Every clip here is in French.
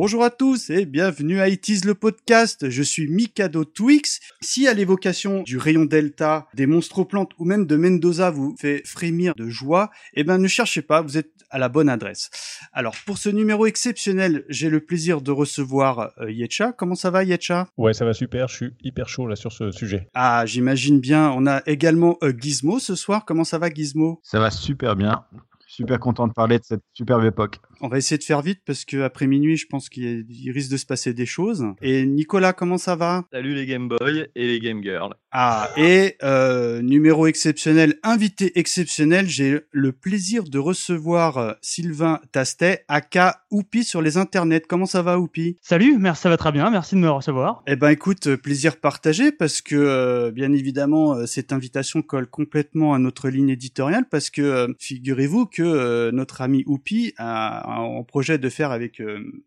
Bonjour à tous et bienvenue à It le podcast. Je suis Mikado Twix. Si à l'évocation du rayon delta, des monstres plantes ou même de Mendoza vous fait frémir de joie, eh ben ne cherchez pas, vous êtes à la bonne adresse. Alors pour ce numéro exceptionnel, j'ai le plaisir de recevoir euh, Yetcha. Comment ça va Yetcha? Ouais, ça va super, je suis hyper chaud là sur ce sujet. Ah, j'imagine bien. On a également euh, Gizmo ce soir. Comment ça va Gizmo? Ça va super bien. Super content de parler de cette superbe époque. On va essayer de faire vite parce que après minuit, je pense qu'il risque de se passer des choses. Et Nicolas, comment ça va? Salut les Game Boy et les Game Girl. Ah, et euh, numéro exceptionnel, invité exceptionnel, j'ai le plaisir de recevoir euh, Sylvain Tastet, aka Oupi sur les internets. Comment ça va Oupi? Salut, merci, ça va très bien, merci de me recevoir. Eh ben écoute, euh, plaisir partagé parce que euh, bien évidemment euh, cette invitation colle complètement à notre ligne éditoriale parce que euh, figurez-vous que notre ami Oupi a en projet de faire avec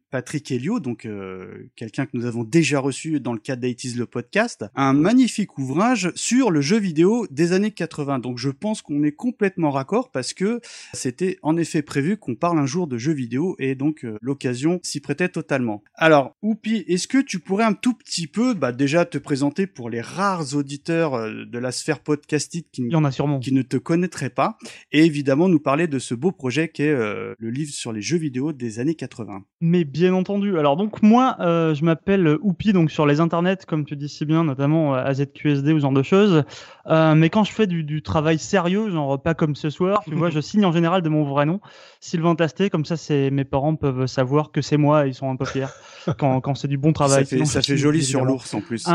Patrick Helio, donc quelqu'un que nous avons déjà reçu dans le cadre d'IT's le podcast, un magnifique ouvrage sur le jeu vidéo des années 80. Donc je pense qu'on est complètement raccord parce que c'était en effet prévu qu'on parle un jour de jeux vidéo et donc euh, l'occasion s'y prêtait totalement. Alors Oupi, est-ce que tu pourrais un tout petit peu bah, déjà te présenter pour les rares auditeurs euh, de la sphère podcastique qui, Il y en a sûrement. qui ne te connaîtraient pas et évidemment nous parler de ce beau projet qui est euh, le livre sur les jeux vidéo des années 80. Mais bien entendu. Alors donc moi, euh, je m'appelle Oupi, donc sur les internets, comme tu dis si bien, notamment euh, AZQSD ou ce genre de choses. Euh, mais quand je fais du, du travail sérieux, genre pas comme ce soir, tu vois, je signe en général de mon vrai nom, Sylvain Tasté, comme ça c'est mes parents peuvent savoir que c'est moi, et ils sont un peu fiers quand, quand c'est du bon travail. ça fait, Sinon, ça je fait signe, joli sur l'ours en plus.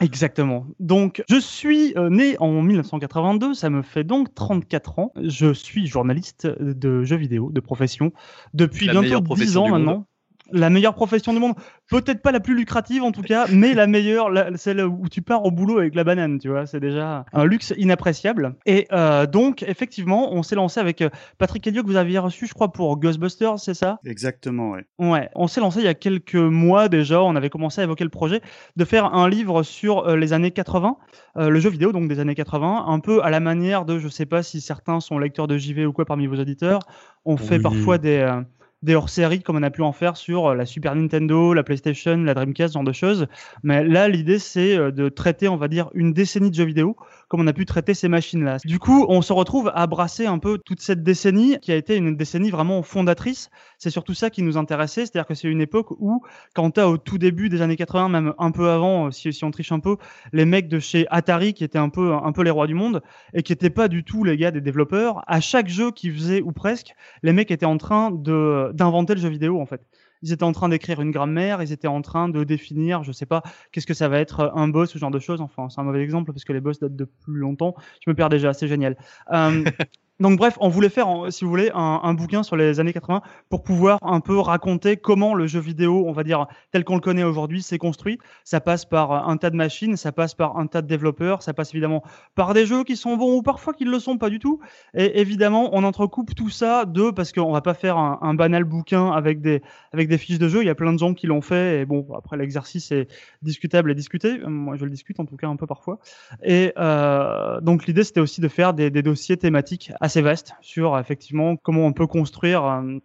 Exactement. Donc, je suis euh, né en 1982, ça me fait donc 34 ans. Je suis journaliste de jeux vidéo, de profession, depuis La bientôt meilleure 10 profession ans maintenant. La meilleure profession du monde, peut-être pas la plus lucrative en tout cas, mais la meilleure, la- celle où tu pars au boulot avec la banane, tu vois, c'est déjà un luxe inappréciable. Et euh, donc, effectivement, on s'est lancé avec euh, Patrick Elliot que vous aviez reçu, je crois, pour Ghostbusters, c'est ça? Exactement, ouais. Ouais, on s'est lancé il y a quelques mois déjà, on avait commencé à évoquer le projet de faire un livre sur euh, les années 80, euh, le jeu vidéo donc des années 80, un peu à la manière de, je sais pas si certains sont lecteurs de JV ou quoi parmi vos auditeurs, on fait parfois des, euh, des hors-séries comme on a pu en faire sur euh, la Super Nintendo, la PlayStation, la Dreamcast, ce genre de choses. Mais là, l'idée, c'est euh, de traiter, on va dire, une décennie de jeux vidéo comme on a pu traiter ces machines-là. Du coup, on se retrouve à brasser un peu toute cette décennie qui a été une décennie vraiment fondatrice. C'est surtout ça qui nous intéressait, c'est-à-dire que c'est une époque où, quand t'as au tout début des années 80, même un peu avant, euh, si, si on triche un peu, les mecs de chez Atari qui étaient un peu, un peu les rois du monde et qui n'étaient pas du tout les gars des développeurs, à chaque jeu qu'ils faisaient ou presque, les mecs étaient en train de d'inventer le jeu vidéo en fait. Ils étaient en train d'écrire une grammaire, ils étaient en train de définir, je sais pas, qu'est-ce que ça va être euh, un boss ou ce genre de choses. Enfin, c'est un mauvais exemple parce que les boss datent de plus longtemps. Je me perds déjà, c'est génial. Euh, donc bref, on voulait faire, si vous voulez, un, bouquin sur les années 80 pour pouvoir un peu raconter comment le jeu vidéo, on va dire, tel qu'on le connaît aujourd'hui, s'est construit. Ça passe par un tas de machines, ça passe par un tas de développeurs, ça passe évidemment par des jeux qui sont bons ou parfois qui ne le sont pas du tout. Et évidemment, on entrecoupe tout ça de, parce qu'on va pas faire un, banal bouquin avec des, avec des fiches de jeu. Il y a plein de gens qui l'ont fait. Et bon, après, l'exercice est discutable et discuté. Moi, je le discute en tout cas un peu parfois. Et euh, donc, l'idée, c'était aussi de faire des dossiers thématiques assez vastes sur effectivement comment on peut construire, euh,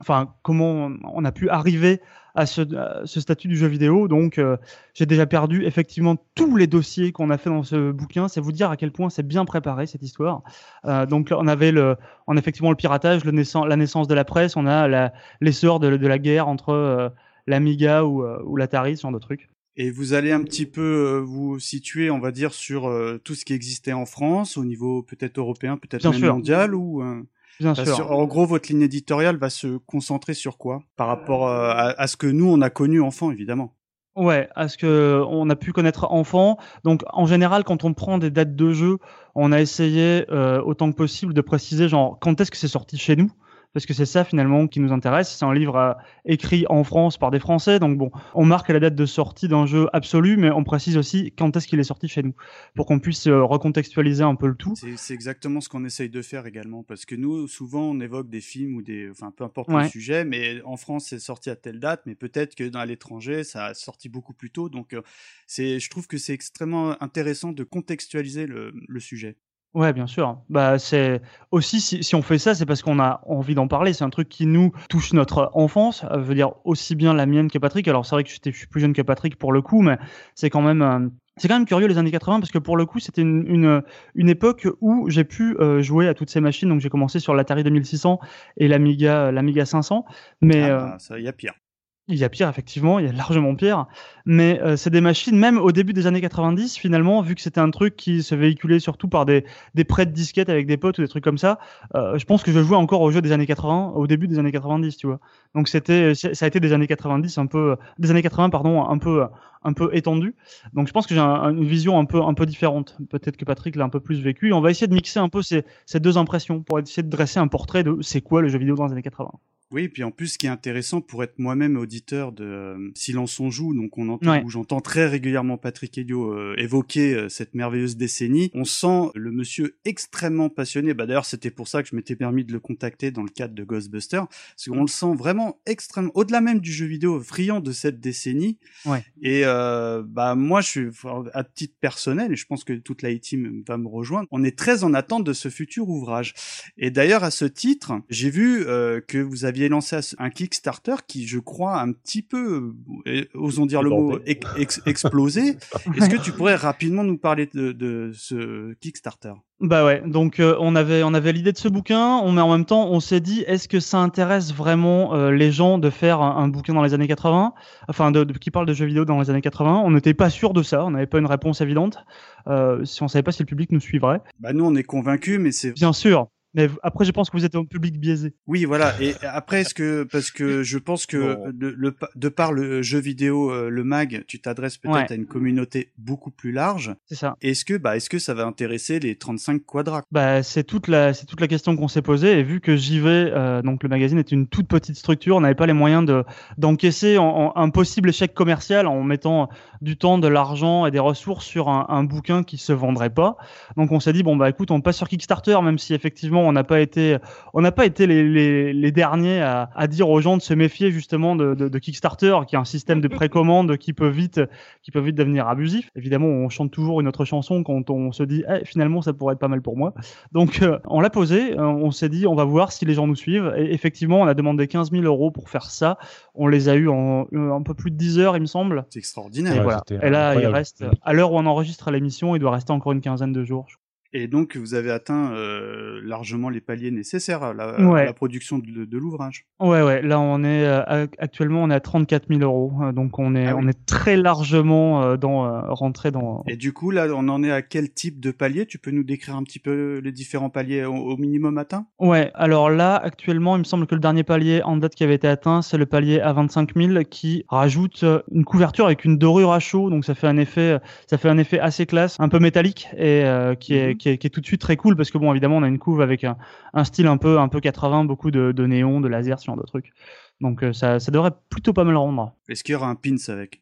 enfin, comment on a pu arriver à ce, statut du jeu vidéo. Donc, euh, j'ai déjà perdu effectivement tous les dossiers qu'on a fait dans ce bouquin. C'est vous dire à quel point c'est bien préparé cette histoire. Euh, donc, on avait le, on a effectivement le piratage, le la naissance de la presse, on a l'essor de, de la guerre entre l'Amiga ou, ou l'Atari, ce genre de trucs. Et vous allez un petit peu euh, vous situer, on va dire, sur euh, tout ce qui existait en France, au niveau peut-être européen, peut-être même sûr. mondial, ou euh, Bien sûr. en gros, votre ligne éditoriale va se concentrer sur quoi? Par rapport à, à ce que nous on a connu enfant, évidemment. Ouais, à ce que on a pu connaître enfant. Donc, en général, quand on prend des dates de jeu, on a essayé euh, autant que possible de préciser genre quand est-ce que c'est sorti chez nous? Parce que c'est ça finalement qui nous intéresse. C'est un livre euh, écrit en France par des Français. Donc bon, on marque la date de sortie d'un jeu absolu, mais on précise aussi quand est-ce qu'il est sorti chez nous. Pour qu'on puisse euh, recontextualiser un peu le tout. C'est exactement ce qu'on essaye de faire également, parce que nous, souvent, on évoque des films ou des, enfin, peu importe le sujet, mais en France, c'est sorti à telle date, mais peut-être que dans l'étranger, ça a sorti beaucoup plus tôt. Donc, euh, c'est, je trouve que c'est extrêmement intéressant de contextualiser le, le sujet. Ouais, bien sûr. Bah, c'est aussi si, si on fait ça, c'est parce qu'on a envie d'en parler. C'est un truc qui nous touche notre enfance. Euh, veut dire aussi bien la mienne que Patrick. Alors c'est vrai que je suis plus jeune que Patrick pour le coup, mais c'est quand même euh, c'est quand même curieux les années 80 parce que pour le coup c'était une, une, une époque où j'ai pu euh, jouer à toutes ces machines. Donc j'ai commencé sur l'Atari 2600 et l'Amiga l'Amiga 500. Mais Ah, euh, bah, ça, il y a pire. Il y a pire, effectivement, il y a largement pire. Mais euh, c'est des machines, même au début des années 90, finalement, vu que c'était un truc qui se véhiculait surtout par des, des prêts de disquettes avec des potes ou des trucs comme ça, euh, je pense que je jouais encore aux jeux des années 80, au début des années 90, tu vois. Donc c'était, c'est- ça a été des années 90, un peu, des années 80, pardon, un peu, un peu étendu. Donc je pense que j'ai un- une vision un peu, un peu différente. Peut-être que Patrick l'a un peu plus vécu. On va essayer de mixer un peu ces, ces deux impressions pour essayer de dresser un portrait de c'est quoi le jeu vidéo dans les années 80. Oui, et puis en plus, ce qui est intéressant pour être moi-même auditeur de euh, Silence on joue, donc on entend, Ouais. où j'entends très régulièrement Patrick Helio euh, évoquer euh, cette merveilleuse décennie, on sent le monsieur extrêmement passionné. Bah d'ailleurs, c'était pour ça que je m'étais permis de le contacter dans le cadre de Ghostbusters, parce qu'on le sent vraiment extrêmement, au-delà même du jeu vidéo, friand de cette décennie. Ouais. Et bah moi, je suis à titre personnel, et je pense que toute la team va me rejoindre. On est très en attente de ce futur ouvrage. Et d'ailleurs, à ce titre, j'ai vu que vous aviez lancé un Kickstarter qui, je crois, un petit peu, euh, osons dire le mot, ex- ex- explosé. Est-ce que tu pourrais rapidement nous parler de, de ce Kickstarter? Bah ouais, donc euh, on avait on avait l'idée de ce bouquin, on, mais en même temps on s'est dit est-ce que ça intéresse vraiment euh, les gens de faire un, un bouquin dans les années 80, enfin de, de- qui parle de jeux vidéo dans les années 80. On n'était pas sûr de ça, on n'avait pas une réponse évidente. Euh, si on savait pas si le public nous suivrait. Bah nous, on est convaincus, mais c'est Bien sûr, mais après je pense que vous êtes un public biaisé. Oui, voilà. Et après, est-ce que parce que je pense que Non. le, le- de par le jeu vidéo, euh, le mag, tu t'adresses peut-être Ouais. à une communauté beaucoup plus large. C'est ça. Est-ce que bah est-ce que ça va intéresser les 35 quadras? Bah, c'est toute la c'est toute la question qu'on s'est posée et vu que JV euh, donc le magazine est une toute petite structure, on n'avait pas les moyens de d'encaisser en- en- un possible échec commercial en mettant du temps, de l'argent et des ressources sur un, un bouquin qui se vendrait pas. Donc on s'est dit bon bah écoute, on passe sur Kickstarter même si effectivement on n'a pas été on n'a pas été les, les, les derniers à, à dire aux gens de se méfier justement de, de, de Kickstarter qui est un système de précommande qui peut vite qui peut vite devenir abusif. Évidemment, on chante toujours une autre chanson quand on se dit Eh, finalement ça pourrait être pas mal pour moi. Donc euh, on l'a posé, euh, on s'est dit on va voir si les gens nous suivent. Et effectivement, on a demandé 15 000 euros pour faire ça. On les a eu en euh, un peu plus de 10 heures, il me semble. C'est Et extraordinaire. Ouais, voilà. c'était Et là, il reste, à l'heure où on enregistre l'émission, il doit rester encore une quinzaine de jours. Et donc vous avez atteint euh, largement les paliers nécessaires à la, Ouais. à la production de, de l'ouvrage. Ouais, ouais. Là, on est euh, ac- actuellement, on est à 34 000 euros. Euh, Donc, on est, Ah oui. on est très largement euh, dans euh, rentré dans. Et du coup là, on en est à quel type de palier? Tu peux nous décrire un petit peu les différents paliers au, au minimum atteints Ouais. Alors là, actuellement, il me semble que le dernier palier en date qui avait été atteint, c'est le palier à 25 000 qui rajoute euh, une couverture avec une dorure à chaud. Donc, ça fait un effet, ça fait un effet assez classe, un peu métallique et euh, qui est. qui est, tout de suite très cool parce que bon, évidemment, on a une couve avec un, un style un peu, un peu 80, beaucoup de, de néon, de laser, ce genre de trucs. Donc, euh, ça, ça devrait plutôt pas mal rendre. Est-ce qu'il y aura un pins avec?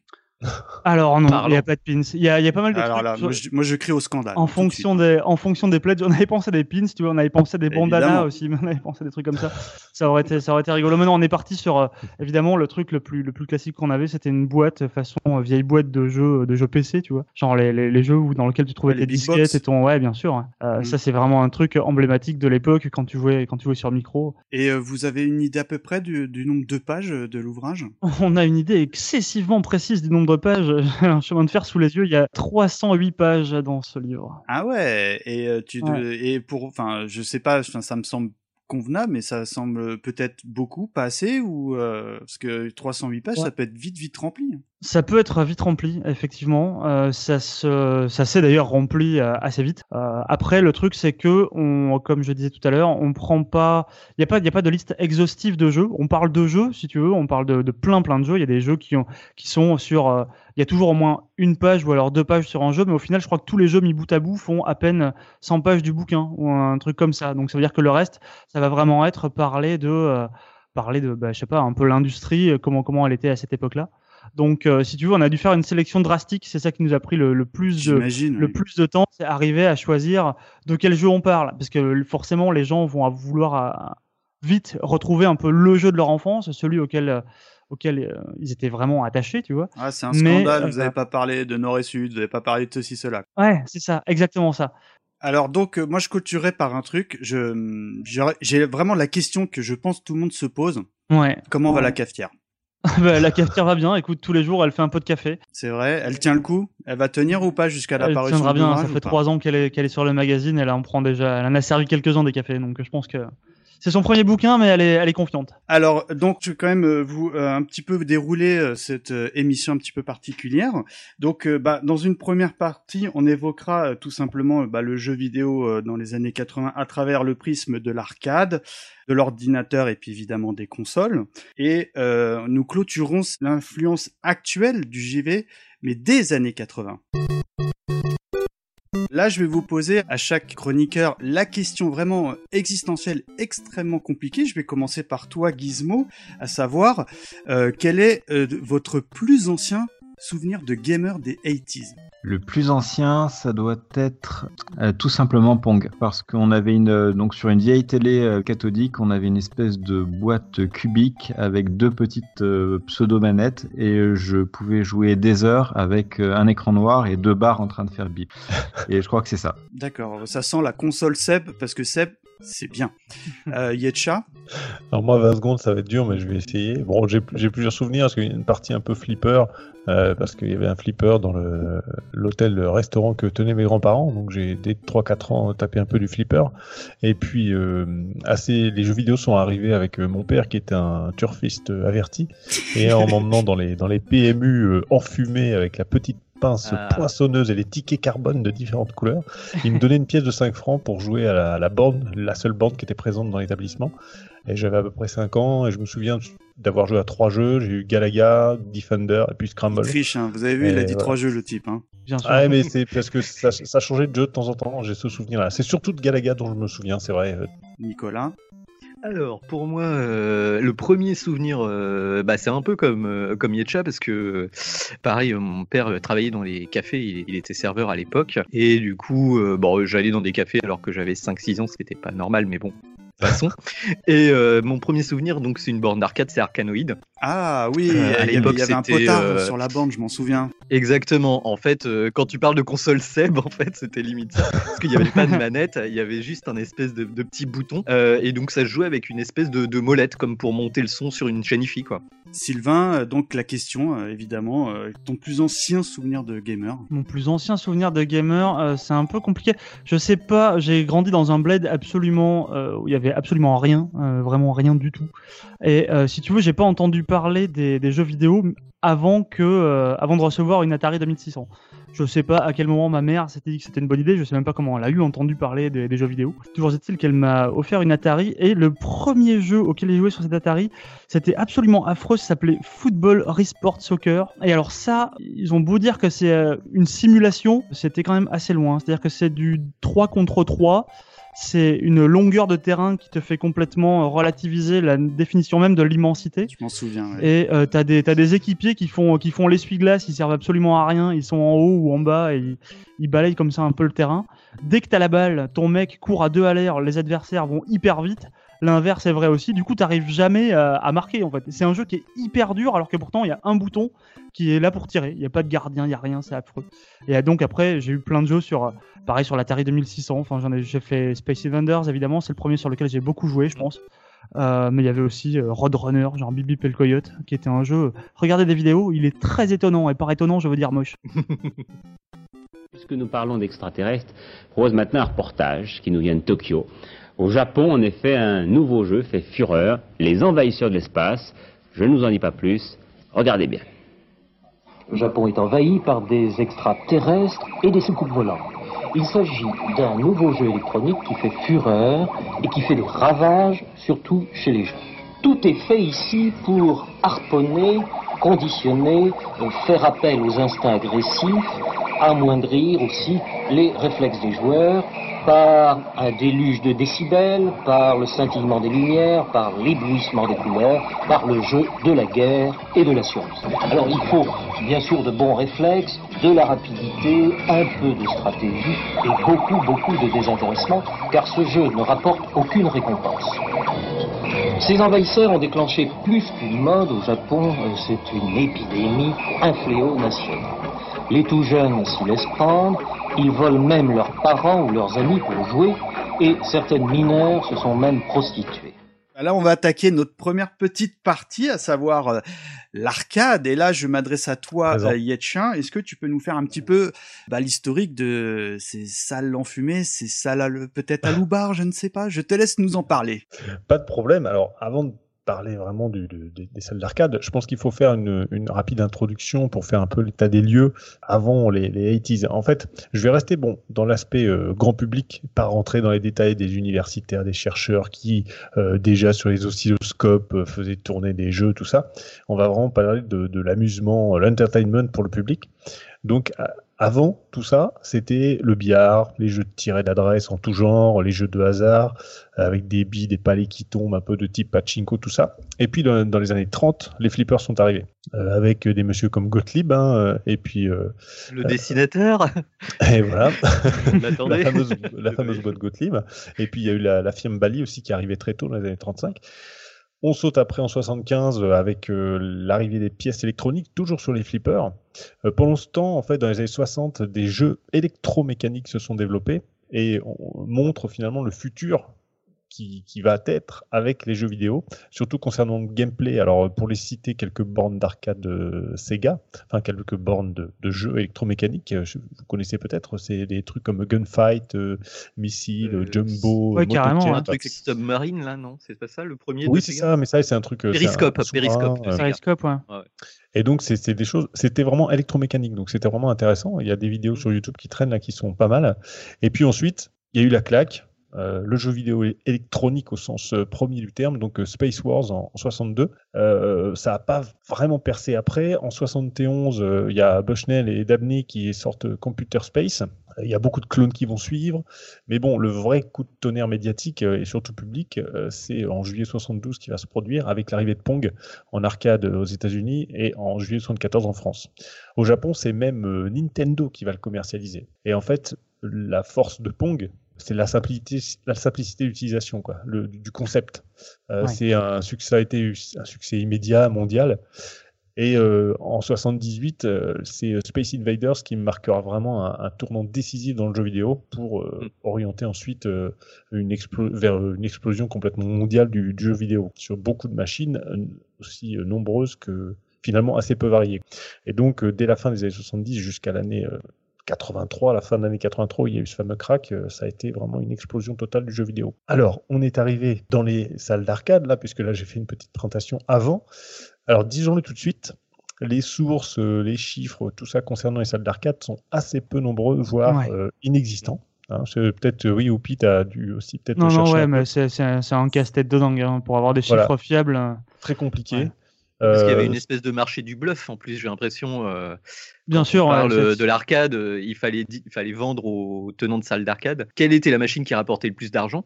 Alors non, il n'y a pas de pins. Il y a, il y a pas mal de Alors trucs. là, moi je, moi, je crie au scandale. en fonction des en fonction des pledges on avait pensé à des pins tu vois on avait pensé à des bandanas Évidemment. aussi on avait pensé à des trucs comme ça ça aurait été ça aurait été rigolo maintenant on est parti sur euh, évidemment le truc le plus le plus classique qu'on avait c'était une boîte façon euh, vieille boîte de jeux de jeux PC tu vois genre les, les, les jeux où dans lesquels tu trouvais tes disquettes box. et ton ouais bien sûr ouais. Euh, Mhm. ça c'est vraiment un truc emblématique de l'époque quand tu jouais quand tu jouais sur micro Et vous avez une idée à peu près du, du nombre de pages de l'ouvrage? On a une idée excessivement précise du nombre de pages un chemin de fer sous les yeux il y a 308 pages dans ce livre Ah ouais. Et euh, tu Ouais. et pour enfin je sais pas, ça me semble convenable, mais ça semble peut-être beaucoup, pas assez ou euh, parce que 308 pages, Ouais. ça peut être vite vite rempli. Ça peut être vite rempli, effectivement. Euh, ça se, ça s'est d'ailleurs rempli euh, assez vite. Euh, après, le truc, c'est que, on, comme je disais tout à l'heure, on prend pas, il y a pas, il y a pas de liste exhaustive de jeux. On parle de jeux, si tu veux, on parle de, plein, plein de jeux. Il y a des jeux qui ont, qui sont sur, euh, il y a toujours au moins une page ou alors deux pages sur un jeu, mais au final, je crois que tous les jeux mis bout à bout font à peine 100 pages du bouquin ou un truc comme ça. Donc, ça veut dire que le reste, ça va vraiment être parler de, euh, parler de, bah, je sais pas, un peu l'industrie, comment, comment elle était à cette époque-là. Donc, euh, si tu veux, on a dû faire une sélection drastique. C'est ça qui nous a pris le, le plus de, le oui. plus de temps, c'est arriver à choisir de quel jeu on parle, parce que forcément, les gens vont vouloir euh, vite retrouver un peu le jeu de leur enfance, celui auquel euh, auquel euh, ils étaient vraiment attachés, tu vois. Ah, c'est un Mais, scandale. euh, vous avez pas parlé de Nord et Sud, vous avez pas parlé de ceci cela. Ouais, c'est ça, exactement ça. Alors donc, moi je clôturerai par un truc. J'ai vraiment la question que je pense tout le monde se pose. Ouais. Comment va la cafetière? Bah, la cafetière va bien. Écoute, tous les jours, elle fait un pot de café. C'est vrai, elle tient le coup Elle va tenir ou pas jusqu'à Elle l'apparition tiendra de bien. Ça fait trois ans qu'elle est, qu'elle est sur le magazine. Elle en prend déjà. Elle en a servi quelques-uns des cafés. Donc, je pense que c'est son premier bouquin, mais elle est, elle est confiante. Alors, donc, je vais quand même euh, vous euh, un petit peu dérouler euh, cette euh, émission un petit peu particulière. Donc, euh, bah, dans une première partie, on évoquera euh, tout simplement bah, le jeu vidéo dans les années 80 à travers le prisme de l'arcade, de l'ordinateur et puis évidemment des consoles. Et nous clôturons l'influence actuelle du JV, mais des années 80. Là, je vais vous poser à chaque chroniqueur la question vraiment existentielle extrêmement compliquée. Je vais commencer par toi, Gizmo, à savoir euh, quel est euh, votre plus ancien souvenir de gamer des 80s Le plus ancien, ça doit être euh, tout simplement Pong, parce qu'on avait une euh, donc sur une vieille télé euh, cathodique, on avait une espèce de boîte cubique avec deux petites pseudo manettes et je pouvais jouer des heures avec un écran noir et deux barres en train de faire bip. Et je crois que c'est ça. D'accord, ça sent la console Seb, parce que Seb, c'est bien. Euh, Yetcha Alors moi, 20 secondes, ça va être dur, mais je vais essayer. Bon, j'ai plusieurs souvenirs, parce qu'il y a une partie un peu flipper, euh, parce qu'il y avait un flipper dans le- l'hôtel le restaurant que tenaient mes grands-parents, donc j'ai dès 3-4 ans tapé un peu du flipper. Et puis, euh, assez, les jeux vidéo sont arrivés avec euh, mon père, qui était un turfiste averti, et en m'emmenant dans les, dans les PMU enfumés avec la petite pince Ah. poinçonneuse et les tickets carbone de différentes couleurs. Il me donnait une pièce de 5 francs pour jouer à la, à la borne, la seule borne qui était présente dans l'établissement. Et j'avais à peu près 5 ans et je me souviens d'avoir joué à trois jeux. J'ai eu Galaga, Defender et puis Scramble. Triche, hein. vous avez vu, il a dit voilà. trois jeux le type. Hein. Bien sûr. Ah mais c'est parce que ça, ça changeait de jeu de temps en temps. J'ai ce souvenir-là. C'est surtout de Galaga dont je me souviens, c'est vrai. Nicolas Alors, pour moi, euh, le premier souvenir, euh, bah, c'est un peu comme, euh, comme Yetcha, parce que, pareil, euh, mon père travaillait dans les cafés, il, était serveur à l'époque, et du coup, bon, j'allais dans des cafés alors que j'avais 5-6 ans, c'était pas normal, mais bon, façon. Et euh, mon premier souvenir, donc, c'est une borne d'arcade, c'est Arcanoid. Ah oui, Euh, à il y avait, l'époque, il y avait un potard euh, sur la bande, je m'en souviens. Exactement. En fait, euh, quand tu parles de console Seb, en fait, c'était limite ça. Parce qu'il n'y avait pas de manette, il y avait juste un espèce de, de petit bouton. Euh, et donc, ça se jouait avec une espèce de, de molette, comme pour monter le son sur une chaîne IFI, quoi. Sylvain, donc la question, évidemment, ton plus ancien souvenir de gamer? Mon plus ancien souvenir de gamer, euh, c'est un peu compliqué. Je sais pas, j'ai grandi dans un bled absolument euh, où il y avait absolument rien, euh, vraiment rien du tout. Et euh, si tu veux, j'ai pas entendu parler des, jeux vidéo avant que, euh, avant de recevoir une Atari 2600. Je sais pas à quel moment ma mère s'était dit que c'était une bonne idée. Je sais même pas comment elle a eu entendu parler des, jeux vidéo. Toujours est-il qu'elle m'a offert une Atari et le premier jeu auquel j'ai joué sur cette Atari, c'était absolument affreux. Ça s'appelait Football Resport Soccer. Et alors ça, ils ont beau dire que c'est une simulation, c'était quand même assez loin. C'est-à-dire que c'est du 3 contre 3. C'est une longueur de terrain qui te fait complètement euh, relativiser la définition même de l'immensité. Je m'en souviens. ouais. Et euh, t'as des t'as des équipiers qui font qui font l'essuie-glace, ils servent absolument à rien, ils sont en haut ou en bas et ils, ils balayent comme ça un peu le terrain. Dès que t'as la balle, ton mec court à deux à l'air, les adversaires vont hyper vite. L'inverse est vrai aussi. Du coup, t'arrives jamais à, à marquer en fait. C'est un jeu qui est hyper dur alors que pourtant il y a un bouton qui est là pour tirer. Il y a pas de gardien, il y a rien, c'est affreux. Et euh, donc après, j'ai eu plein de jeux sur euh, pareil sur l'Atari 2600. Enfin, j'en ai j'ai fait Space Invaders évidemment, c'est le premier sur lequel j'ai beaucoup joué, je pense. Euh, mais il y avait aussi euh, Roadrunner, genre Bibi et le Coyote, qui était un jeu. Regardez des vidéos, il est très étonnant et par étonnant, je veux dire moche. Puisque nous parlons d'extraterrestres, je propose maintenant un reportage qui nous vient de Tokyo. Au Japon, en effet, un nouveau jeu fait fureur, Les Envahisseurs de l'espace. Je ne vous en dis pas plus. Regardez bien. Le Japon est envahi par des extraterrestres et des soucoupes volantes. Il s'agit d'un nouveau jeu électronique qui fait fureur et qui fait des ravages, surtout chez les jeunes. Tout est fait ici pour harponner, conditionner, euh, faire appel aux instincts agressifs, amoindrir aussi les réflexes des joueurs par un déluge de décibels, par le scintillement des lumières, par l'éblouissement des couleurs, par le jeu de la guerre et de la science. Alors il faut bien sûr de bons réflexes, de la rapidité, un peu de stratégie et beaucoup, beaucoup de désintéressement, car ce jeu ne rapporte aucune récompense. Ces envahisseurs ont déclenché plus qu'une mode au Japon, euh, c'est une épidémie, un fléau national. Les tout jeunes s'y laissent prendre Ils volent même leurs parents ou leurs amis pour jouer, et certaines mineures se sont même prostituées. Là, on va attaquer notre première petite partie, à savoir euh, l'arcade. Et là, je m'adresse à toi, euh, Yetchin. Est-ce que tu peux nous faire un petit peu bah, l'historique de ces salles enfumées, ces salles peut-être à loubar, je ne sais pas. Je te laisse nous en parler. Pas de problème. Alors, avant de parler vraiment du, du- des, salles d'arcade, je pense qu'il faut faire une, une rapide introduction pour faire un peu l'état des lieux avant les, les 80s. En fait, je vais rester bon dans l'aspect euh, grand public, pas rentrer dans les détails des universitaires, des chercheurs qui euh, déjà sur les oscilloscopes euh, faisaient tourner des jeux, tout ça. On va vraiment parler de, de l'amusement, euh, l'entertainment pour le public. Donc, avant tout ça, c'était le billard, les jeux de tir et d'adresse en tout genre, les jeux de hasard, avec des billes, des palets qui tombent, un peu de type pachinko, tout ça. Et puis dans, dans les années 30, les flippers sont arrivés, euh, avec des messieurs comme Gottlieb, hein, euh, et puis euh, Le dessinateur, et voilà, la fameuse, la fameuse boîte Gottlieb. Et puis il y a eu la, la firme Bally aussi qui arrivait très tôt dans les années 35. On saute après en 75 euh, avec euh, l'arrivée des pièces électroniques, toujours sur les flippers. Euh, pendant ce temps, en fait, dans les années 60, des jeux électromécaniques se sont développés et on montre finalement le futur qui, qui va être avec les jeux vidéo, surtout concernant le gameplay. Alors, pour les citer, quelques bornes d'arcade de Sega, enfin quelques bornes de, de jeux électromécaniques, euh, je- vous connaissez peut-être, c'est des trucs comme Gunfight, euh, Missile, Euh, Jumbo, ouais, carrément, Un hein. truc submarine là, non? C'est pas ça le premier Oui, c'est ça, mais ça, c'est un truc. euh, Périscope, périscope, euh, ouais. et donc, c'est c'est des choses, c'était vraiment électromécanique, donc c'était vraiment intéressant. Il y a des vidéos sur YouTube qui traînent là qui sont pas mal. Et puis ensuite, il y a eu la claque, euh, le jeu vidéo électronique au sens euh, premier du terme, donc euh, Space Wars en, en 62. Euh, ça a pas vraiment percé après. En 71, euh, il y a Bushnell et Dabney qui sortent Computer Space. Il y a beaucoup de clones qui vont suivre. Mais bon, le vrai coup de tonnerre médiatique et surtout public, c'est en juillet 72 qui va se produire avec l'arrivée de Pong en arcade aux États-Unis et en juillet 74 en France. Au Japon, c'est même Nintendo qui va le commercialiser. Et en fait, la force de Pong, c'est la simplicité, la simplicité d'utilisation, quoi, le, du concept. Euh, Ouais. C'est un succès, ça a été un succès immédiat, mondial. Et euh, en 78, euh, c'est euh, Space Invaders qui marquera vraiment un, un tournant décisif dans le jeu vidéo pour Mm. orienter ensuite une vers une explosion complètement mondiale du, du jeu vidéo sur beaucoup de machines aussi nombreuses que finalement assez peu variées. Et donc dès la fin des années 70 jusqu'à l'année 83, à la fin de l'année 83 où il y a eu ce fameux crack, euh, ça a été vraiment une explosion totale du jeu vidéo. Alors, on est arrivé dans les salles d'arcade là, puisque là j'ai fait une petite présentation avant. Alors disons-le tout de suite, les sources, euh, les chiffres, tout ça concernant les salles d'arcade sont assez peu nombreux, voire Ouais. euh, inexistants. Hein, c'est peut-être, euh, oui, Oupi, tu as dû aussi peut-être Non, non, chercher ouais, mais c'est c'est un, un casse-tête de dingue hein, pour avoir des Voilà. chiffres fiables. très compliqué. Ouais. Parce qu'il y avait Euh, une espèce de marché du bluff en plus, j'ai l'impression. euh, Bien sûr, on parle de l'arcade, euh, il fallait, di- il fallait vendre aux tenants de salles d'arcade quelle était la machine qui rapportait le plus d'argent?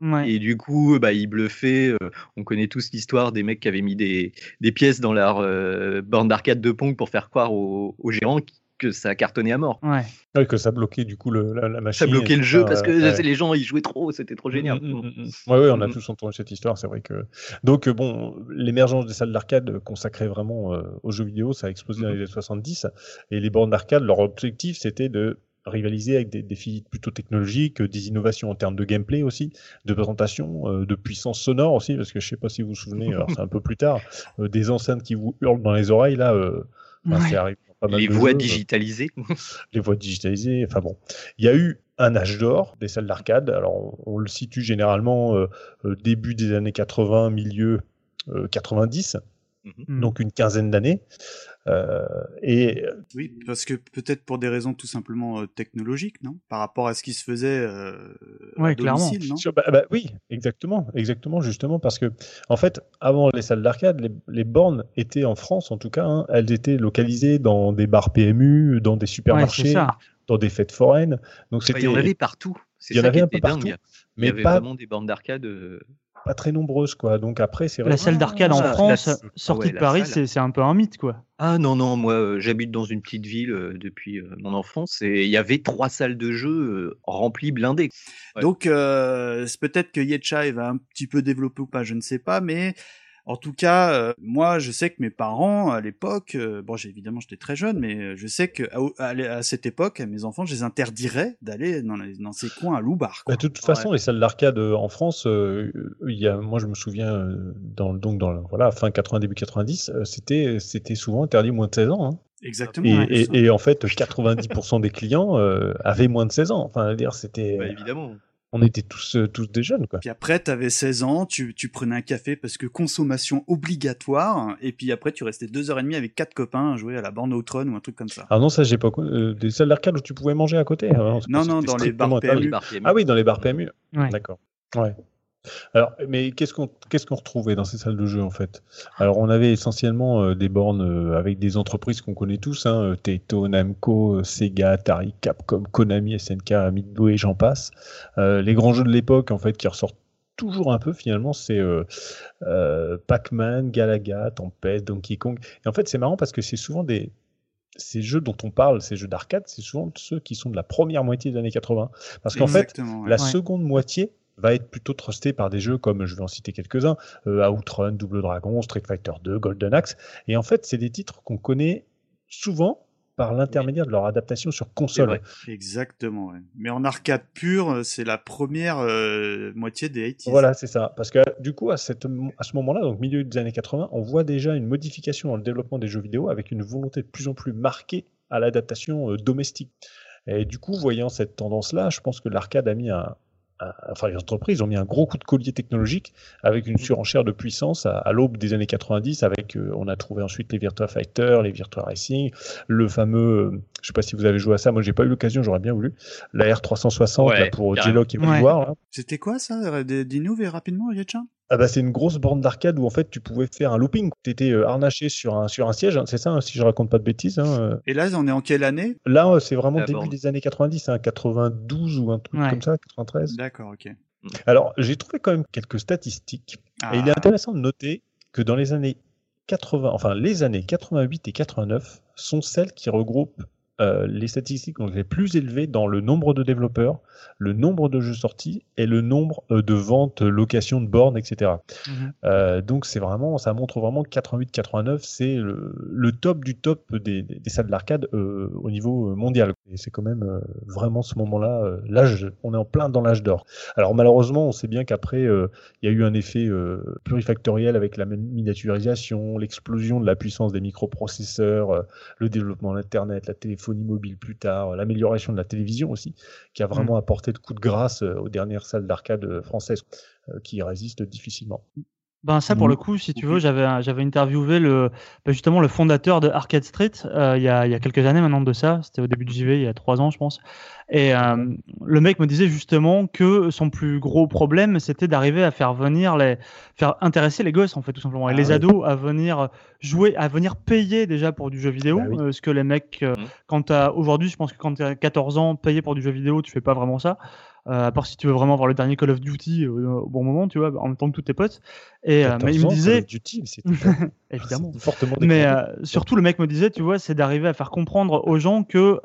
ouais. Et du coup, bah, ils bluffaient. euh, on connaît tous l'histoire des mecs qui avaient mis des, des pièces dans leur euh, borne d'arcade de Pong pour faire croire aux, aux gérants que ça cartonnait à mort. Ouais. ouais, que ça bloquait du coup le, la, la machine. Ça bloquait le jeu ça, parce que ouais, les gens ils jouaient trop, c'était trop génial. Mm, mm, mm, mm. Ouais, ouais, on a tous entendu cette histoire, c'est vrai que. Donc, euh, bon, l'émergence des salles d'arcade consacrées vraiment euh, aux jeux vidéo, ça a explosé dans les années 70. Et les bornes d'arcade, leur objectif, c'était de rivaliser avec des défis plutôt technologiques, euh, des innovations en termes de gameplay aussi, de présentation, euh, de puissance sonore aussi, parce que je sais pas si vous vous souvenez, alors c'est un peu plus tard, euh, des enceintes qui vous hurlent dans les oreilles, là, euh, enfin, Ouais. c'est arrivé pas mal Les de voix jeux, euh, digitalisées. les voix digitalisées. Enfin bon, il y a eu un âge d'or des salles d'arcade. Alors on, on le situe généralement euh, euh, début des années 80, milieu euh, 90, Mm. donc une quinzaine d'années. Euh, et Oui, parce que peut-être pour des raisons tout simplement euh, technologiques, non? Par rapport à ce qui se faisait euh, à Ouais, clairement. domicile, non? Bah, bah oui, exactement, exactement, justement, parce que en fait, avant les salles d'arcade, les, les bornes étaient en France, en tout cas, hein, elles étaient localisées dans des bars PMU, dans des Ouais, supermarchés, dans des fêtes foraines. Donc c'était il y en avait partout. Il y en avait un peu partout, dingue. Il y mais avait pas, vraiment des bornes d'arcade. Pas très nombreuses, quoi. Donc après, c'est vrai. La salle d'arcade en Ah, France, la- sortie ouais, de Paris, salle. c'est c'est un peu un mythe, quoi. Ah non, non, moi euh, j'habite dans une petite ville euh, depuis euh, mon enfance et il y avait trois salles de jeu euh, remplies, blindées. Ouais. Donc, euh, c'est peut-être que Yetcha il va un petit peu développer ou pas, je ne sais pas, mais En tout cas, euh, moi, je sais que mes parents, à l'époque, euh, bon, j'ai évidemment, j'étais très jeune, mais euh, je sais que à, à- à cette époque, à mes enfants, je les interdirais d'aller dans, les- dans ces coins à loubar. Bah, de toute façon, les salles d'arcade en France, euh, il y a, moi je me souviens, dans, donc dans voilà, fin 80, début 90, euh, c'était, c'était souvent interdit moins de 16 ans. hein. Exactement. Et, ouais. et, et en fait, 90% des clients euh, avaient moins de 16 ans. Enfin, dire, c'était, Bah, évidemment. On était tous, euh, tous des jeunes, quoi. Puis après, t'avais 16 ans, tu, tu prenais un café parce que consommation obligatoire, et puis après, tu restais deux heures et demie avec quatre copains à jouer à la borne Outrun ou un truc comme ça. Alors non, ça, j'ai pas, euh, des salles d'arcade où tu pouvais manger à côté. que Non, non, dans les bars PMU. interdit. Les bars PMU. Ah oui, dans les bars PMU. Ouais. D'accord. Ouais. Alors, mais qu'est-ce qu'on qu'est-ce qu'on retrouvait dans ces salles de jeu en fait? Alors, on avait essentiellement euh, des bornes euh, avec des entreprises qu'on connaît tous, hein, euh, Taito, Namco, Sega, Atari, Capcom, Konami, SNK, Midway, j'en passe. Euh, les grands jeux de l'époque en fait qui ressortent toujours un peu finalement, c'est euh, euh, Pac-Man, Galaga, Tempest, Donkey Kong. Et en fait, c'est marrant parce que c'est souvent des ces jeux dont on parle, ces jeux d'arcade, c'est souvent ceux qui sont de la première moitié des années 80. Parce qu'en fait, ouais. la Ouais. seconde moitié va être plutôt trustée par des jeux comme, je vais en citer quelques-uns, euh, Outrun, Double Dragon, Street Fighter 2, Golden Axe. Et en fait, c'est des titres qu'on connaît souvent par l'intermédiaire de leur adaptation sur console. vrai. Exactement, ouais. Mais en arcade pure, euh, c'est la première euh, moitié des 80s. Voilà, c'est ça. Parce que du coup, à, cette, à ce moment-là, donc milieu des années 80, on voit déjà une modification dans le développement des jeux vidéo avec une volonté de plus en plus marquée à l'adaptation euh, domestique. Et du coup, voyant cette tendance-là, je pense que l'arcade a mis un- enfin les entreprises ont mis un gros coup de collier technologique avec une surenchère de puissance à, à l'aube des années 90. Avec, euh, on a trouvé ensuite les Virtua Fighter, les Virtua Racing, le fameux, euh, je sais pas si vous avez joué à ça, moi j'ai pas eu l'occasion, j'aurais bien voulu, la R360 Ouais, là, pour. J-Lock et Ouais. voir. C'était quoi ça euh, Dis- Dis-nous mais rapidement, Yetchan Ah bah c'est une grosse borne d'arcade où en fait tu pouvais faire un looping. Tu étais harnaché sur un, sur un siège, hein, c'est ça, hein, si je raconte pas de bêtises. hein, euh. Et là, on est en quelle année? Là, euh, c'est vraiment La début borne. des années 90, hein, 92 ou un truc Ouais. comme ça, 93. D'accord, ok. Alors, j'ai trouvé quand même quelques statistiques. Et il est Ah. intéressant de noter que dans les années 80, enfin les années 88 et 89 sont celles qui regroupent euh, les statistiques donc, les plus élevées dans le nombre de développeurs, le nombre de jeux sortis et le nombre euh, de ventes, location de bornes, etc. Mhm. Euh, donc c'est vraiment, ça montre vraiment que 88-89 c'est le, le top du top des, salles d'arcade euh, au niveau euh, mondial. Et c'est quand même euh, vraiment ce moment-là, euh, l'âge, on est en plein dans l'âge d'or. Alors malheureusement, on sait bien qu'après euh, il y a eu un effet euh, plurifactoriel avec la miniaturisation, l'explosion de la puissance des microprocesseurs, euh, le développement d'Internet, la téléphonie mobile plus tard, l'amélioration de la télévision aussi, qui a vraiment apporté de coups de grâce aux dernières salles d'arcade françaises euh, qui résistent difficilement. Ben ça pour Mhm. le coup, si tu veux, j'avais j'avais interviewé le ben, justement le fondateur de Arcade Street euh, il y a il y a quelques années maintenant de ça. C'était au début du JV, il y a trois ans je pense. Et euh, le mec me disait justement que son plus gros problème c'était d'arriver à faire venir les faire intéresser les gosses en fait tout simplement et Ah les ados à venir jouer, à venir payer déjà pour du jeu vidéo. Bah oui. euh, ce que les mecs euh, Mhm. quand aujourd'hui, je pense que quand tu as 14 ans, payer pour du jeu vidéo, tu fais pas vraiment ça. Euh, à part si tu veux vraiment voir le dernier Call of Duty au bon moment, tu vois, en même temps que tous tes potes. Et euh, mais il me 14 ans, Call disait, of Duty, mais c'était évidemment. fortement Mais euh, surtout, le mec me disait, tu vois, c'est d'arriver à faire comprendre aux gens que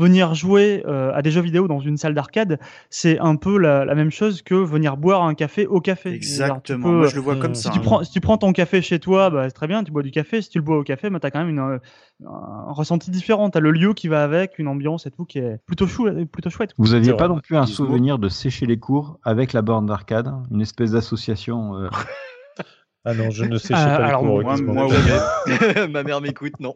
venir jouer euh, à des jeux vidéo dans une salle d'arcade, c'est un peu la, la même chose que venir boire un café au café. Exactement. peux, Moi, je le vois euh, comme si ça. si tu hein. prends, si tu prends ton café chez toi, bah, c'est très bien, tu bois du café. Si tu le bois au café, bah, tu as quand même une, euh, un ressenti différent. Tu as le lieu qui va avec, une ambiance et tout qui est plutôt, chou, plutôt chouette. Vous aviez C'est pas vrai. non plus un souvenir de sécher les cours avec la borne d'arcade, une espèce d'association euh, Ah non, je ne sais Euh, pas les alors, cours, moi-. Ma mère m'écoute, non.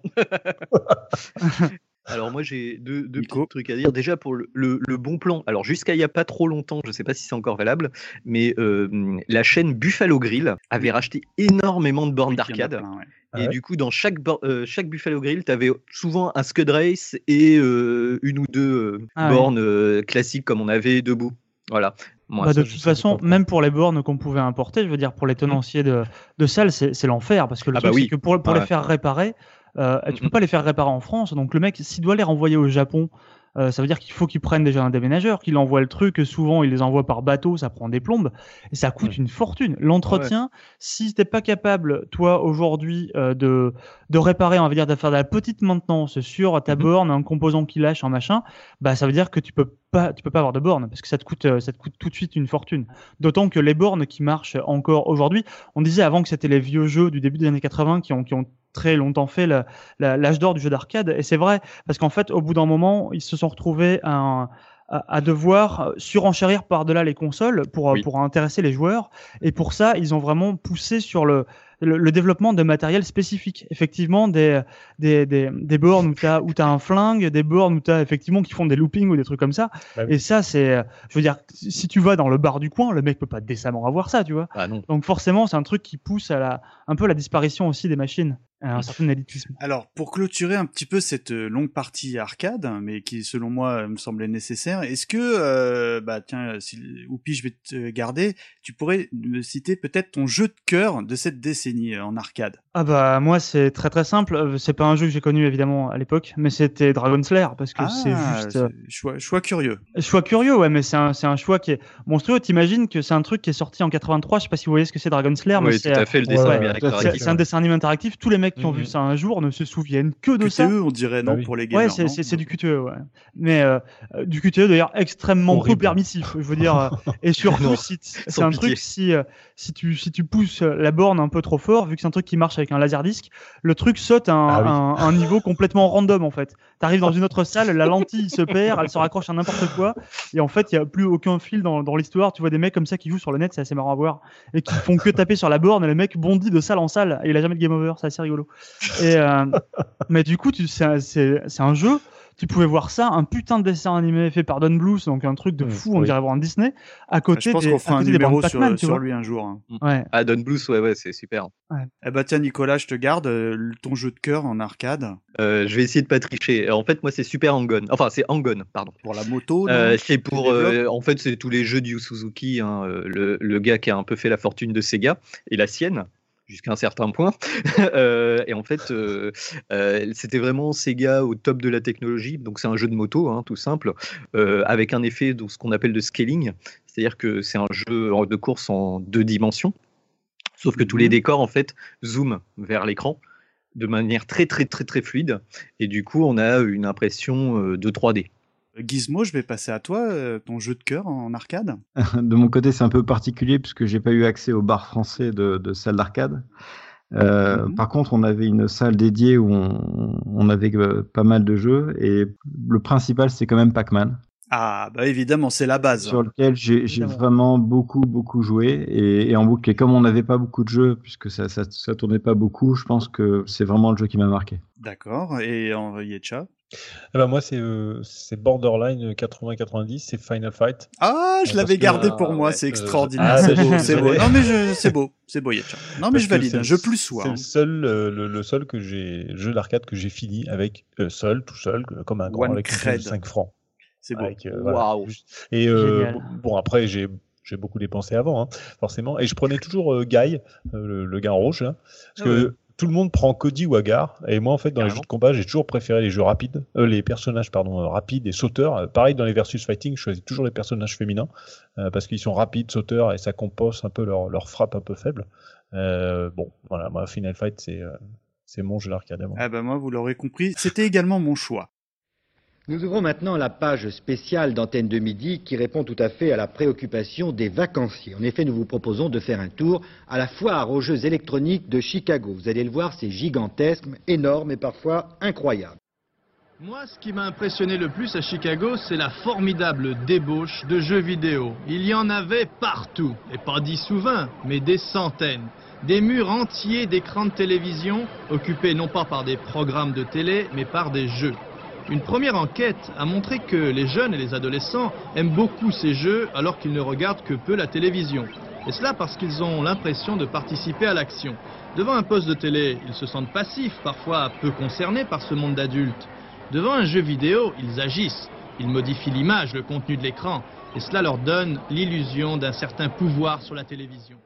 Alors moi j'ai deux, deux petits trucs à dire. Déjà pour le, le- le bon plan. Alors jusqu'à il y a pas trop longtemps, je sais pas si c'est encore valable, mais euh, la chaîne Buffalo Grill avait racheté énormément de bornes d'arcade. ouais. Ah Et ouais du coup, dans chaque, euh, chaque Buffalo Grill, tu avais souvent un Scud Race et euh, une ou deux Ah bornes classiques comme on avait debout. Voilà. Moi, Bah, ça, de toute façon, même pour les bornes qu'on pouvait importer, je veux dire, pour les tenanciers de, de salles, c'est l'enfer. Parce que le Ah bah truc, oui. c'est que pour, pour les faire réparer, euh, tu peux Mhm. pas les faire réparer en France. Donc le mec, s'il doit les renvoyer au Japon, euh, ça veut dire qu'il faut qu'ils prennent déjà un déménageur, qu'ils envoient le truc. Souvent, ils les envoient par bateau, ça prend des plombes et ça coûte une fortune. L'entretien, si t'es pas capable, toi aujourd'hui, euh, de de réparer, on va dire, de faire de la petite maintenance sur ta Mhm. borne, un composant qui lâche, un machin, bah ça veut dire que tu peux pas, tu peux pas avoir de borne parce que ça te coûte, euh, ça te coûte tout de suite une fortune. D'autant que les bornes qui marchent encore aujourd'hui, on disait avant que c'était les vieux jeux du début des années 80 qui ont qui ont très longtemps fait la- la- l'âge d'or du jeu d'arcade et c'est vrai parce qu'en fait au bout d'un moment ils se sont retrouvés à, à, à devoir surenchérir par-delà les consoles pour, Oui. pour intéresser les joueurs et pour ça ils ont vraiment poussé sur le, le, le développement de matériel spécifique effectivement des, des, des, des bornes où tu as, un flingue des bornes où tu as effectivement qui font des loopings ou des trucs comme ça Bah oui. et ça c'est je veux dire si tu vas dans le bar du coin le mec peut pas décemment avoir ça tu vois Ah non. donc forcément, c'est un truc qui pousse à la, un peu à la disparition aussi des machines, à un certain élitisme. Alors, pour clôturer un petit peu cette euh, longue partie arcade, mais qui, selon moi, euh, me semblait nécessaire, est-ce que, euh, bah tiens, si, Oupi, je vais te garder, tu pourrais me citer peut-être ton jeu de cœur de cette décennie euh, en arcade? Ah bah moi c'est très très simple. Euh, C'est pas un jeu que j'ai connu évidemment à l'époque, mais c'était Dragon Slayer parce que c'est juste euh, choix, choix curieux. choix curieux, ouais, mais c'est un c'est un choix qui est monstrueux. T'imagines que c'est un truc qui est sorti en 83. Je sais pas si vous voyez ce que c'est Dragon Slayer, mais Oui, c'est fait, le dessin ouais, c'est un dessin animé interactif. Tous les mecs qui ont Mhm. vu ça un jour ne se souviennent que de QTE, ça. on dirait, non, Bah oui. pour les gamers. Ouais, c'est du QTE, ouais. Mais euh, euh, du QTE d'ailleurs extrêmement peu permissif. Je veux dire, euh, et surtout si c'est un pitié. truc si si tu si tu pousses la borne un peu trop fort, vu que c'est un truc qui marche avec un laserdisc, le truc saute à un, Ah oui. un, un niveau complètement random en fait. T'arrives dans une autre salle, la lentille se perd, elle se raccroche à n'importe quoi, et en fait il y a plus aucun fil dans, dans l'histoire. Tu vois des mecs comme ça qui jouent sur le net, c'est assez marrant à voir, et qui font que taper sur la borne, et le mec bondit de salle en salle, et il a jamais de game over, c'est assez rigolo. Et euh, mais du coup, tu, c'est, un- c'est, c'est un jeu. Tu pouvais voir ça, un putain de dessin animé fait par Don Bluth, donc un truc de Mm, fou, on dirait voir un Disney, à côté je pense des, qu'on fera un numéro sur, sur lui un jour. hein. Ouais. Ah, Don Bluth, ouais, ouais, c'est super. Eh bah tiens, Nicolas, je te garde euh, ton jeu de cœur en arcade Euh, je vais essayer de pas tricher. En fait, moi, c'est Super Hang-On. Enfin, c'est Hang-On, pardon. pour la moto. Euh, c'est pour, euh, en fait, c'est tous les jeux du Suzuki, hein, le, le gars qui a un peu fait la fortune de Sega et la sienne jusqu'à un certain point. Euh, et en fait, euh, euh, c'était vraiment Sega au top de la technologie. Donc c'est un jeu de moto, hein, tout simple, avec un effet de ce qu'on appelle de scaling, c'est-à-dire que c'est un jeu de course en deux dimensions, sauf que tous les Mhm. décors en fait zooment vers l'écran de manière très très très très fluide, et du coup on a une impression de 3D. Gizmo, je vais passer à toi, euh, ton jeu de cœur en arcade. De mon côté, c'est un peu particulier puisque j'ai pas eu accès au bar français de, de salle d'arcade. Euh, Mhm. Par contre, on avait une salle dédiée où on, on avait euh, pas mal de jeux et le principal, c'est quand même Pac-Man, Ah, bah évidemment, c'est la base. sur lequel j'ai vraiment beaucoup, beaucoup joué et, et en boucle. Et comme on n'avait pas beaucoup de jeux, puisque ça, ça, ça tournait pas beaucoup, je pense que c'est vraiment le jeu qui m'a marqué. D'accord. Et en Yetcha Eh ben moi, c'est euh, c'est Borderline 80-90, c'est Final Fight. Ah, je l'avais que- gardé pour Ah, moi, ouais, c'est euh, extraordinaire. ah, c'est beau, c'est beau. désolé. Non mais je, c'est beau, c'est beau Yetcha. Non mais Parce je valide, je plus sois. C'est hein. le seul, euh, le, le seul que j'ai jeu d'arcade que j'ai fini avec euh, seul, tout seul, euh, comme un grand One avec cred. pièce de 5 francs. C'est beau. Avec, euh, voilà. Waouh. Et euh, bon, bon, après j'ai j'ai beaucoup dépensé avant, hein, forcément. Et je prenais toujours euh, Guy, euh, le, le gars en rouge, là, parce Ah que tout le monde prend Cody ou Agar. Et moi, en fait, dans les jeux de combat, j'ai toujours préféré les jeux rapides, euh, les personnages pardon euh, rapides et sauteurs. Euh, pareil dans les versus fighting, je choisis toujours les personnages féminins euh, parce qu'ils sont rapides, sauteurs et ça compense un peu leur, leur frappe un peu faible. Euh, bon, voilà, moi Final Fight c'est euh, c'est mon jeu d'arcade. Ah bah moi, vous l'aurez compris, c'était également mon choix. Nous ouvrons maintenant la page spéciale d'Antenne de Midi qui répond tout à fait à la préoccupation des vacanciers. En effet, nous vous proposons de faire un tour à la foire aux jeux électroniques de Chicago. Vous allez le voir, c'est gigantesque, énorme et parfois incroyable. Moi, ce qui m'a impressionné le plus à Chicago, c'est la formidable débauche de jeux vidéo. Il y en avait partout, et pas dix ou vingt, mais des centaines. Des murs entiers d'écrans de télévision, occupés non pas par des programmes de télé, mais par des jeux. Une première enquête a montré que les jeunes et les adolescents aiment beaucoup ces jeux alors qu'ils ne regardent que peu la télévision. Et cela parce qu'ils ont l'impression de participer à l'action. Devant un poste de télé, ils se sentent passifs, parfois peu concernés par ce monde d'adultes. Devant un jeu vidéo, ils agissent. Ils modifient l'image, le contenu de l'écran. Et cela leur donne l'illusion d'un certain pouvoir sur la télévision.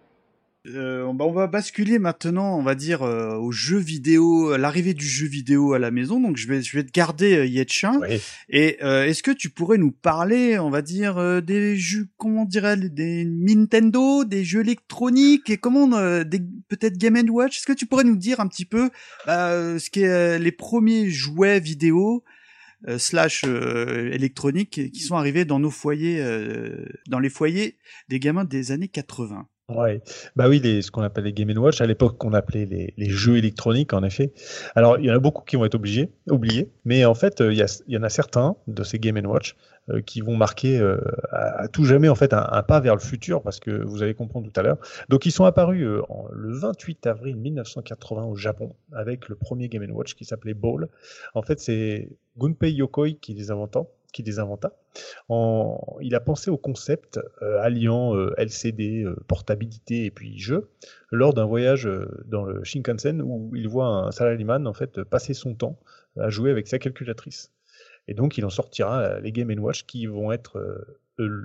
Euh, bah, on va basculer maintenant, on va dire, euh, au jeu vidéo, à l'arrivée du jeu vidéo à la maison. Donc, je vais, je vais te garder euh, Yetcha. Oui. Et euh, est-ce que tu pourrais nous parler, on va dire, euh, des jeux, comment dirait, des Nintendo, des jeux électroniques et comment, euh, des peut-être Game Watch? Est-ce que tu pourrais nous dire un petit peu ce qu'est euh, les premiers jouets vidéo euh, slash euh, électroniques qui sont arrivés dans nos foyers, euh, dans les foyers des gamins des années 80. Ouais, bah oui, les, ce qu'on appelle les Game Watch, à l'époque qu'on appelait les, les jeux électroniques, en effet. Alors, il y en a beaucoup qui vont être obligés, oubliés, mais en fait, euh, il y, a- il y en a certains de ces Game Watch euh, qui vont marquer euh, à, tout jamais en fait un, pas vers le futur, parce que vous allez comprendre tout à l'heure. Donc, ils sont apparus euh, le 28 avril 1980 au Japon avec le premier Game Watch qui s'appelait Ball. En fait, c'est Gunpei Yokoi qui les inventa. Qui les inventa. En- il a pensé au concept euh, alliant euh, LCD, euh, portabilité et puis jeu lors d'un voyage dans le Shinkansen où il voit un salaryman en fait passer son temps à jouer avec sa calculatrice. Et donc il en sortira les Game Watch qui vont être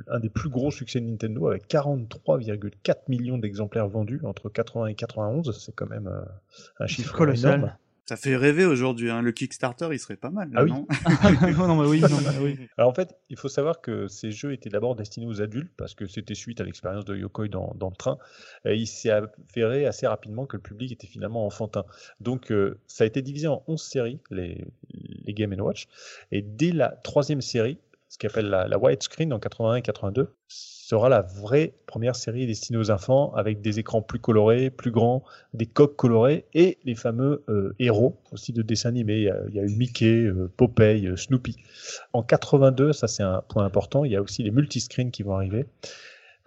un des plus gros succès de Nintendo avec 43,4 millions d'exemplaires vendus entre 80 et 91. C'est quand même un chiffre colossal. énorme. Ça fait rêver aujourd'hui. Hein. Le Kickstarter, il serait pas mal. Ah oui. non non, non, mais oui, non, mais oui. Alors en fait, il faut savoir que ces jeux étaient d'abord destinés aux adultes parce que c'était suite à l'expérience de Yokoi dans, dans le train. Et il s'est avéré assez rapidement que le public était finalement enfantin. Donc euh, ça a été divisé en 11 séries, les, les Game Watch. Et dès la troisième série, ce qu'on appelle la, la widescreen en 81 et 82, sera la vraie première série destinée aux enfants avec des écrans plus colorés, plus grands, des coques colorées et les fameux euh, héros aussi de dessins animés. Il y a, il y a eu Mickey, euh, Popeye, euh, Snoopy. En 82, ça c'est un point important, il y a aussi les multiscreens qui vont arriver.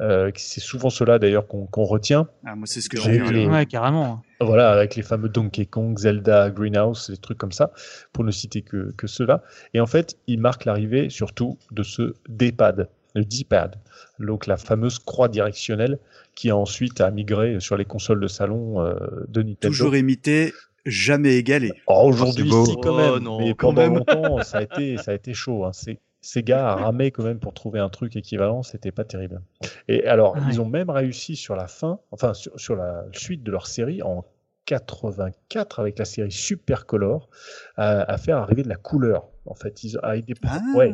Euh, c'est souvent cela d'ailleurs qu'on retient. Ah, moi, c'est ce que J'ai vu. les- Ouais, carrément. Voilà, avec les fameux Donkey Kong, Zelda, Greenhouse, des trucs comme ça, pour ne citer que, que ceux-là. Et en fait, il marque l'arrivée surtout de ce D-pad, le D-pad, donc la fameuse croix directionnelle qui a ensuite a migré sur les consoles de salon euh, de Nintendo. Toujours imité, jamais égalé. Oh, Aujourd'hui, si, quand Oh, même. non, mais quand pendant même. longtemps, ça a été, ça a été chaud. Hein. C'est- Ces gars a ramé quand même pour trouver un truc équivalent, c'était pas terrible. Et alors, ils ont même réussi sur la fin, enfin sur, sur la suite de leur série en 84 avec la série Super Color, à, à faire arriver de la couleur. En fait, ils, avec des, Ah, ouais.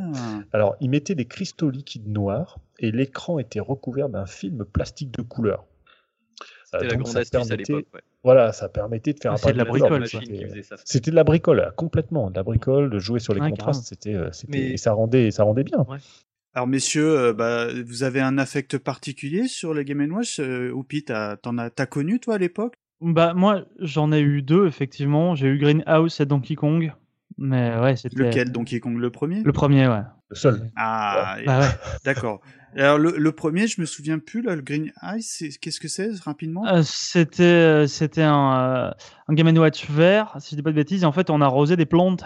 Alors, ils mettaient des cristaux liquides noirs et l'écran était recouvert d'un film plastique de couleur. C'était Euh, la grande ça astuce à permettait- l'époque. ouais. Voilà, ça permettait de faire Ah, un c'est de la bricole, C'était- de la bricole, complètement. De la bricole, de jouer sur les Ouais, contrastes, c'était, euh, c'était, Mais- et ça rendait, ça rendait bien. Alors messieurs, euh, bah, vous avez un affect particulier sur les Game Watch euh, Oupi, t'as, t'en as, t'as connu toi à l'époque? Bah, moi, j'en ai eu deux, effectivement. J'ai eu Greenhouse et Donkey Kong. Mais ouais, c'était. Lequel? Donkey Kong le premier? Le premier, ouais. Le seul. Ah, et- Bah ouais. d'accord. Alors le, le premier, je me souviens plus là, le Green Eyes, c'est- qu'est-ce que c'est rapidement? Euh, c'était euh, c'était un, euh, un Game Watch vert, si je dis pas de bêtises. Et en fait, on arrosait des plantes.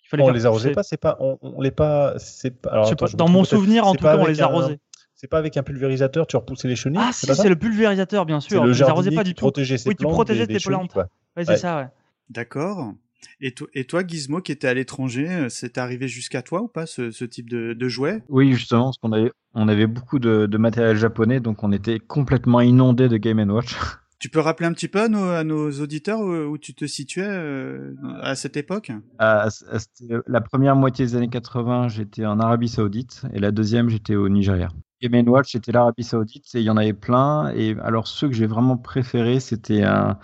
qu'il fallait on les arrosait pousser. pas, c'est pas, on, on les pas, c'est pas. Alors, attends, pas, je me dans mon souvenir, en tout cas, on avec les un- arrosait. C'est pas avec un pulvérisateur, tu repoussais les chenilles Ah, c'est si, pas ça c'est le pulvérisateur, bien C'est sûr. le On les arrosait jardinier pas qui du tout. protégeait ses Oui, tu plantes protégeais des- tes des chenilles, plantes. Ouais, c'est Ouais. ça, ouais. D'accord. Et, to- et toi, Gizmo, qui était à l'étranger, euh, c'est arrivé jusqu'à toi ou pas ce, ce type de, de jouet? Oui, justement, parce qu'on avait, on avait beaucoup de, de matériel japonais, donc on était complètement inondé de Game Watch. Tu peux rappeler un petit peu à nos, à nos auditeurs où, où tu te situais euh, à cette époque? À- à- c'était la première moitié des années 80, j'étais en Arabie Saoudite, et la deuxième, j'étais au Nigeria. Game Watch, c'était l'Arabie Saoudite, et il y en avait plein. Et alors, ceux que j'ai vraiment préférés, c'était un,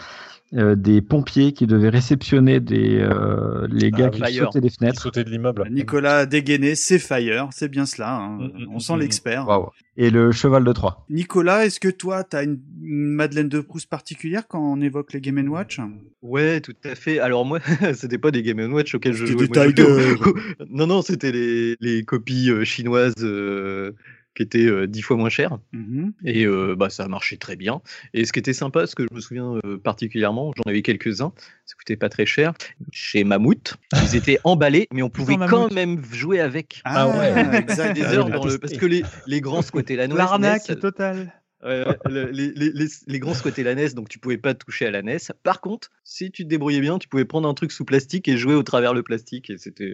euh, des pompiers qui devaient réceptionner des, euh, les gars Ah, qui Fire. sautaient des Qui fenêtres. de l'immeuble. Nicolas dégainé, c'est Fire, c'est bien cela. hein. Mm, mm, On sent mm, l'expert. Waouh. Et le cheval de Troie. Nicolas, est-ce que toi, t'as une une Madeleine de Proust particulière quand on évoque les Game Watch? Ouais, tout à fait. Alors moi, c'était pas des Game Watch auxquels je C'était jouais. des Moi, non, non, c'était les, les copies euh, chinoises euh, qui étaient euh, dix fois moins chères. Mhm. Et euh, bah, ça marchait très bien. Et ce qui était sympa, ce que je me souviens euh, particulièrement, j'en avais quelques-uns, ça coûtait pas très cher. Chez Mammouth, ils étaient emballés, mais on pouvait quand même jouer avec. Ah, ouais, Exact, des Ah, heures dans le... parce que les, les grands squattaient la NES. L'arnaque totale. Ouais, ouais, le- les, les, les, les grands squattaient la NES, donc tu pouvais pas toucher à la NES. Par contre, si tu te débrouillais bien, tu pouvais prendre un truc sous plastique et jouer au travers le plastique, et c'était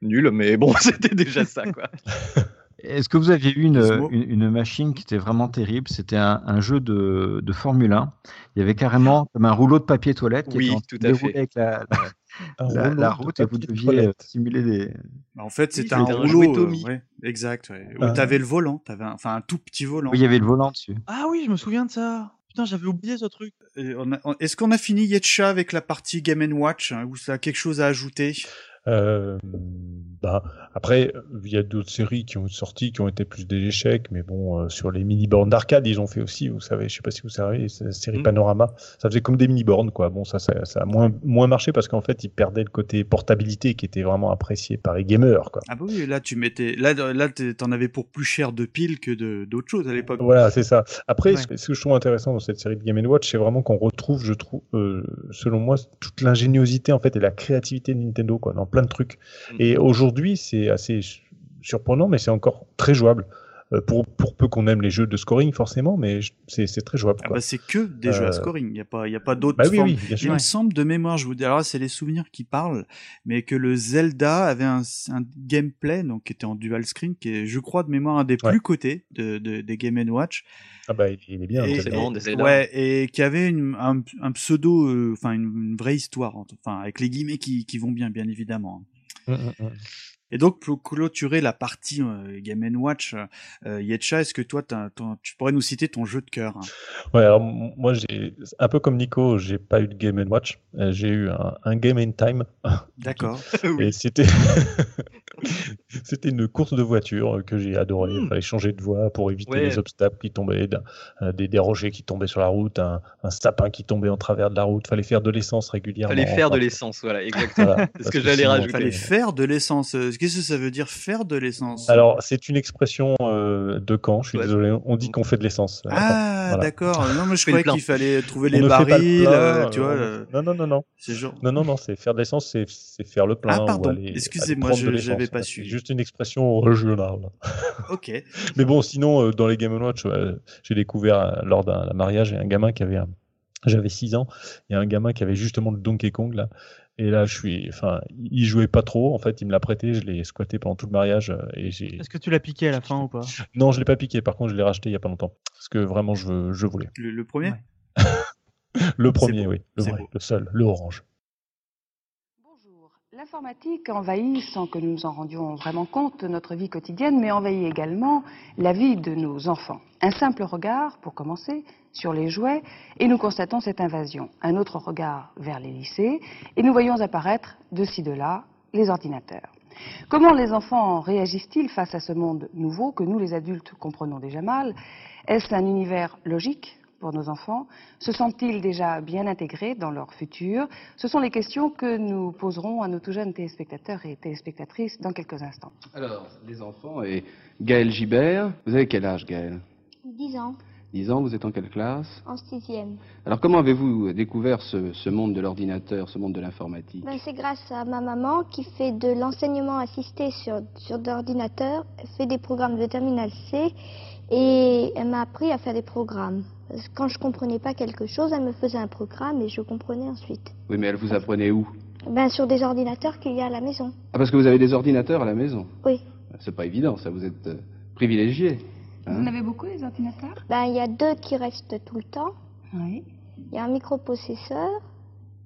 nul, mais bon, c'était déjà ça, quoi. Est-ce que vous aviez eu une, Gizmo. une, une machine qui était vraiment terrible? C'était un, un jeu de, de Formule 1. Il y avait carrément comme un rouleau de papier toilette qui Oui, était en- tout à déroulé fait. avec la, de route et vous deviez euh, simuler des. Bah, en fait, c'était un rouleau. euh, ouais, exact. Ouais, où Ah. t'avais le volant, t'avais un- enfin un tout petit volant. Oui, il y avait le volant dessus. Ah oui, je me souviens de ça. Putain, j'avais oublié ce truc. Est-ce qu'on a fini Yetcha avec la partie Game Watch hein, ou ça a quelque chose à ajouter? Euh, bah, après, il y a d'autres séries qui ont sorti, qui ont été plus des échecs, mais bon, euh, sur les mini-bornes d'arcade, ils ont fait aussi, vous savez, je sais pas si vous savez, la série Mm. Panorama, ça faisait comme des mini-bornes, quoi. Bon, ça, ça, ça a moins, moins marché parce qu'en fait, ils perdaient le côté portabilité qui était vraiment apprécié par les gamers, quoi. Ah bah oui, là tu mettais, là là t'en avais pour plus cher de piles que d'autres choses à l'époque. Voilà, c'est ça. Après, Ouais. ce ce que je trouve intéressant dans cette série de Game Watch, c'est vraiment qu'on retrouve, je trouve, euh, selon moi, toute l'ingéniosité en fait et la créativité de Nintendo, quoi, dans plein de trucs. Mm. Et aujourd'hui, c'est assez su- surprenant, mais c'est encore très jouable. Euh, pour, pour peu qu'on aime les jeux de scoring, forcément, mais c'est très jouable. Ah bah c'est que des jeux à Euh, scoring, il y a pas y a pas d'autres Bah oui, formes. oui, bien Il me semble de mémoire, je vous dis alors là, c'est les souvenirs qui parlent, mais que le Zelda avait un, un gameplay donc qui était en dual screen qui est je crois de mémoire un des Ouais. plus cotés de, de- des Game Watch. Ah bah, il, est bien. Et- Zelda. c'est marrant, des Zelda. Ouais, et qui avait une, un, un pseudo, euh, enfin une, une vraie histoire, enfin avec les guillemets qui, qui vont bien, bien évidemment. Mm, mm, mm. Et donc pour clôturer la partie euh, Game Watch, euh, Yetcha, est-ce que toi ton- tu pourrais nous citer ton jeu de cœur hein? Ouais, alors moi, j'ai un peu comme Nico, j'ai pas eu de Game Watch, euh, j'ai eu un, un Game in Time. D'accord. Et c'était c'était une course de voiture que j'ai adoré. Il fallait changer de voie pour éviter Ouais. les obstacles qui tombaient, euh, des, des rochers qui tombaient sur la route, un, un sapin qui tombait en travers de la route. Fallait faire de l'essence régulièrement. Fallait faire de l'essence, voilà, exactement. voilà, C'est ce parce que j'allais rajouter. Fallait faire de l'essence. Euh, Qu'est-ce que ça veut dire faire de l'essence? Alors, c'est une expression euh, de Caen, je suis Ouais. désolé. On dit qu'on fait de l'essence. Ah, Voilà. d'accord. Non, mais je le croyais qu'il fallait trouver On les le barils, plein, euh, tu euh, vois. le- Non, non, non, non. C'est genre. Non, non, non, c'est faire de l'essence, c'est faire le plein. Ah, pardon. Excusez-moi, je- j'avais pas suivi. C'est juste une expression régionale. Ok. Mais bon, sinon, euh, dans les Game Watch, euh, j'ai découvert euh, lors d'un d'un mariage, il y a un gamin qui avait un- J'avais 6 ans, il y a un gamin qui avait justement le Donkey Kong là. Et là, je suis, enfin, il jouait pas trop. En fait, il me l'a prêté, je l'ai squatté pendant tout le mariage euh, et j'ai. Est-ce que tu l'as piqué à la fin ou pas? Non, je l'ai pas piqué. Par contre, je l'ai racheté il y a pas longtemps parce que vraiment, je, veux- je voulais. Le, le premier? Le premier, oui, le vrai, le seul, le orange. L'informatique envahit, sans que nous nous en rendions vraiment compte, notre vie quotidienne, mais envahit également la vie de nos enfants. Un simple regard, pour commencer, sur les jouets, et nous constatons cette invasion. Un autre regard vers les lycées, et nous voyons apparaître, de ci de là, les ordinateurs. Comment les enfants réagissent-ils face à ce monde nouveau que nous, les adultes, comprenons déjà mal? Est-ce un univers logique? Pour nos enfants Se sentent-ils déjà bien intégrés dans leur futur? Ce sont les questions que nous poserons à nos tout jeunes téléspectateurs et téléspectatrices dans quelques instants. Alors, les enfants et Gaël Gibert, vous avez quel âge Gaël 10 ans, 10 ans, vous êtes en quelle classe? En sixième. Alors comment avez-vous découvert ce, ce monde de l'ordinateur, ce monde de l'informatique? Ben, c'est grâce à ma maman qui fait de l'enseignement assisté sur, sur d'ordinateur, elle fait des programmes de terminal C et elle m'a appris à faire des programmes. Quand je comprenais pas quelque chose, elle me faisait un programme et je comprenais ensuite. Oui, mais elle vous apprenait où? Ben, sur des ordinateurs qu'il y a à la maison. Ah, parce que vous avez des ordinateurs à la maison? Oui. C'est pas évident, ça, vous êtes euh, privilégié. Vous hein en avez beaucoup, les ordinateurs? Ben, il y a deux qui restent tout le temps. Oui. Il y a un microprocesseur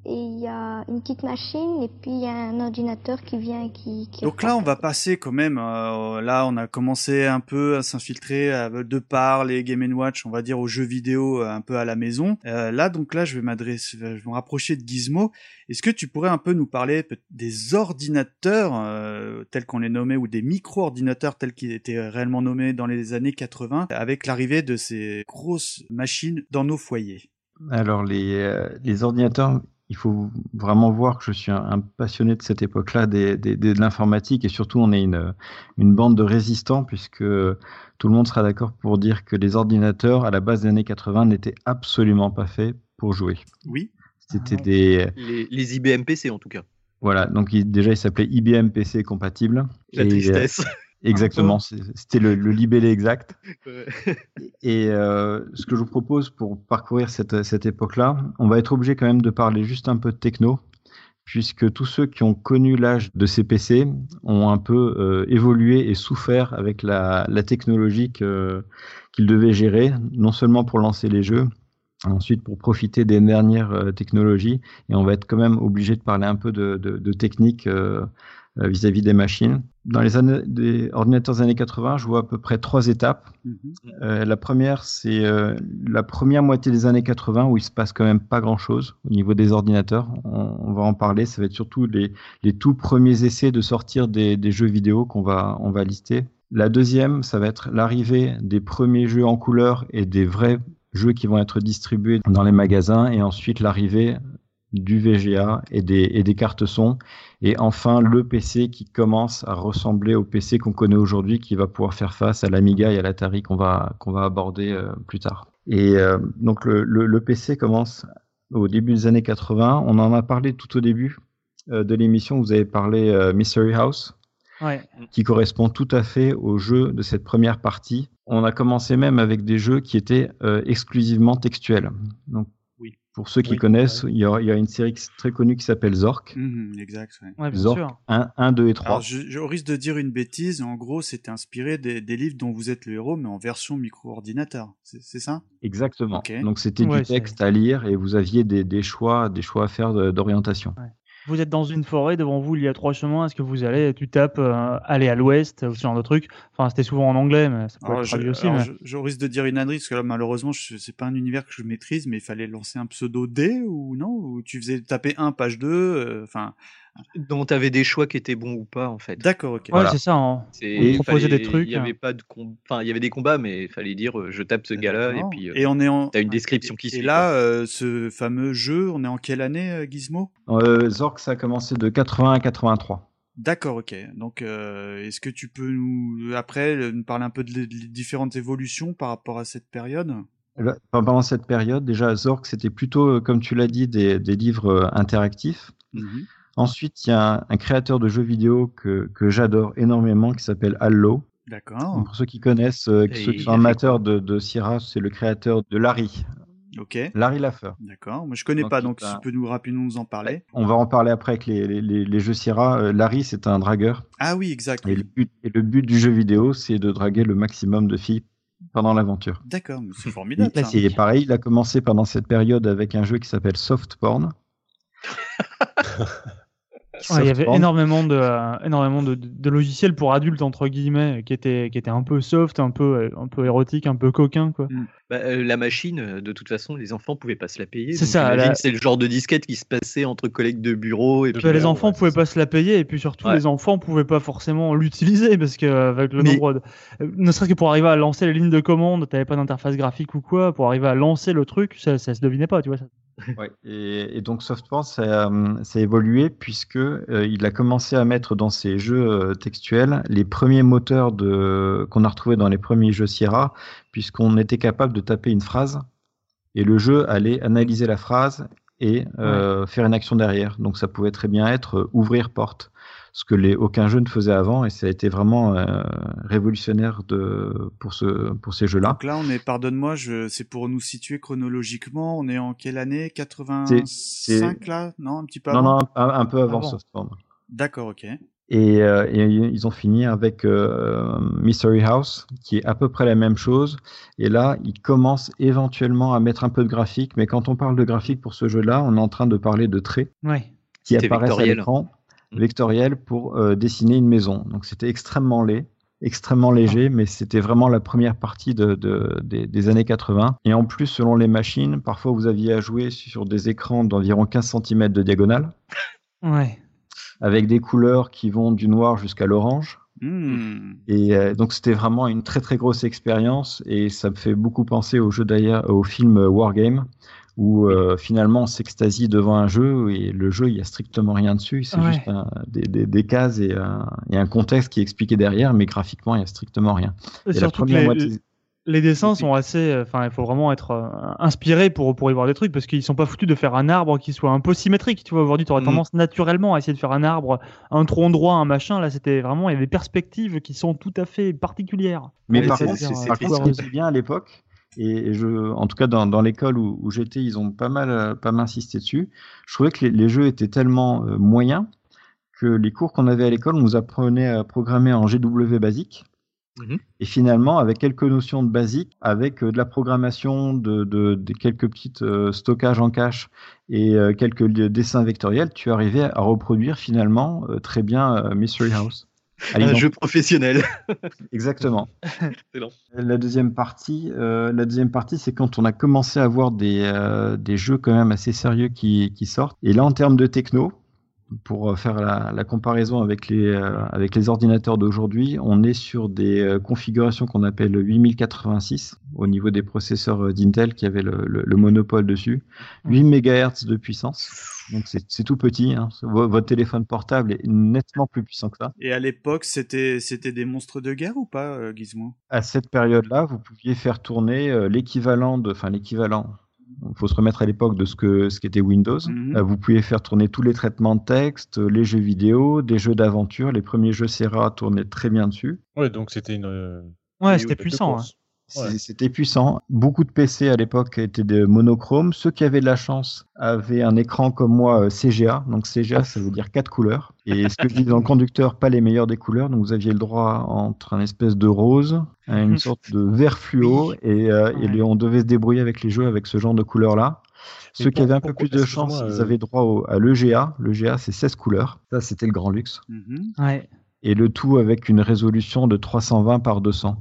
et il y a une petite machine et puis il y a un ordinateur qui vient et qui... qui Donc là, on va passer quand même. euh, là, on a commencé un peu à s'infiltrer euh, de par les Game Watch, on va dire aux jeux vidéo euh, un peu à la maison. Euh, là, donc là, je vais m'adresser, je vais me rapprocher de Gizmo. Est-ce que tu pourrais un peu nous parler des ordinateurs euh, tels qu'on les nommait ou des micro-ordinateurs tels qu'ils étaient réellement nommés dans les années 80, avec l'arrivée de ces grosses machines dans nos foyers? Alors, les, euh, les ordinateurs, il faut vraiment voir que je suis un, un passionné de cette époque-là des, des- des- de l'informatique et surtout on est une, une bande de résistants puisque tout le monde sera d'accord pour dire que les ordinateurs à la base des années 80 n'étaient absolument pas faits pour jouer. Oui. C'était des Les, les IBM PC en tout cas. voilà donc il- déjà il s'appelait IBM PC compatible. La Et, euh, tristesse. Exactement, c'est- c'était le, le libellé exact. Et euh, ce que je vous propose pour parcourir cette, cette époque-là, on va être obligé quand même de parler juste un peu de techno, puisque tous ceux qui ont connu l'âge de ces PC ont un peu euh, évolué et souffert avec la, la technologie qu'ils devaient gérer, non seulement pour lancer les jeux, ensuite pour profiter des dernières euh, technologies, et on va être quand même obligé de parler un peu de, de, de technique euh, euh, vis-à-vis des machines. Dans les années, des ordinateurs des années 80, je vois à peu près trois étapes. Euh, la première, c'est euh, la première moitié des années 80 où il se passe quand même pas grand-chose au niveau des ordinateurs. On, on va en parler. Ça va être surtout les, les tout premiers essais de sortir des, des jeux vidéo qu'on va, on va lister. La deuxième, ça va être l'arrivée des premiers jeux en couleur et des vrais jeux qui vont être distribués dans les magasins. Et ensuite, l'arrivée du VGA et des, et des cartes son. Et enfin, le PC qui commence à ressembler au PC qu'on connaît aujourd'hui, qui va pouvoir faire face à l'Amiga et à l'Atari qu'on va, qu'on va aborder euh, plus tard. Et euh, donc, le, le, le PC commence au début des années 80. On en a parlé tout au début euh, de l'émission. Vous avez parlé Mystery House Ouais. qui correspond tout à fait au jeu de cette première partie. On a commencé même avec des jeux qui étaient exclusivement textuels. Donc, pour ceux qui Oui, connaissent, il, y a, il y a une série qui- très connue qui s'appelle Zork. Mhm, exact. ouais. Ouais, bien Zork sûr. 1, 1, 2 et 3. Alors, je, je risque de dire une bêtise. En gros, c'était inspiré des, des livres dont vous êtes le héros, mais en version micro-ordinateur. C'est c'est ça? Exactement. Donc c'était Ouais, du texte à lire et vous aviez des, des choix, des choix à faire d'orientation. Vous êtes dans une forêt, devant vous il y a trois chemins. Est-ce que vous allez, tu tapes euh, aller à l'ouest ou ce genre de truc Enfin, c'était souvent en anglais, mais ça peut Alors, être je, traduit aussi. mais- je, je risque de dire une ânerie, parce que là, malheureusement, c'est pas un univers que je maîtrise, mais il fallait lancer un pseudo D ou non Ou tu faisais taper 1, page 2 euh, Enfin. Dont tu avais des choix qui étaient bons ou pas en fait. D'accord, ok. Ouais, Voilà. c'est ça. hein. C'est- Et il proposer fallait- des trucs. Il y avait pas de com- enfin il y avait des combats mais il fallait dire euh, je tape ce gars-là et D'accord. puis euh, Et on est en. t'as une description qui Et suit. là, euh, ce fameux jeu, on est en quelle année, euh, Gizmo? Euh, Zork, ça a commencé de 80 à 83. D'accord, ok. Donc, euh, est-ce que tu peux nous, après, nous parler un peu de les, les différentes évolutions par rapport à cette période? Là, Pendant cette période, déjà, Zork, c'était plutôt, comme tu l'as dit, des, des livres interactifs. Mhm. Ensuite, il y a un, un créateur de jeux vidéo que, que j'adore énormément qui s'appelle Allo. D'accord. Pour ceux qui connaissent, euh, Et ceux qui sont amateurs de, de Sierra, c'est le créateur de Larry, Ok. Larry Laffer. D'accord. Moi, je connais Donc, pas, donc a- tu peux nous rapidement nous en parler. On va en parler après avec les, les, les- les jeux Sierra. Euh, Larry, c'est un dragueur. Ah oui, exact. Et le, but, et le but du jeu vidéo, c'est de draguer le maximum de filles pendant l'aventure. D'accord, c'est formidable. ça. Et pareil, il a commencé pendant cette période avec un jeu qui s'appelle Soft Porn. Ouais, il y avait énormément de, euh, énormément de, de- logiciels pour adultes entre guillemets qui étaient, qui étaient un peu soft, un peu, euh, un peu érotique, un peu coquin quoi. Bah, euh, la machine, euh, de toute façon, les enfants pouvaient pas se la payer. C'est ça, la- C'est le genre de disquette qui se passait entre collègues de bureau et puis Bah, les enfants pouvaient pas se la payer et puis surtout Ouais. les enfants pouvaient pas forcément l'utiliser parce que euh, avec le Mais- nombre de... ne serait-ce que pour arriver à lancer les lignes de commande, t'avais pas d'interface graphique ou quoi, pour arriver à lancer le truc, ça, ça se devinait pas, tu vois. ça. Ouais, et, et donc Softporn, ça, a, ça a évolué puisque euh, il a commencé à mettre dans ses jeux euh, textuels les premiers moteurs de qu'on a retrouvés dans les premiers jeux Sierra, puisqu'on était capable de taper une phrase et le jeu allait analyser la phrase et euh, faire une action derrière. Donc ça pouvait très bien être euh, ouvrir porte, ce que les, aucun jeu ne faisait avant et ça a été vraiment euh, révolutionnaire de, pour, ce, pour ces jeux-là. Donc là, on est, pardonne-moi, c'est pour nous situer chronologiquement. On est en quelle année? C'est- 85 c'est- là? Non, un petit peu Non, avant? non, un, un peu avant Avant. Softporn. D'accord, ok. Et, euh, et ils ont fini avec euh, Mystery House, qui est à peu près la même chose. Et là, ils commencent éventuellement à mettre un peu de graphique. Mais quand on parle de graphique pour ce jeu-là, on est en train de parler de traits Ouais. qui apparaissent vectoriel. à l'écran, vectoriel, pour euh, dessiner une maison. Donc c'était extrêmement laid, extrêmement léger, mais c'était vraiment la première partie de, de- des, des années 80. Et en plus, selon les machines, parfois vous aviez à jouer sur des écrans d'environ 15 cm de diagonale Ouais. Avec des couleurs qui vont du noir jusqu'à l'orange. Hmm. Et euh, donc c'était vraiment une très très grosse expérience et ça me fait beaucoup penser au jeu d'ailleurs, au film Wargame où euh, finalement on s'extasie devant un jeu et le jeu il y a strictement rien dessus, c'est Ouais. juste un- des, des, des cases et un, et un contexte qui est expliqué derrière, mais graphiquement il y a strictement rien. Et Et la première les, moitié- les dessins sont assez. euh, Enfin, il faut vraiment être euh, inspiré pour, pour y voir des trucs parce qu'ils sont pas foutus de faire un arbre qui soit un peu symétrique. Tu vois, aujourd'hui, tu aurais Mhm. tendance naturellement à essayer de faire un arbre, un tronc droit, un machin. Là, c'était vraiment. Il y a des perspectives qui sont tout à fait particulières. Mais par contre, contre, ce bien à l'époque, Et je, en tout cas, dans, dans l'école où, où j'étais, ils ont pas mal, euh, pas mal insisté dessus. Je trouvais que les, les jeux étaient tellement euh, moyens que les cours qu'on avait à l'école, on nous apprenait à programmer en GW basique. Mhm. Et finalement, avec quelques notions de basique, avec euh, de la programmation, de, de, de quelques petites euh, stockages en cache et euh, quelques dessins vectoriels, tu arrivais à reproduire finalement euh, très bien Mystery House. Un jeu professionnel. Exactement. Excellent. La deuxième partie, la deuxième partie, c'est quand on a commencé à avoir des, des jeux quand même assez sérieux qui, qui sortent. Et là, en termes de techno, pour euh, faire la, la comparaison avec les, euh, avec les ordinateurs d'aujourd'hui, on est sur des euh, configurations qu'on appelle 8086 au niveau des processeurs euh, d'Intel qui avaient le, le- le monopole dessus. 8 MHz de puissance. Donc c'est tout petit. Hein. Vo- Votre téléphone portable est nettement plus puissant que ça. Et à l'époque, c'était des monstres de guerre ou pas, Gizmo? À cette période-là, vous pouviez faire tourner l'équivalent de, enfin l'équivalent. Il faut se remettre à l'époque de ce que ce qu'était Windows. Mhm. Euh, vous pouviez faire tourner tous les traitements de texte, euh, les jeux vidéo, des jeux d'aventure. Les premiers jeux Serra tournaient très bien dessus. Ouais, donc c'était une. euh, Ouais, c'était puissant. Ouais. C'était puissant. Beaucoup de PC à l'époque étaient de monochrome. Ceux qui avaient de la chance avaient un écran comme moi euh, CGA. Donc CGA, ça veut dire quatre couleurs. Et ce que je dis dans le conducteur, pas les meilleures des couleurs. Donc vous aviez le droit entre un espèce de rose, une sorte de vert fluo, et, euh, et on devait se débrouiller avec les jeux avec ce genre de couleurs-là. Ceux qui avaient un peu plus de chance, ils euh, avaient droit au- à l'EGA. L'EGA, c'est 16 couleurs. Ça, c'était le grand luxe. Mhm. Ouais. Et le tout avec une résolution de 320 par 200.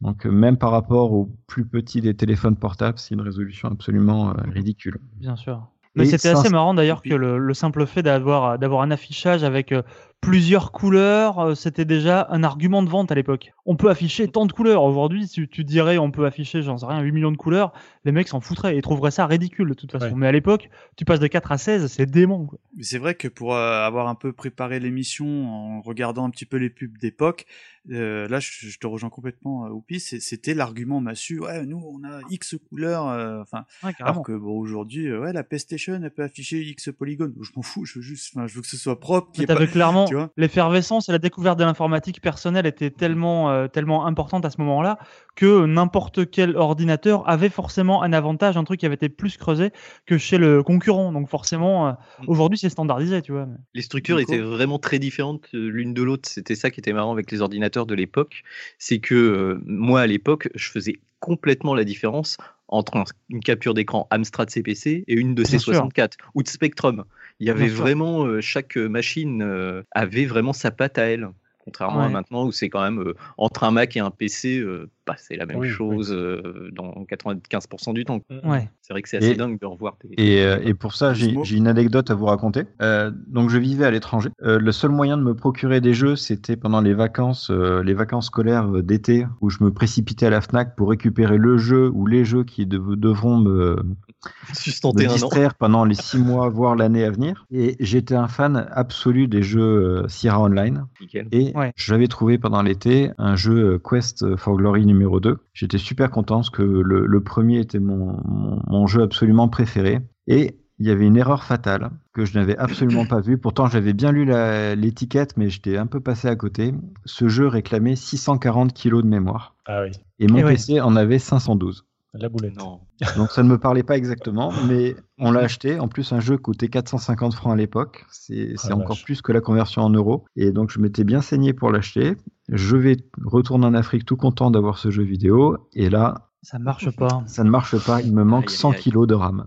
Donc euh, même par rapport au plus petit des téléphones portables, c'est une résolution absolument euh, ridicule. Bien sûr. Mais c'était assez marrant d'ailleurs que le, le simple fait d'avoir d'avoir un affichage avec euh, plusieurs couleurs, euh, c'était déjà un argument de vente à l'époque. On peut afficher tant de couleurs. Aujourd'hui, si tu dirais on peut afficher, j'en sais rien, 8 millions de couleurs, les mecs s'en foutraient et trouveraient ça ridicule de toute façon. Ouais. Mais à l'époque, tu passes de 4 à 16, c'est dément. Quoi. Mais c'est vrai que pour euh, avoir un peu préparé l'émission en regardant un petit peu les pubs d'époque, euh, là je, je te rejoins complètement, euh, Oupi, c'était l'argument massu. Ouais, nous on a X couleurs, euh, enfin. Ouais, carrément. alors que bon aujourd'hui, ouais, la PlayStation elle peut afficher X polygones. Je m'en fous, je veux juste, je veux que ce soit propre. T'avais pas- clairement tu vois l'effervescence et la découverte de l'informatique personnelle était tellement euh, tellement importante à ce moment-là que n'importe quel ordinateur avait forcément un avantage, un truc qui avait été plus creusé que chez le concurrent. Donc forcément, euh, aujourd'hui c'est standardisé, tu vois. mais- Les structures étaient vraiment très différentes euh, l'une de l'autre. C'était ça qui était marrant avec les ordinateurs de l'époque. C'est que euh, moi, à l'époque, je faisais complètement la différence entre un- une capture d'écran Amstrad CPC et une de Bien C64 ou de Spectrum. Il y avait Bien vraiment, euh, chaque machine euh, avait vraiment sa patte à elle. Contrairement à maintenant où c'est quand même euh, entre un Mac et un PC, euh, bah, c'est la même Oui, chose euh, dans 95% du temps. Ouais. C'est vrai que c'est assez Et- dingue de revoir des. Et, euh, et pour ça, j'ai une anecdote à vous raconter. Euh, donc, je vivais à l'étranger. Euh, le seul moyen de me procurer des jeux, c'était pendant les vacances, euh, les vacances scolaires d'été, où je me précipitais à la Fnac pour récupérer le jeu ou les jeux qui dev- devront me, me Sustenter un an. distraire pendant les six mois, voire l'année à venir. Et j'étais un fan absolu des jeux euh, Sierra Online. Nickel. Et Ouais. j'avais trouvé pendant l'été un jeu euh, Quest for Glory numéro 2. J'étais super content parce que le, le premier était mon, mon, mon jeu absolument préféré. Et il y avait une erreur fatale que je n'avais absolument pas vue. Pourtant, j'avais bien lu la- l'étiquette, mais j'étais un peu passé à côté. Ce jeu réclamait 640 kilos de mémoire. Ah oui, Et mon Et ouais. PC en avait 512. La boulette. Non. Donc ça ne me parlait pas exactement, mais on l'a acheté. En plus, un jeu coûtait 450 francs à l'époque. C'est c'est Ah, encore vache. plus que la conversion en euros. Et donc je m'étais bien saigné pour l'acheter. Je vais retourner en Afrique tout content d'avoir ce jeu vidéo. Et là, Ça marche pas. ça ne marche pas. Il me manque Aïe, aïe, 100 aïe. kilos de RAM.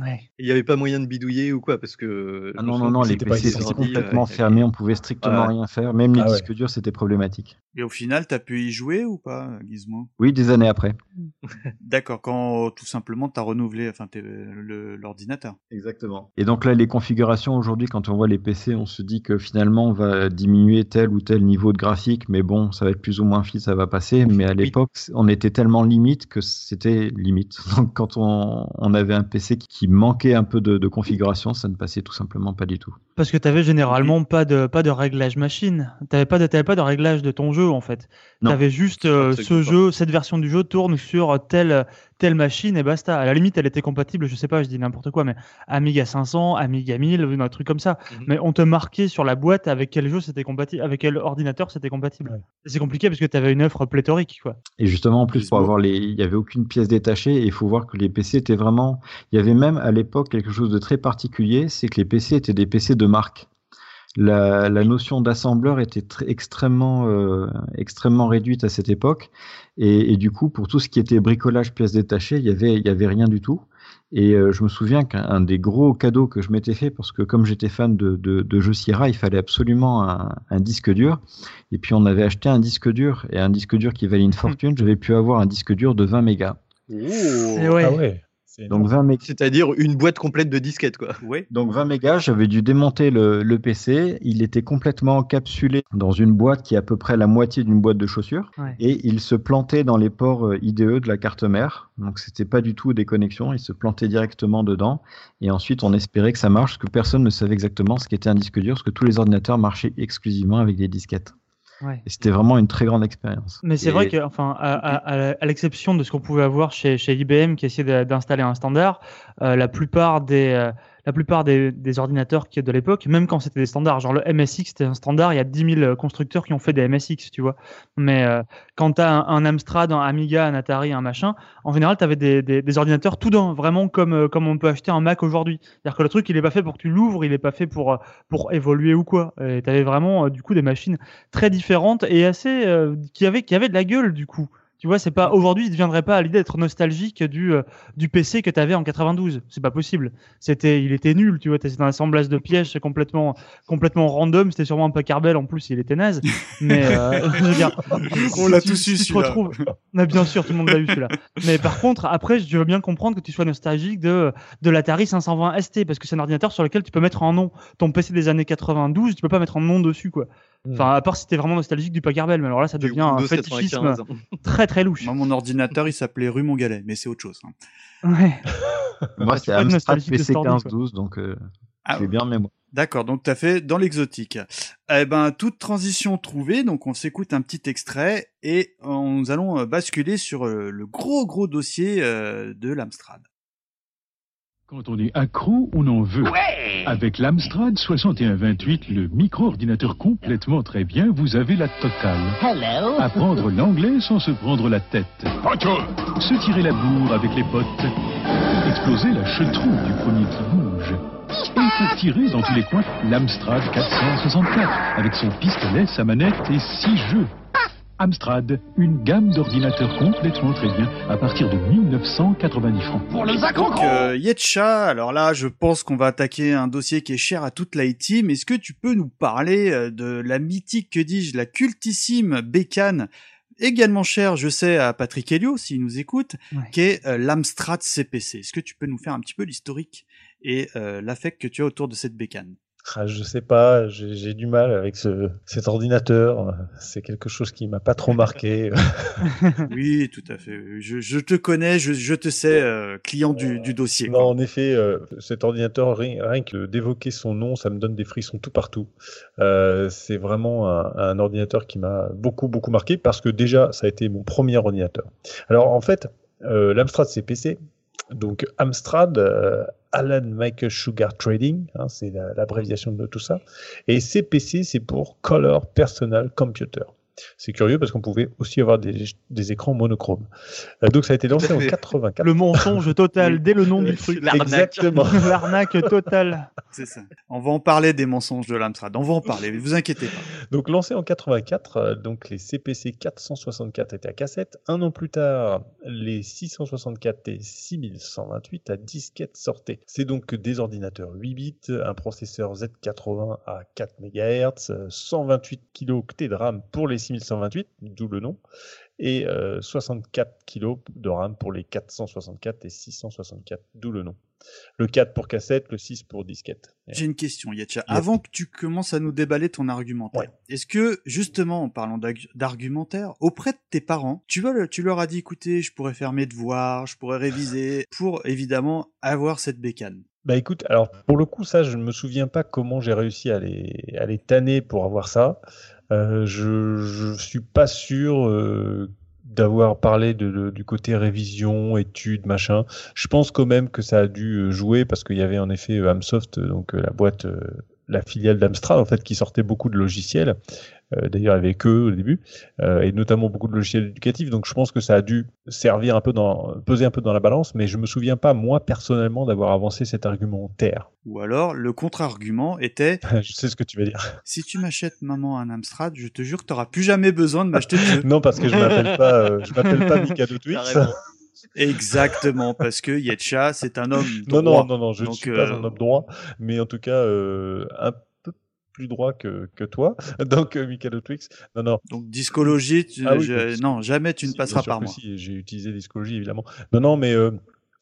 Ouais. Il n'y avait pas moyen de bidouiller ou quoi parce que. Ah non, non, non, les PC étaient complètement euh, fermés. On pouvait strictement Ouais. rien faire. Même les Ah ouais. disques durs, c'était problématique. Et au final, t'as pu y jouer ou pas, Gizmo? Oui, des années après. D'accord, quand tout simplement t'as renouvelé, enfin l'ordinateur. Exactement. Et donc là, les configurations aujourd'hui, quand on voit les PC, on se dit que finalement, on va diminuer tel ou tel niveau de graphique, mais bon, ça va être plus ou moins fluide, ça va passer. Mais à l'époque, on était tellement limite que c'était limite. Donc quand on, on avait un PC qui- qui manquait un peu de, de configuration, ça ne passait tout simplement pas du tout. Parce que tu avais généralement pas de, pas de réglage machine. Tu n'avais pas, de- t'avais pas de réglage de ton jeu, en fait. Tu avais juste euh, ce pas- jeu, cette version du jeu tourne sur tel, telle machine et basta. À la limite, elle était compatible, je sais pas, je dis n'importe quoi, mais Amiga 500, Amiga 1000, un truc comme ça. Mhm. Mais on te marquait sur la boîte avec quel jeu c'était compatible, avec quel ordinateur c'était compatible. C'est compliqué parce que tu avais une offre pléthorique, quoi. Et justement, en plus, pour avoir les, il y avait aucune pièce détachée. Et il faut voir que les PC étaient vraiment. Il y avait même à l'époque quelque chose de très particulier, c'est que les PC étaient des PC de marque. La, la notion d'assembleur était très, extrêmement, euh, extrêmement réduite à cette époque. Et, et du coup, pour tout ce qui était bricolage pièces détachées, il y avait, il y avait rien du tout. Et euh, je me souviens qu'un un des gros cadeaux que je m'étais fait, parce que comme j'étais fan de, de, de jeux Sierra, il fallait absolument un, un disque dur. Et puis on avait acheté un disque dur, et un disque dur qui valait une fortune, j'avais pu avoir un disque dur de 20 mégas. Et ouais. Ah ouais. Donc 20 mégas. C'est-à-dire une boîte complète de disquettes, quoi. Oui. Donc 20 mégas, j'avais dû démonter le, le PC. Il était complètement encapsulé dans une boîte qui est à peu près la moitié d'une boîte de chaussures. Ouais. Et il se plantait dans les ports euh, IDE de la carte mère. Donc c'était pas du tout des connexions, il se plantait directement dedans. Et ensuite on espérait que ça marche, parce que personne ne savait exactement ce qu'était un disque dur, parce que tous les ordinateurs marchaient exclusivement avec des disquettes. Ouais. Et c'était vraiment une très grande expérience. Mais c'est Et- vrai que, enfin, à, à- l'exception de ce qu'on pouvait avoir chez, chez IBM qui essayait d'installer un standard, euh, la plupart des, euh, la plupart des, ordinateurs qui de l'époque, même quand c'était des standards, genre le MSX c'était un standard, il y a 10 000 constructeurs qui ont fait des MSX, tu vois. Mais euh, quand tu as un, Amstrad, un Amiga, un Atari, un machin, en général tu avais des, ordinateurs tout d'un, vraiment comme, euh, comme on peut acheter un Mac aujourd'hui. C'est-à-dire que le truc il est pas fait pour que tu l'ouvres, il est pas fait pour, euh, pour évoluer ou quoi. Et tu avais vraiment euh, du coup des machines très différentes et assez euh, qui avaient qui avaient de la gueule du coup. Tu vois, c'est pas aujourd'hui, il ne viendrait pas à l'idée d'être nostalgique du euh, du PC que tu avais en 92. C'est pas possible. C'était, il était nul, tu vois. C'était un assemblage de pièges complètement complètement random. C'était sûrement un Pacarbel en plus, il était naze. Mais euh, je veux dire, On si l'a tous si eu, celui-là. retrouves- Mais bien sûr, tout le monde l'a eu celui-là. Mais par contre, après, je veux bien comprendre que tu sois nostalgique de de l'Atari 520 ST parce que c'est un ordinateur sur lequel tu peux mettre un nom. Ton PC des années 92, tu peux pas mettre un nom dessus, quoi. Enfin, à part si t'es vraiment nostalgique du Pacarbel, mais alors là, ça devient un fétichisme 95. très très louche. Moi, mon ordinateur, il s'appelait rue Montgalet, mais c'est autre chose. hein. Ouais. Moi, tu c'est Amstrad nostalgique de PC cet ordi, quoi. 1512, donc euh, Ah vais bien en mémoire. D'accord, donc t'as fait dans l'exotique. Eh ben, toute transition trouvée, donc on s'écoute un petit extrait et euh, nous allons euh, basculer sur euh, le gros gros dossier euh, de l'Amstrad. Quand on est accro, on en veut. Avec l'Amstrad 6128, le micro-ordinateur complètement très bien, vous avez la totale. Hello. Apprendre l'anglais sans se prendre la tête. Se tirer la bourre avec les potes. Exploser la chetrouille du premier qui bouge. Et pour tirer dans tous les coins, l'Amstrad 464, avec son pistolet, sa manette et six jeux. Amstrad, une gamme d'ordinateurs complètement très bien, à partir de 1990 francs. Pour les Donc, euh, Yetcha, alors là, je pense qu'on va attaquer un dossier qui est cher à toute l'IT, mais est-ce que tu peux nous parler euh, de la mythique, que dis-je, la cultissime bécane également chère, je sais, à Patrick Helio, s'il nous écoute, Ouais. qui est euh, l'Amstrad CPC. Est-ce que tu peux nous faire un petit peu l'historique et euh, l'affect que tu as autour de cette bécane? Je sais pas, j'ai j'ai du mal avec ce, cet ordinateur. C'est quelque chose qui m'a pas trop marqué. Oui, tout à fait. Je, je te connais, je, je te sais, euh, client du, du dossier. non, en effet, euh, cet ordinateur, rien, rien que d'évoquer son nom, ça me donne des frissons tout partout. Euh, c'est vraiment un, un ordinateur qui m'a beaucoup, beaucoup marqué parce que déjà, ça a été mon premier ordinateur. Alors, en fait, euh, l'Amstrad CPC, donc Amstrad, euh, Alan Michael Sugar Trading, hein, c'est la- l'abréviation de tout ça. Et CPC, c'est pour Color Personal Computer. C'est curieux parce qu'on pouvait aussi avoir des, des écrans monochromes. Euh, donc ça a été lancé en 84. Le mensonge total dès le nom du truc. Exactement. L'arnaque totale. C'est ça. On va en parler des mensonges de l'Amstrad. On va en parler. Vous inquiétez pas. Donc lancé en 84, euh, donc les CPC 464 étaient à cassette. Un an plus tard, les 664 et 6128 à disquette sortaient. C'est donc des ordinateurs 8 bits, un processeur Z80 à 4 MHz, euh, 128 kilo-octets de RAM pour les 6128, d'où le nom, et euh, 64 kg de RAM pour les 464 et 664, d'où le nom. Le 4 pour cassette, le 6 pour disquette. J'ai une question, Yetcha. Yep. Avant que tu commences à nous déballer ton argumentaire, Ouais. est-ce que, justement, en parlant d'arg- d'argumentaire, auprès de tes parents, tu, vois, le- tu leur as dit, écoutez, je pourrais faire mes devoirs, je pourrais réviser, pour, évidemment, avoir cette bécane? Bah écoute, alors pour le coup, ça, je ne me souviens pas comment j'ai réussi à les, à les tanner pour avoir ça. Euh, je, je suis pas sûr. euh, d'avoir parlé du côté révision, études, machin. Je pense quand même que ça a dû euh, jouer parce qu'il y avait en effet Amsoft, donc la boîte, la filiale d'Amstrad en fait, qui sortait beaucoup de logiciels. Euh, D'ailleurs, avec eux au début, euh, et notamment beaucoup de logiciels éducatifs. Donc, je pense que ça a dû servir un peu dans, peser un peu dans la balance, mais je me souviens pas moi personnellement d'avoir avancé cet argumentaire. Ou alors, le contre-argument était je sais ce que tu vas dire. si tu m'achètes maman un Amstrad, je te jure que t'auras plus jamais besoin de m'acheter de jeu. Non, parce que je m'appelle pas, euh, je m'appelle pas Mikado Twix. Exactement, parce que Yetcha, c'est un homme Non, droit. non, non, non, je ne suis pas euh, un homme droit, mais en tout cas, euh, un peu plus droit que, que toi. Donc, euh, Mikado Twix. Non, non. Donc, discologie, tu- Ah oui, je- non, jamais tu ne passeras par moi. si, j'ai utilisé discologie, évidemment. Non, non, mais euh,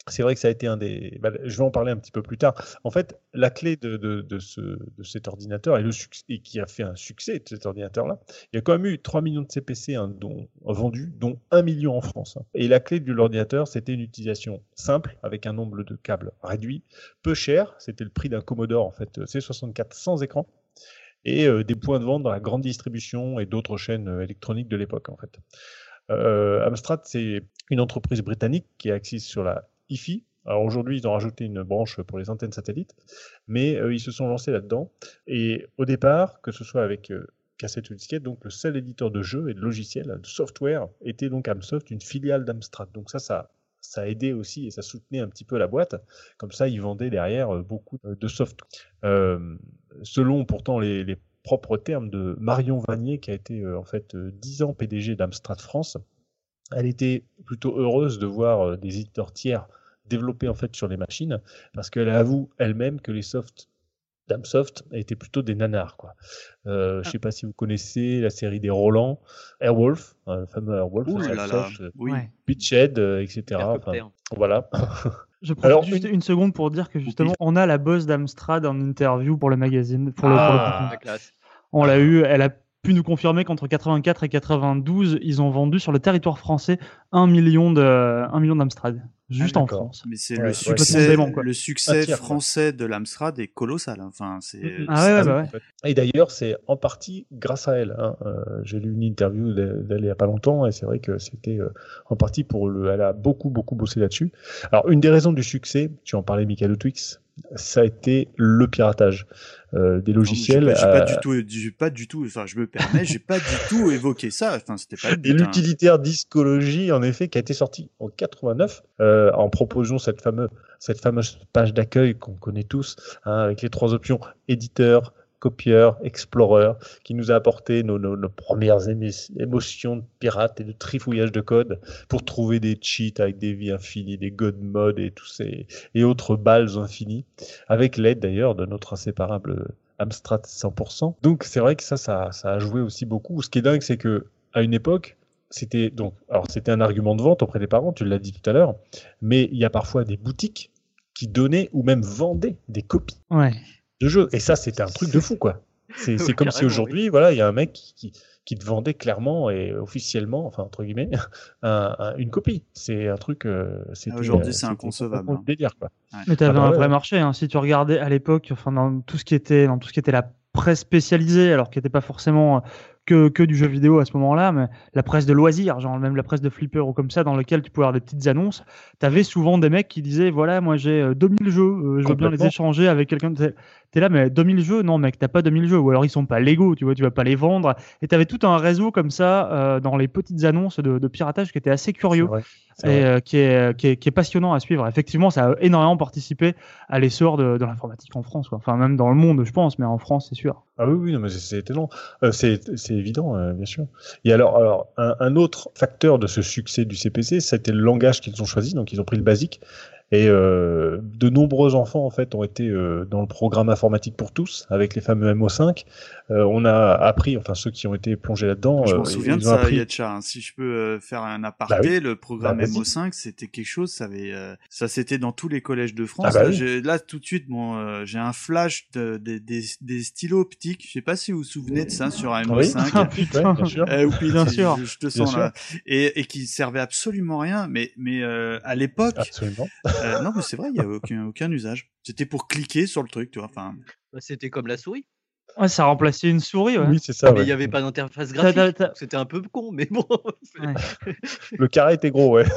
c'est vrai que ça a été un des. bah, je vais en parler un petit peu plus tard. En fait, la clé de, de, de ce, de cet ordinateur et, le succès, qui a fait un succès de cet ordinateur-là, il y a quand même eu 3 millions de CPC hein, vendus, dont 1 million en France. hein. Et la clé de l'ordinateur, c'était une utilisation simple, avec un nombre de câbles réduit, peu cher, c'était le prix d'un Commodore en fait, C64 sans écran, et euh, des points de vente dans la grande distribution et d'autres chaînes euh, électroniques de l'époque en fait. Euh, Amstrad, c'est une entreprise britannique qui est axée sur la hi-fi. Alors aujourd'hui, ils ont rajouté une branche pour les antennes satellites, mais euh, ils se sont lancés là-dedans. Et au départ, que ce soit avec euh, cassette ou disquette, donc le seul éditeur de jeux et de logiciels, de software, était donc Amsoft, une filiale d'Amstrad. Donc ça, ça, ça a aidé aussi et ça soutenait un petit peu la boîte. Comme ça, ils vendaient derrière euh, beaucoup de soft. Euh, selon pourtant les, les propres termes de Marion Vanier, qui a été euh, en fait euh, 10 ans PDG d'Amstrad France, elle était plutôt heureuse de voir des éditeurs tiers développer en fait sur les machines, parce qu'elle avoue elle-même que les softs d'Amsoft étaient plutôt des nanars. Quoi. Euh, Je sais pas si vous connaissez la série des Roland, Airwolf, hein, le fameux Airwolf, Ouh là là, euh, oui. Beachhead, euh, etc. Enfin, voilà. Je profite Alors, juste une- une... seconde pour dire que justement, on a la boss d'Amstrad en interview pour le magazine. Pour le, pour le Ah. On l'a eu, elle a pu nous confirmer qu'entre 84 et 92, ils ont vendu sur le territoire français 1 million de, 1 million d'Amstrad. Juste en. France. Mais c'est Ouais, le succès, le français de l'Amstrad est colossal. hein. Enfin, c'est. Ah ouais, ouais, Ah bah ouais. Et d'ailleurs, c'est en partie grâce à elle. hein. Euh, J'ai lu une interview d'elle il n'y a pas longtemps et c'est vrai que c'était euh, en partie pour le. Elle a beaucoup, beaucoup bossé là-dessus. Alors, une des raisons du succès, tu en parlais, Michael Twix, ça a été le piratage euh, des logiciels. J'ai pas, j'ai pas du tout, j'ai pas du tout. Enfin, je me permets, j'ai pas du tout évoqué ça. Enfin, c'était pas Et hein. l'utilitaire discologie, en effet, qui a été sorti en 89, euh, en proposant cette fameuse, cette fameuse page d'accueil qu'on connaît tous, hein, avec les trois options éditeur, copieur, explorer, qui nous a apporté nos, premières émo- émotions de pirates et de trifouillage de code pour trouver des cheats avec des vies infinies, des god modes et tous ces et autres balles infinies, avec l'aide d'ailleurs de notre inséparable Amstrad 100%. Donc c'est vrai que ça, ça, ça a joué aussi beaucoup. Ce qui est dingue, c'est que à une époque, c'était donc, alors c'était un argument de vente auprès des parents, tu l'as dit tout à l'heure, mais il y a parfois des boutiques qui donnaient ou même vendaient des copies Ouais. De. Et ça, c'était un truc de fou, quoi. C'est Oui, comme si aujourd'hui, voilà, il y a un mec qui, qui, qui te vendait clairement et officiellement, enfin entre guillemets, un- un- une copie. C'est un truc. euh, Aujourd'hui, euh, c'est inconcevable, hein. délire, quoi. Mais tu avais Ah bah un ouais, vrai ouais. marché. Hein. Si tu regardais à l'époque, enfin dans tout ce qui était dans tout ce qui était la presse spécialisée, alors qui n'était pas forcément euh, que, que du jeu vidéo à ce moment-là, mais la presse de loisirs, genre même la presse de flipper ou comme ça, dans lequel tu pouvais avoir des petites annonces, tu avais souvent des mecs qui disaient voilà, moi j'ai euh, 2000 jeux, euh, je veux bien les échanger avec quelqu'un. T'es t'es là, mais 2000 jeux, non mec, t'as pas 2000 jeux, ou alors ils sont pas légaux, tu vois, tu vas pas les vendre. Et tu avais tout un réseau comme ça euh, dans les petites annonces de, de piratage qui était assez curieux et euh, qui, est, qui, est, qui est passionnant à suivre. Effectivement, ça a énormément participé à l'essor de, de l'informatique en France, quoi. enfin même dans le monde, je pense, mais en France, c'est sûr. Ah oui, oui, non, mais étonnant. Euh, c'est évident, euh, bien sûr. Et alors, alors un, un autre facteur de ce succès du CPC, c'était le langage qu'ils ont choisi. Donc, ils ont pris le basique. Et euh, de nombreux enfants, en fait, ont été euh, dans le programme informatique pour tous, avec les fameux MO5. Euh, on a appris, enfin, ceux qui ont été plongés là-dedans, Je euh, m'en souviens de ça, appris... Yetcha. hein. Si je peux euh, faire un aparté, Bah oui. le programme Bah, vas-y. MO5, c'était quelque chose. Ça avait, euh, ça c'était dans tous les collèges de France. Ah bah là, oui. tout de suite, bon, euh, j'ai un flash de, de- des, des stylos optiques. Je sais pas si vous vous souvenez de ça sur un Oui. MO5. Ah, putain. Bien sûr. Euh, oui, Bien je- sûr. Je, je te Bien sens là. Et, et qui servait absolument rien. Mais, mais euh, à l'époque, Absolument. Euh, non, mais c'est vrai, il y avait aucun, aucun usage. C'était pour cliquer sur le truc, tu vois. Enfin, Bah, C'était comme la souris. Ouais, ça remplaçait une souris, ouais. Oui, c'est ça. mais ouais. il n'y avait pas d'interface graphique. C'était un peu con, mais bon. Le carré était gros, ouais.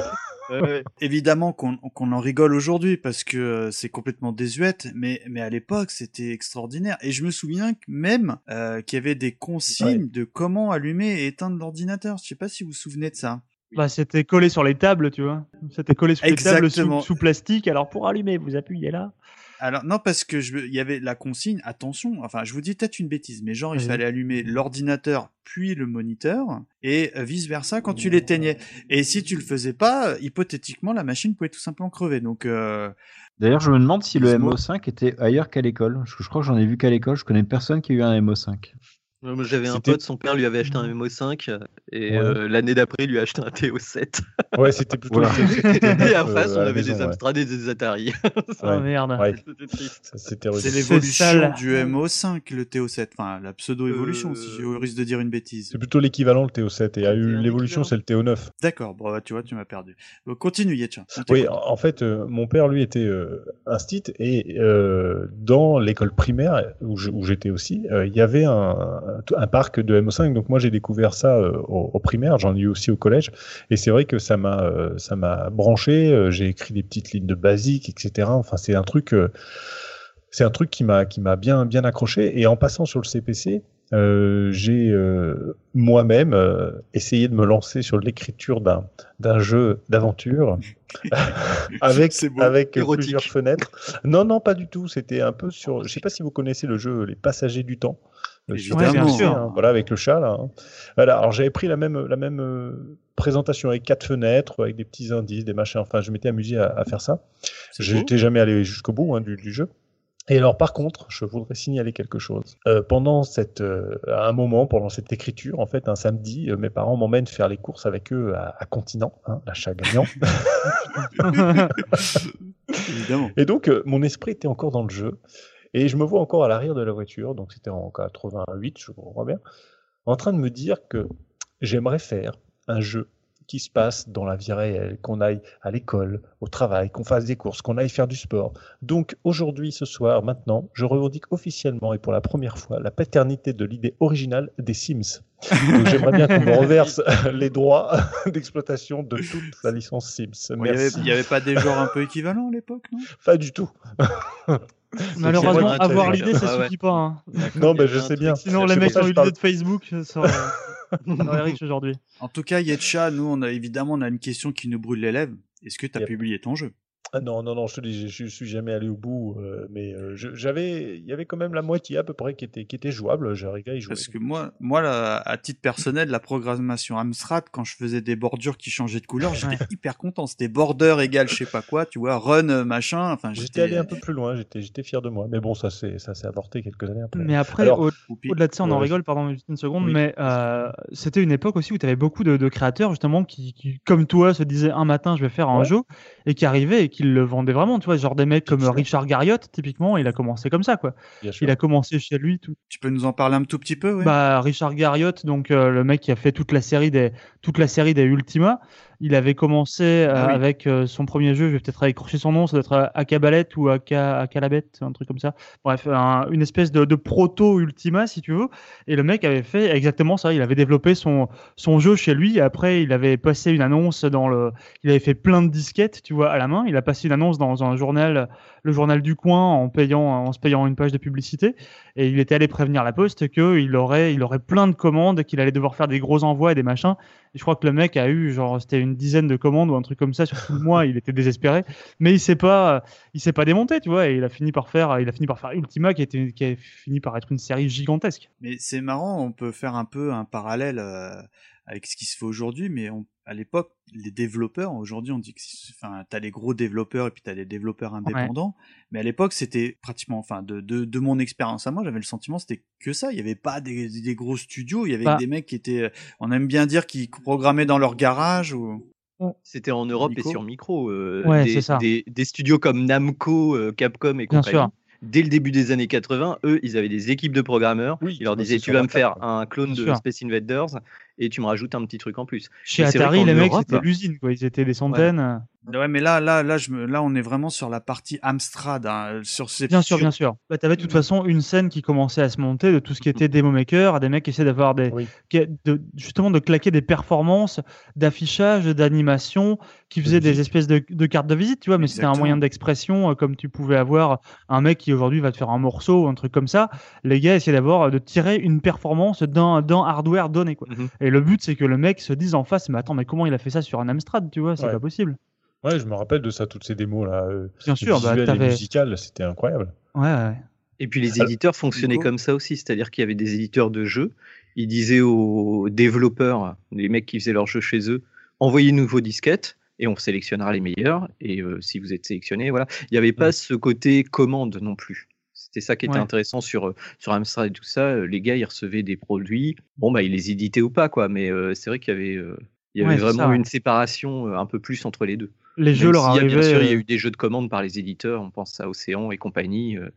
Ouais, ouais. Évidemment qu'on qu'on en rigole aujourd'hui parce que euh, c'est complètement désuète, mais mais à l'époque c'était extraordinaire. Et je me souviens même euh, qu'il y avait des consignes de comment allumer et éteindre l'ordinateur. Je sais pas si vous vous souvenez de ça. Bah, c'était collé sur les tables, tu vois. C'était collé sur les tables sous, plastique. Alors pour allumer, vous appuyez là. Alors non parce que je il y avait la consigne attention. Enfin je vous dis peut-être une bêtise, mais genre il fallait allumer l'ordinateur puis le moniteur et vice versa quand tu l'éteignais. Et si tu le faisais pas, euh, hypothétiquement la machine pouvait tout simplement crever. Donc euh, D'ailleurs, je me demande si le Excuse-moi. MO5 était ailleurs qu'à l'école. Je crois que j'en ai vu qu'à l'école. Je connais personne qui a eu un MO5. J'avais un pote, son père lui avait acheté un MO5 et Ouais. euh, l'année d'après, il lui a acheté un TO7. Ouais, c'était plutôt. Voilà. et en face, euh, on avait maison, des ouais. Amstrad et des Atari. Oh Ouais. merde. Ouais, C'était c'est l'évolution du MO5 le TO7, enfin la pseudo-évolution Euh, si je risque de dire une bêtise. C'est plutôt l'équivalent, le TO7. Et l'évolution, c'est le TO9. D'accord, bon, bah, tu vois, tu m'as perdu. Donc, continue, Yetcha. Oui, en fait, euh, mon père, lui, était euh, instit et euh, dans l'école primaire où j'étais aussi, euh, il y avait un, un parc de MO5. Donc moi, j'ai découvert ça euh, au, au primaire. J'en ai eu aussi au collège. Et c'est vrai que ça m'a euh, ça m'a branché. euh, j'ai écrit des petites lignes de basique, etc. Enfin, c'est un truc. euh, c'est un truc qui m'a qui m'a bien bien accroché. Et en passant sur le CPC, euh, j'ai euh, moi-même euh, essayé de me lancer sur l'écriture d'un d'un jeu d'aventure avec beau. avec Érotique. plusieurs fenêtres. Non non pas du tout. C'était un peu sur. Je sais pas si vous connaissez le jeu Les Passagers du Temps. Sur Évidemment. TMC, bien sûr. hein, voilà avec le chat là. hein. Voilà. Alors j'avais pris la même la même euh, présentation avec quatre fenêtres, avec des petits indices, des machins. Enfin, je m'étais amusé à, à faire ça. Je n'étais jamais allé jusqu'au bout hein, du, du jeu. Et alors, par contre, je voudrais signaler quelque chose. Euh, pendant cette, euh, à un moment, pendant cette écriture, en fait, un samedi, euh, mes parents m'emmènent faire les courses avec eux à, à Continent, hein, l'achat gagnant. Évidemment. Et donc, euh, mon esprit était encore dans le jeu. Et je me vois encore à l'arrière de la voiture, donc c'était en 88, je crois bien, en train de me dire que j'aimerais faire un jeu qui se passe dans la vie réelle, qu'on aille à l'école, au travail, qu'on fasse des courses, qu'on aille faire du sport. Donc aujourd'hui, ce soir, maintenant, je revendique officiellement et pour la première fois la paternité de l'idée originale des Sims. Donc j'aimerais bien qu'on me reverse les droits d'exploitation de toute la licence Sims. Il y avait, Merci. il y avait pas des genres un peu équivalents à l'époque, non? Pas du tout. Malheureusement, avoir l'idée, ça suffit pas. hein. Non, ben y je sais bien. Sinon, les mecs ça qui que ont je eu parle- l'idée de Facebook, ça riche aujourd'hui. En tout cas, Yetcha, nous, on a évidemment, on a une question qui nous brûle les lèvres. Est-ce que tu as Yep. publié ton jeu? Ah non, non, non, je te dis, je, je suis jamais allé au bout, euh, mais euh, j'avais, il y avait quand même la moitié à peu près qui était, qui était jouable. J'arrivais à y jouer. Parce que moi, moi, là, à titre personnel, la programmation Amstrad, quand je faisais des bordures qui changeaient de couleur, j'étais hyper content. C'était border égal je sais pas quoi, tu vois, run euh, machin. Enfin, J'étais allé un peu plus loin, j'étais, j'étais fier de moi. Mais bon, ça s'est, ça s'est avorté quelques années après. Mais après, Alors, au- au-delà de ça, on en rigole, pardon, une seconde, Oui. mais euh, c'était une époque aussi où tu avais beaucoup de, de créateurs, justement, qui, qui, comme toi, se disaient un matin, je vais faire un Ouais. jeu, et qui arrivaient et qui le vendaient vraiment, tu vois, genre des mecs comme. Richard Garriott, typiquement, il a commencé comme ça, quoi. bien sûr. Il a commencé chez lui, tout. Tu peux nous en parler un tout petit peu, ouais Bah, Richard Garriott, donc euh, le mec qui a fait toute la série des, toute la série des Ultima, il avait commencé euh, Ah oui. avec euh, son premier jeu, je vais peut-être écorcher son nom, ça doit être euh, Akabalet ou Aka, Akalabet, un truc comme ça. Bref, un- une espèce de, de proto-Ultima, si tu veux. Et le mec avait fait exactement ça. Il avait développé son, son jeu chez lui. Après, il avait passé une annonce dans le. Il avait fait plein de disquettes, tu vois, à la main. Il a passé une annonce dans un journal, le journal du coin, en payant, en se payant une page de publicité. Et il était allé prévenir la poste qu'il aurait, il aurait plein de commandes, qu'il allait devoir faire des gros envois et des machins. Et je crois que le mec a eu, genre, c'était une dizaine de commandes ou un truc comme ça sur tout le mois. Il était désespéré. Mais il s'est pas, il s'est pas démonté, tu vois. Et il a fini par faire, il a fini par faire Ultima, qui était, qui a fini par être une série gigantesque. Mais c'est marrant, on peut faire un peu un parallèle euh, avec ce qui se fait aujourd'hui, mais on- à l'époque, les développeurs, aujourd'hui on dit que, enfin, t'as les gros développeurs et puis t'as les développeurs indépendants, mais à l'époque c'était pratiquement, enfin, de, de, de mon expérience à moi, j'avais le sentiment c'était que ça, il y avait pas des, des gros studios, il y avait Bah. des mecs qui étaient, on aime bien dire, qui programmaient dans leur garage ou... C'était en Europe Nico et sur micro. euh, Ouais, des, c'est ça. Des, des studios comme Namco, euh, Capcom et Bien compagnie. sûr. Dès le début des années 80, eux, ils avaient des équipes de programmeurs. Oui, ils leur disaient Tu vas me faire un clone Bien de sûr. Space Invaders et tu me rajoutes un petit truc en plus. Chez Mais c'est vrai Atari, qu'en les mecs, Europe- c'était l'usine, quoi. Ils étaient des centaines. Ouais, mais là, là, là, je me, là, on est vraiment sur la partie Amstrad, hein, sur ces. Bien sûr, bien sûr. Bah, tu avais de toute façon une scène qui commençait à se monter de tout ce qui était démo maker, des mecs qui essaient d'avoir des, qui- de, justement de claquer des performances d'affichage, d'animation, qui faisaient des espèces de, de cartes de visite, tu vois, mais c'était un moyen d'expression euh, comme tu pouvais avoir un mec qui aujourd'hui va te faire un morceau ou un truc comme ça. Les gars essayaient d'avoir de tirer une performance d'un d'un hardware donné, quoi. Mhm. Et le but c'est que le mec se dise en face, mais attends, mais comment il a fait ça sur un Amstrad, tu vois, c'est Ouais. pas possible. Ouais, je me rappelle de ça, toutes ces démos là. euh, Bien sûr, bah, musicales, c'était incroyable. Ouais, ouais. Et puis les Alors, éditeurs fonctionnaient comme ça aussi, c'est-à-dire qu'il y avait des éditeurs de jeux, ils disaient aux développeurs, les mecs qui faisaient leurs jeux chez eux, envoyez nous vos disquettes et on sélectionnera les meilleurs. Et euh, si vous êtes sélectionné, voilà. Il n'y avait pas ce côté commande non plus. C'était ça qui était Ouais. intéressant sur, euh, sur Amstrad et tout ça. Euh, Les gars, ils recevaient des produits. Bon, bah, ils les éditaient ou pas, quoi. Mais euh, c'est vrai qu'il y avait, euh, il y avait Ouais, c'est vraiment ça, une séparation euh, un peu plus entre les deux. Les Même jeux leur s'il y a, Bien sûr, il y a arrivaient, eu des jeux de commande par les éditeurs. On pense à Océan et compagnie, euh,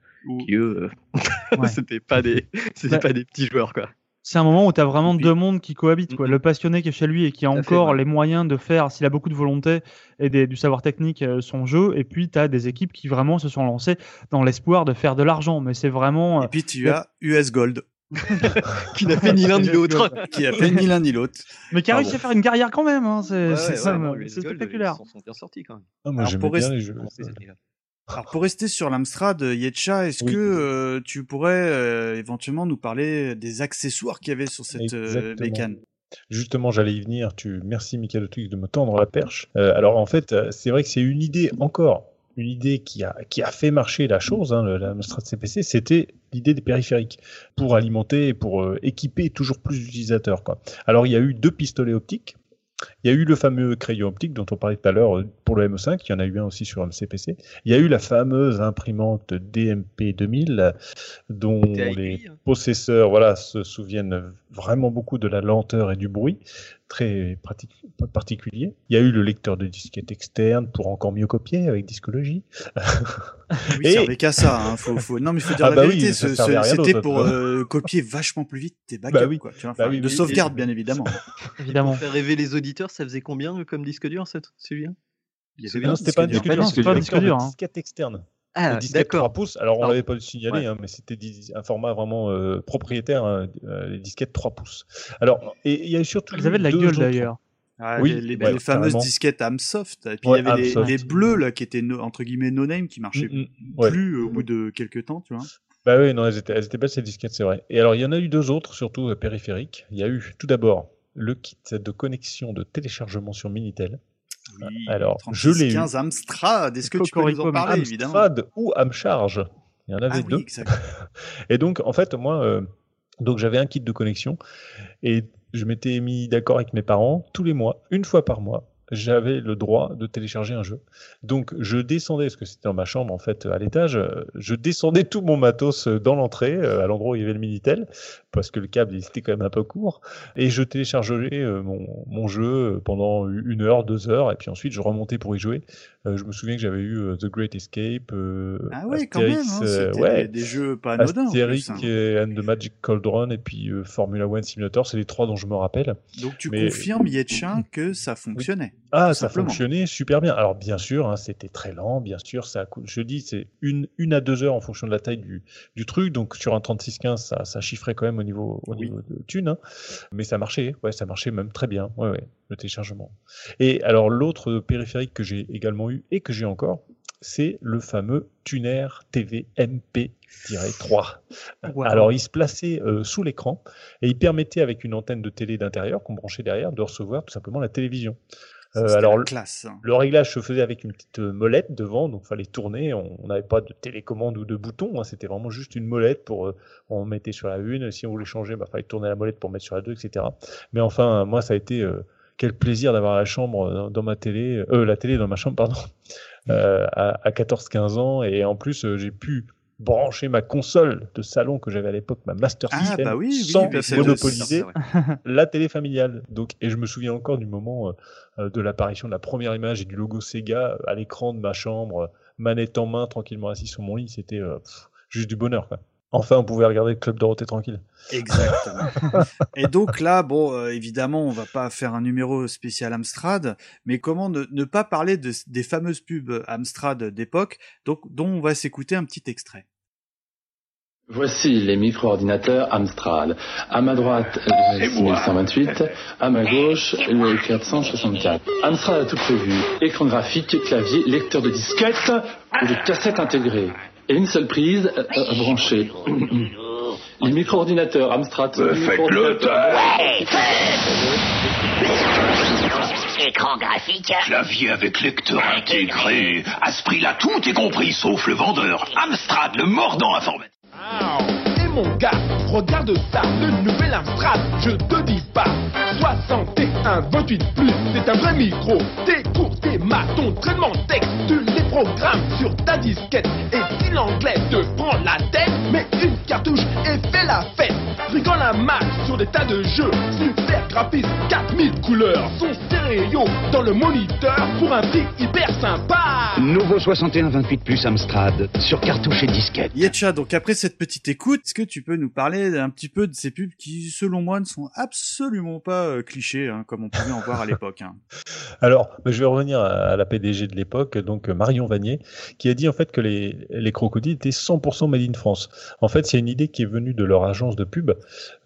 qui eux, euh, Ouais. c'était pas des, c'était Bah, pas des petits joueurs, quoi. C'est un moment où tu as vraiment deux mondes qui cohabitent. Quoi. Le passionné qui est chez lui et qui a encore les moyens de faire, s'il a beaucoup de volonté et des- du savoir technique, euh, son jeu. Et puis tu as des équipes qui vraiment se sont lancées dans l'espoir de faire de l'argent. Mais c'est vraiment. euh, Et puis tu as US Gold. qui n'a fait ni l'un ni l'autre. qui a fait ni l'un ni l'autre. Mais qui a réussi à faire une carrière quand même. hein. C'est Ouais, ouais, ouais, spectaculaire. Ils sont bien sortis quand même. Ah, moi Alors, bien rester- les jeux. Alors pour rester sur l'Amstrad, euh, Yetcha, est-ce Oui. que euh, tu pourrais euh, éventuellement nous parler des accessoires qu'il y avait sur cette euh, bécane? Justement, j'allais y venir. Tu... Merci, Michael Otwig, de me tendre la perche. Alors, en fait, c'est vrai que c'est une idée encore, une idée qui a, qui a fait marcher la chose, hein, l'Amstrad CPC, c'était l'idée des périphériques pour alimenter et pour équiper toujours plus d'utilisateurs. Alors, il y a eu deux pistolets optiques. Il y a eu le fameux crayon optique dont on parlait tout à l'heure euh, pour le ME5, il y en a eu un aussi sur MCPC. Il y a eu la fameuse imprimante DMP 2000 euh, dont les hein. possesseurs voilà, se souviennent vraiment beaucoup de la lenteur et du bruit, très pratique- particulier. Il y a eu le lecteur de disquette externe pour encore mieux copier avec Discologie. Oui, Et- ça servait qu'à ça. Hein. Faut, faut... Non, mais il faut dire Ah la bah vérité. C'était pour toi. euh, copier vachement plus vite tes backups, Bah oui. quoi. Tu vois, Bah oui, de oui, sauvegarde, et- bien évidemment. Évidemment. Pour faire rêver les auditeurs, ça faisait combien euh, comme disque dur, cette- celui-là un c'était pas un disque dur. c'était pas un disque dur, hein. disquette externe. Ah, Le disquette 3 d'accord. pouces, alors on Pardon. l'avait pas signalé, hein, mais c'était un format vraiment euh, propriétaire, hein, euh, les disquettes 3 pouces. Alors, et il y a surtout. Ils avaient de la gueule d'ailleurs. Ah, Oui, les, les- ouais, les fameuses carrément. disquettes Amsoft. Et puis Ouais, il y avait les, les bleus là qui étaient no- entre guillemets no name qui marchaient Mm, mm, ouais. plus au bout de quelques temps, tu vois. Bah oui, non, elles étaient, elles étaient belles ces disquettes, c'est vrai. Et alors, il y en a eu deux autres, surtout euh, périphériques. Il y a eu tout d'abord le kit de connexion de téléchargement sur Minitel. Oui, Alors, je l'ai eu. 15 Amstrad. Est-ce que tu peux nous en parler évidemment Amstrad ou Amcharge. Il y en avait Ah deux. oui. Et donc, en fait, moi, euh, donc j'avais un kit de connexion et je m'étais mis d'accord avec mes parents tous les mois, une fois par mois. J'avais le droit de télécharger un jeu. Donc, je descendais, parce que c'était dans ma chambre, en fait, à l'étage, euh, je descendais tout mon matos euh, dans l'entrée, euh, à l'endroit où il y avait le Minitel, parce que le câble, il était quand même un peu court, et je téléchargeais mon, mon jeu pendant une heure, deux heures, et puis ensuite, je remontais pour y jouer. Je me souviens que j'avais eu The Great Escape, Ah ouais, quand même. Astérix, Hein, ouais, des, jeux pas anodins. Astérix plus, hein. et and the Magic Cauldron et puis Formula One Simulator, c'est les trois dont je me rappelle. Donc tu Mais- confirmes, Yetchin, que ça fonctionnait. Ah, ça simplement. fonctionnait super bien. Alors bien sûr, hein, c'était très lent, bien sûr, ça. Je dis, c'est une, une à deux heures en fonction de la taille du, du truc. Donc sur un 3615, ça, ça chiffrait quand même au niveau, au Oui. niveau de thune, hein. mais ça marchait. Ouais, ça marchait même très bien. Ouais, ouais, le téléchargement. Et alors l'autre périphérique que j'ai également eu et que j'ai encore, c'est le fameux Tuner TV MP-3. Wow. Alors, il se plaçait euh, sous l'écran et il permettait, avec une antenne de télé d'intérieur qu'on branchait derrière, de recevoir tout simplement la télévision. Euh, alors, classe. hein. le réglage se faisait avec une petite euh, molette devant, donc fallait tourner. On n'avait pas de télécommande ou de bouton, hein, c'était vraiment juste une molette pour. euh, on mettait sur la une, si on voulait changer, bah, fallait tourner la molette pour mettre sur la deux, etc. Mais enfin, moi, ça a été euh, quel plaisir d'avoir la chambre dans, dans ma télé, euh, la télé dans ma chambre, pardon, euh, à, à 14-15 ans, et en plus, j'ai pu brancher ma console de salon que j'avais à l'époque, ma Master Ah, System, bah oui, oui, sans bah, monopoliser la télé familiale. Donc, et je me souviens encore du moment euh, euh, de l'apparition de la première image et du logo Sega euh, à l'écran de ma chambre, manette en main, tranquillement assis sur mon lit. C'était euh, juste du bonheur. Quoi. Enfin, on pouvait regarder le Club Dorothée tranquille. Exactement. Et donc là, bon, euh, évidemment, on va pas faire un numéro spécial Amstrad, mais comment ne, ne pas parler de, des fameuses pubs Amstrad d'époque, donc dont on va s'écouter un petit extrait. Voici les micro-ordinateurs Amstrad. À ma droite, le 6128, à ma gauche, le 464. Amstrad a tout prévu. Écran graphique, clavier, lecteur de disquette ou de cassette intégrée. Et une seule prise euh, euh, branchée. Les micro-ordinateurs Amstrad. Faites-le, Écran graphique. Clavier avec lecteur intégré. À ce prix-là, tout est compris, sauf le vendeur. Amstrad, le mordant informatique. Mon gars, regarde ça, le nouvel Amstrad, je te dis pas. 61 28 plus, c'est un vrai micro. Tes cours, tes maths, ton traitement texte, tu les programmes sur ta disquette. Et si l'anglais te prend la tête, mets une cartouche et fais la fête. Rigole un max sur des tas de jeux, super graphisme, 4000 couleurs, son stéréo dans le moniteur pour un prix hyper sympa. Nouveau 61-28 plus Amstrad sur cartouche et disquette. Yetcha, donc après cette petite écoute, est-ce que tu peux nous parler un petit peu de ces pubs qui, selon moi, ne sont absolument pas euh, clichés, hein, comme on pouvait en voir à l'époque hein. Alors, je vais revenir à la PDG de l'époque, donc euh, Marion Vanier, qui a dit en fait que les, les crocodiles étaient 100% made in France. En fait, c'est une idée qui est venue de leur agence de pub,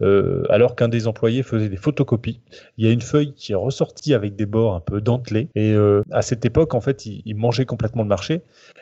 euh, alors qu'un des employés faisait des photocopies. Il y a une feuille qui est ressortie avec des bords un peu dentelés, et à cette époque, en fait, il, il mangeait complètement le marché,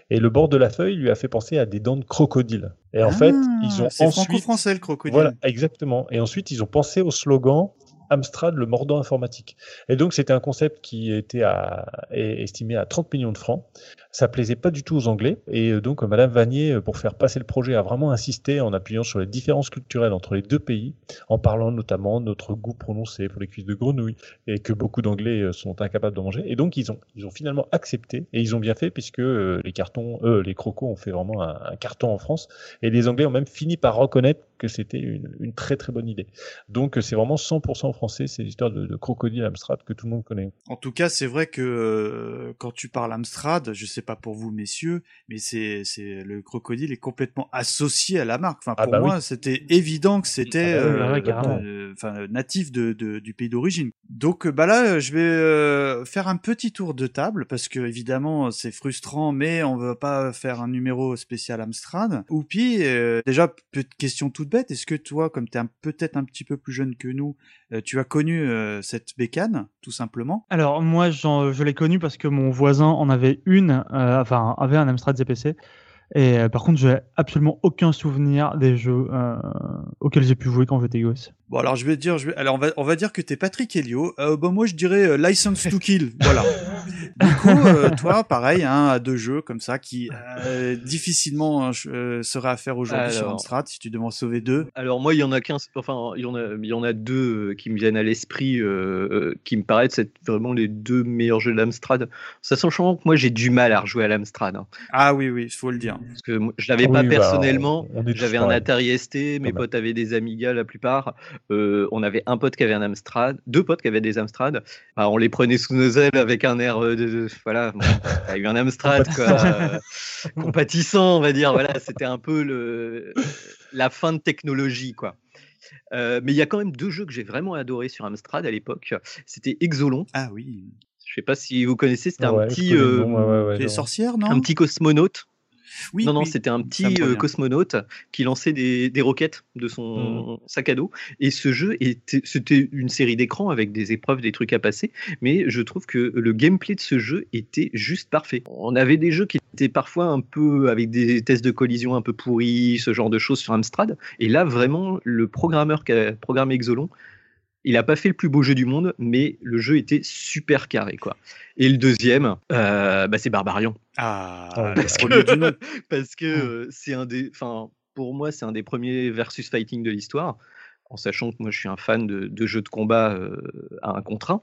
et le bord de la feuille lui a fait penser à des dents de crocodile. Et en Ah, fait, ils ont c'est ensuite... franco-français le crocodile. Voilà, exactement. Et ensuite, ils ont pensé au slogan Amstrad, le mordant informatique. Et donc, c'était un concept qui était à, est estimé à 30 millions de francs. Ça plaisait pas du tout aux Anglais. Et euh, donc, Madame Vanier, euh, pour faire passer le projet, a vraiment insisté en appuyant sur les différences culturelles entre les deux pays, en parlant notamment de notre goût prononcé pour les cuisses de grenouille et que beaucoup d'Anglais euh, sont incapables de manger. Et donc, ils ont, ils ont finalement accepté et ils ont bien fait puisque euh, les cartons, euh, les crocos ont fait vraiment un, carton en France. Et les Anglais ont même fini par reconnaître que c'était une, très très bonne idée. Donc, euh, c'est vraiment 100% français, c'est l'histoire de, de crocodile Amstrad que tout le monde connaît. En tout cas, c'est vrai que euh, quand tu parles Amstrad, je sais pas pour vous messieurs, mais c'est c'est le crocodile est complètement associé à la marque. Enfin Ah pour bah moi, oui. c'était évident que c'était Ah bah oui, euh, euh, enfin natif de, de- du pays d'origine. Donc bah là, je vais euh, faire un petit tour de table parce que évidemment c'est frustrant, mais on va pas faire un numéro spécial Amstrad. Oupi, euh, déjà petite question toute bête, est-ce que toi, comme tu es peut-être un petit peu plus jeune que nous, euh, tu as connu euh, cette bécane tout simplement? Alors moi, je l'ai connu parce que mon voisin en avait une, euh, enfin avait un Amstrad ZPC. Et euh, par contre, j'ai absolument aucun souvenir des jeux euh, auxquels j'ai pu jouer quand j'étais gosse. Bon alors je vais dire, je vais, alors on va, on va dire que t'es Patrick Helio. Euh, bon moi je dirais euh, License to Kill, voilà. du coup, euh, toi pareil, hein, à deux jeux comme ça qui euh, difficilement hein, euh, seraient à faire aujourd'hui sur. Amstrad si tu devais en sauver deux. Alors moi, il y en a 15, enfin, il y en a, il y en a deux euh, qui me viennent à l'esprit, euh, euh, qui me paraissent être vraiment les deux meilleurs jeux de l'Amstrad. Ça sachant que moi, j'ai du mal à rejouer à l'Amstrad. hein. Ah oui oui, il faut le dire. Parce que moi, je l'avais Oui, pas bah, personnellement. on- on est tous J'avais un. Atari ST, mes potes avaient des Amiga la plupart. Euh, on avait un pote qui avait un Amstrad, deux potes qui avaient des Amstrad. Bah, on les prenait sous nos ailes avec un air euh, de, de- voilà, bon, t'as eu un Amstrad quoi, euh, compatissant, on va dire. Voilà, c'était un peu le la fin de technologie quoi. Euh, mais il y a quand même deux jeux que j'ai vraiment adoré sur Amstrad à l'époque. C'était Exolon. Ah oui. Je sais pas si vous connaissez, c'était Ouais, un petit, euh, nom, ouais, ouais, ouais, Les sorcières non? un petit cosmonaute. Oui, non, non, oui, c'était un petit euh, cosmonaute qui lançait des, des roquettes de son Mmh. sac à dos. Et ce jeu, était, c'était une série d'écrans avec des épreuves, des trucs à passer. Mais je trouve que le gameplay de ce jeu était juste parfait. On avait des jeux qui étaient parfois un peu avec des tests de collision un peu pourris, ce genre de choses sur Amstrad. Et là, vraiment, le programmeur qui a programmé Exolon, il a pas fait le plus beau jeu du monde, mais le jeu était super carré, quoi. Et le deuxième, euh, bah, c'est Barbarian. Ah, parce que, parce que euh, c'est un des, enfin, pour moi, c'est un des premiers versus fighting de l'histoire, en sachant que moi, je suis un fan de, de jeux de combat euh, à un contre un.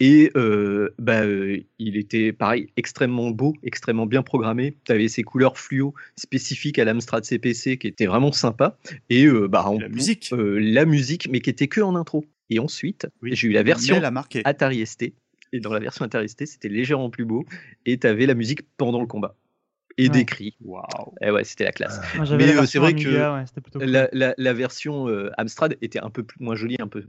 Et euh, bah, euh, il était pareil, extrêmement beau, extrêmement bien programmé. Tu avais ces couleurs fluo spécifiques à l'Amstrad CPC qui étaient vraiment sympas. Et euh, bah, en La musique. euh, la musique, mais qui était que en intro. Et ensuite, Oui, j'ai eu la version elle a marqué. Atari ST. Et dans la version Atari ST, c'était légèrement plus beau. Et tu avais la musique pendant le combat. et Ouais. d'écrit. Waouh. Et ouais, c'était la classe. Mais la euh, c'est version vrai Amiga, que ouais, cool. la, la- la version euh, Amstrad était un peu plus, moins jolie, un peu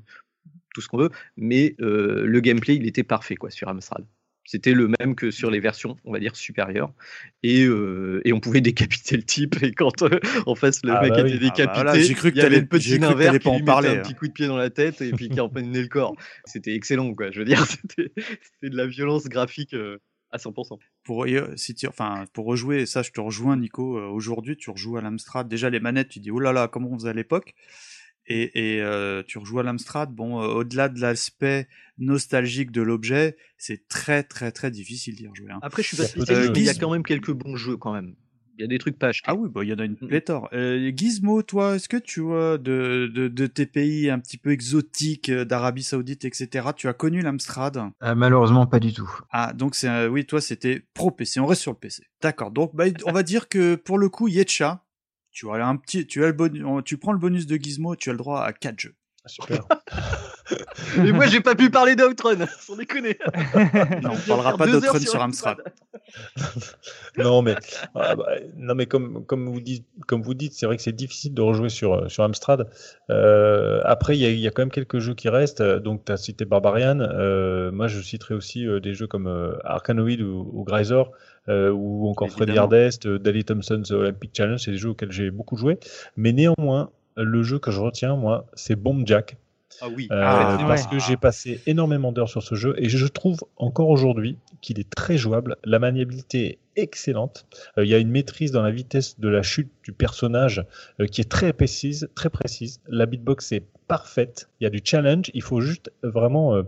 tout ce qu'on veut, mais euh, le gameplay il était parfait quoi sur Amstrad. C'était le même que sur les versions, on va dire, supérieures. Et, euh, et on pouvait décapiter le type. Et quand euh, en face le Ah mec bah était oui. Ah bah décapité, voilà, j'ai cru que il y avait le petit nain vert qui lui en mettait parler, un hein. petit coup de pied dans la tête et puis qui empoignait le corps. C'était excellent, quoi. Je veux dire, c'était de la violence graphique euh, à 100%. Pour, euh, si tu, enfin, pour rejouer, ça je te rejoins Nico, aujourd'hui tu rejoues à l'Amstrad, déjà les manettes, tu dis oh là là, comment on faisait à l'époque? Et, et euh, tu rejoues à l'Amstrad, bon, euh, au-delà de l'aspect nostalgique de l'objet, c'est très très très difficile d'y rejouer. hein. Après, je suis pas spécialiste, mais il y a quand même quelques bons jeux quand même. Il y a des trucs pas achetés. Ah oui, bah il y en a une pléthore. Euh, Gizmo, toi, est-ce que tu vois de, de, de tes pays un petit peu exotiques, euh, d'Arabie Saoudite, etc. Tu as connu l'Amstrad? Ah, malheureusement, pas du tout. Ah, donc c'est oui, toi c'était pro PC. On reste sur le PC. D'accord. Donc bah, on va dire que pour le coup, Yetcha, tu as un petit, tu as le bonus, tu prends le bonus de Gizmo, tu as le droit à 4 jeux. Super. Mais moi, j'ai pas pu parler d'Outrun, sans déconner. Non, on parlera pas d'Outrun sur Amstrad. non mais ah, bah, non mais comme comme vous dites comme vous dites c'est vrai que c'est difficile de rejouer sur euh, sur Amstrad. Euh, après il y a, il y a quand même quelques jeux qui restent. Euh, Donc tu as cité Barbarian. Euh, moi je citerai aussi euh, des jeux comme euh, Arkanoid ou, ou Grisor euh, ou encore Freddy. Hardest, euh, Dally Thompson's Olympic Challenge. C'est des jeux auxquels j'ai beaucoup joué. Mais néanmoins le jeu que je retiens moi c'est Bomb Jack. Ah oui. Euh, Ah, parce ouais. que j'ai passé énormément d'heures sur ce jeu et je trouve encore aujourd'hui qu'il est très jouable. La maniabilité est excellente. Euh, Il y a une maîtrise dans la vitesse de la chute du personnage euh, qui est très précise, très précise. La beatbox est parfaite. Il y a du challenge. Il faut juste vraiment, euh,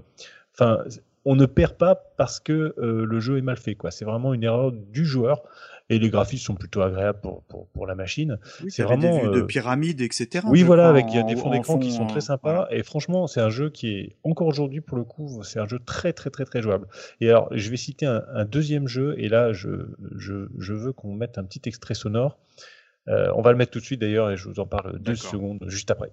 enfin, on ne perd pas parce que euh, le jeu est mal fait. Quoi. C'est vraiment une erreur du joueur. Et les graphismes sont plutôt agréables pour, pour, pour la machine. Oui, c'est vraiment des vues de euh, pyramides, etc. oui, voilà, avec il y a en- des fonds d'écran qui sont très sympas. Et franchement, c'est un jeu qui est encore aujourd'hui, pour le coup, c'est un jeu très, très, très, très jouable. Et alors, je vais citer un, un deuxième jeu. Et là, je, je, je veux qu'on mette un petit extrait sonore. Euh, on va le mettre tout de suite d'ailleurs, et je vous en parle deux secondes juste après.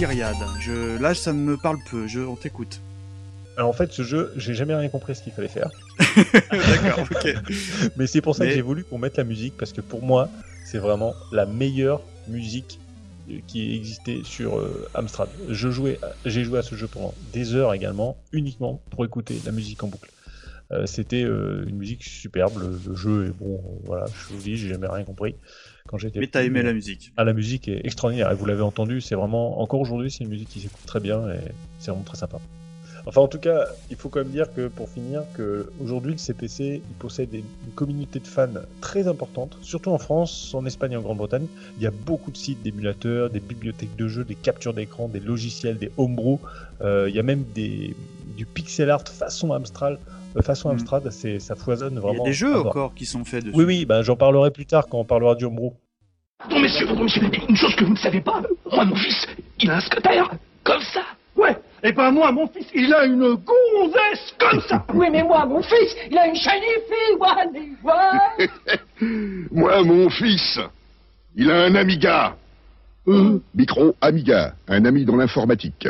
Je, là, ça me parle peu. Je, on t'écoute. Alors en fait, ce jeu, j'ai jamais rien compris ce qu'il fallait faire. D'accord, ok. Mais c'est pour ça Mais- que j'ai voulu qu'on mette la musique parce que pour moi, c'est vraiment la meilleure musique euh, qui existait sur euh, Amstrad. Je jouais, j'ai joué à ce jeu pendant des heures également, uniquement pour écouter la musique en boucle. Euh, C'était euh, une musique superbe. Le, le jeu est bon. voilà, je vous dis, j'ai jamais rien compris quand j'étais. Mais t'as aimé la musique. Ah, la musique est extraordinaire. Et vous l'avez entendu, c'est vraiment encore aujourd'hui, c'est une musique qui s'écoute très bien et c'est vraiment très sympa. Enfin, en tout cas, il faut quand même dire que pour finir, que aujourd'hui le CPC il possède une communauté de fans très importante, surtout en France, en Espagne et en Grande-Bretagne. Il y a beaucoup de sites d'émulateurs, des bibliothèques de jeux, des captures d'écran, des logiciels, des homebrew. Euh, il y a même des, du pixel art façon Amstrad. Euh, façon Mm. Amstrad, c'est ça foisonne Il y vraiment. a des jeux encore qui sont faits dessus. Oui, oui, ben, j'en parlerai plus tard quand on parlera du homebrew. Pardon, messieurs, pardon, messieurs, une chose que vous ne savez pas, moi, mon fils, il a un scotter, comme ça. Ouais, et ben moi, mon fils, il a une gonzesse comme ça. Oui, mais moi, mon fils, il a une shiny fille, fois. Moi, mon fils, il a un Amiga. Micro Amiga, un ami dans l'informatique.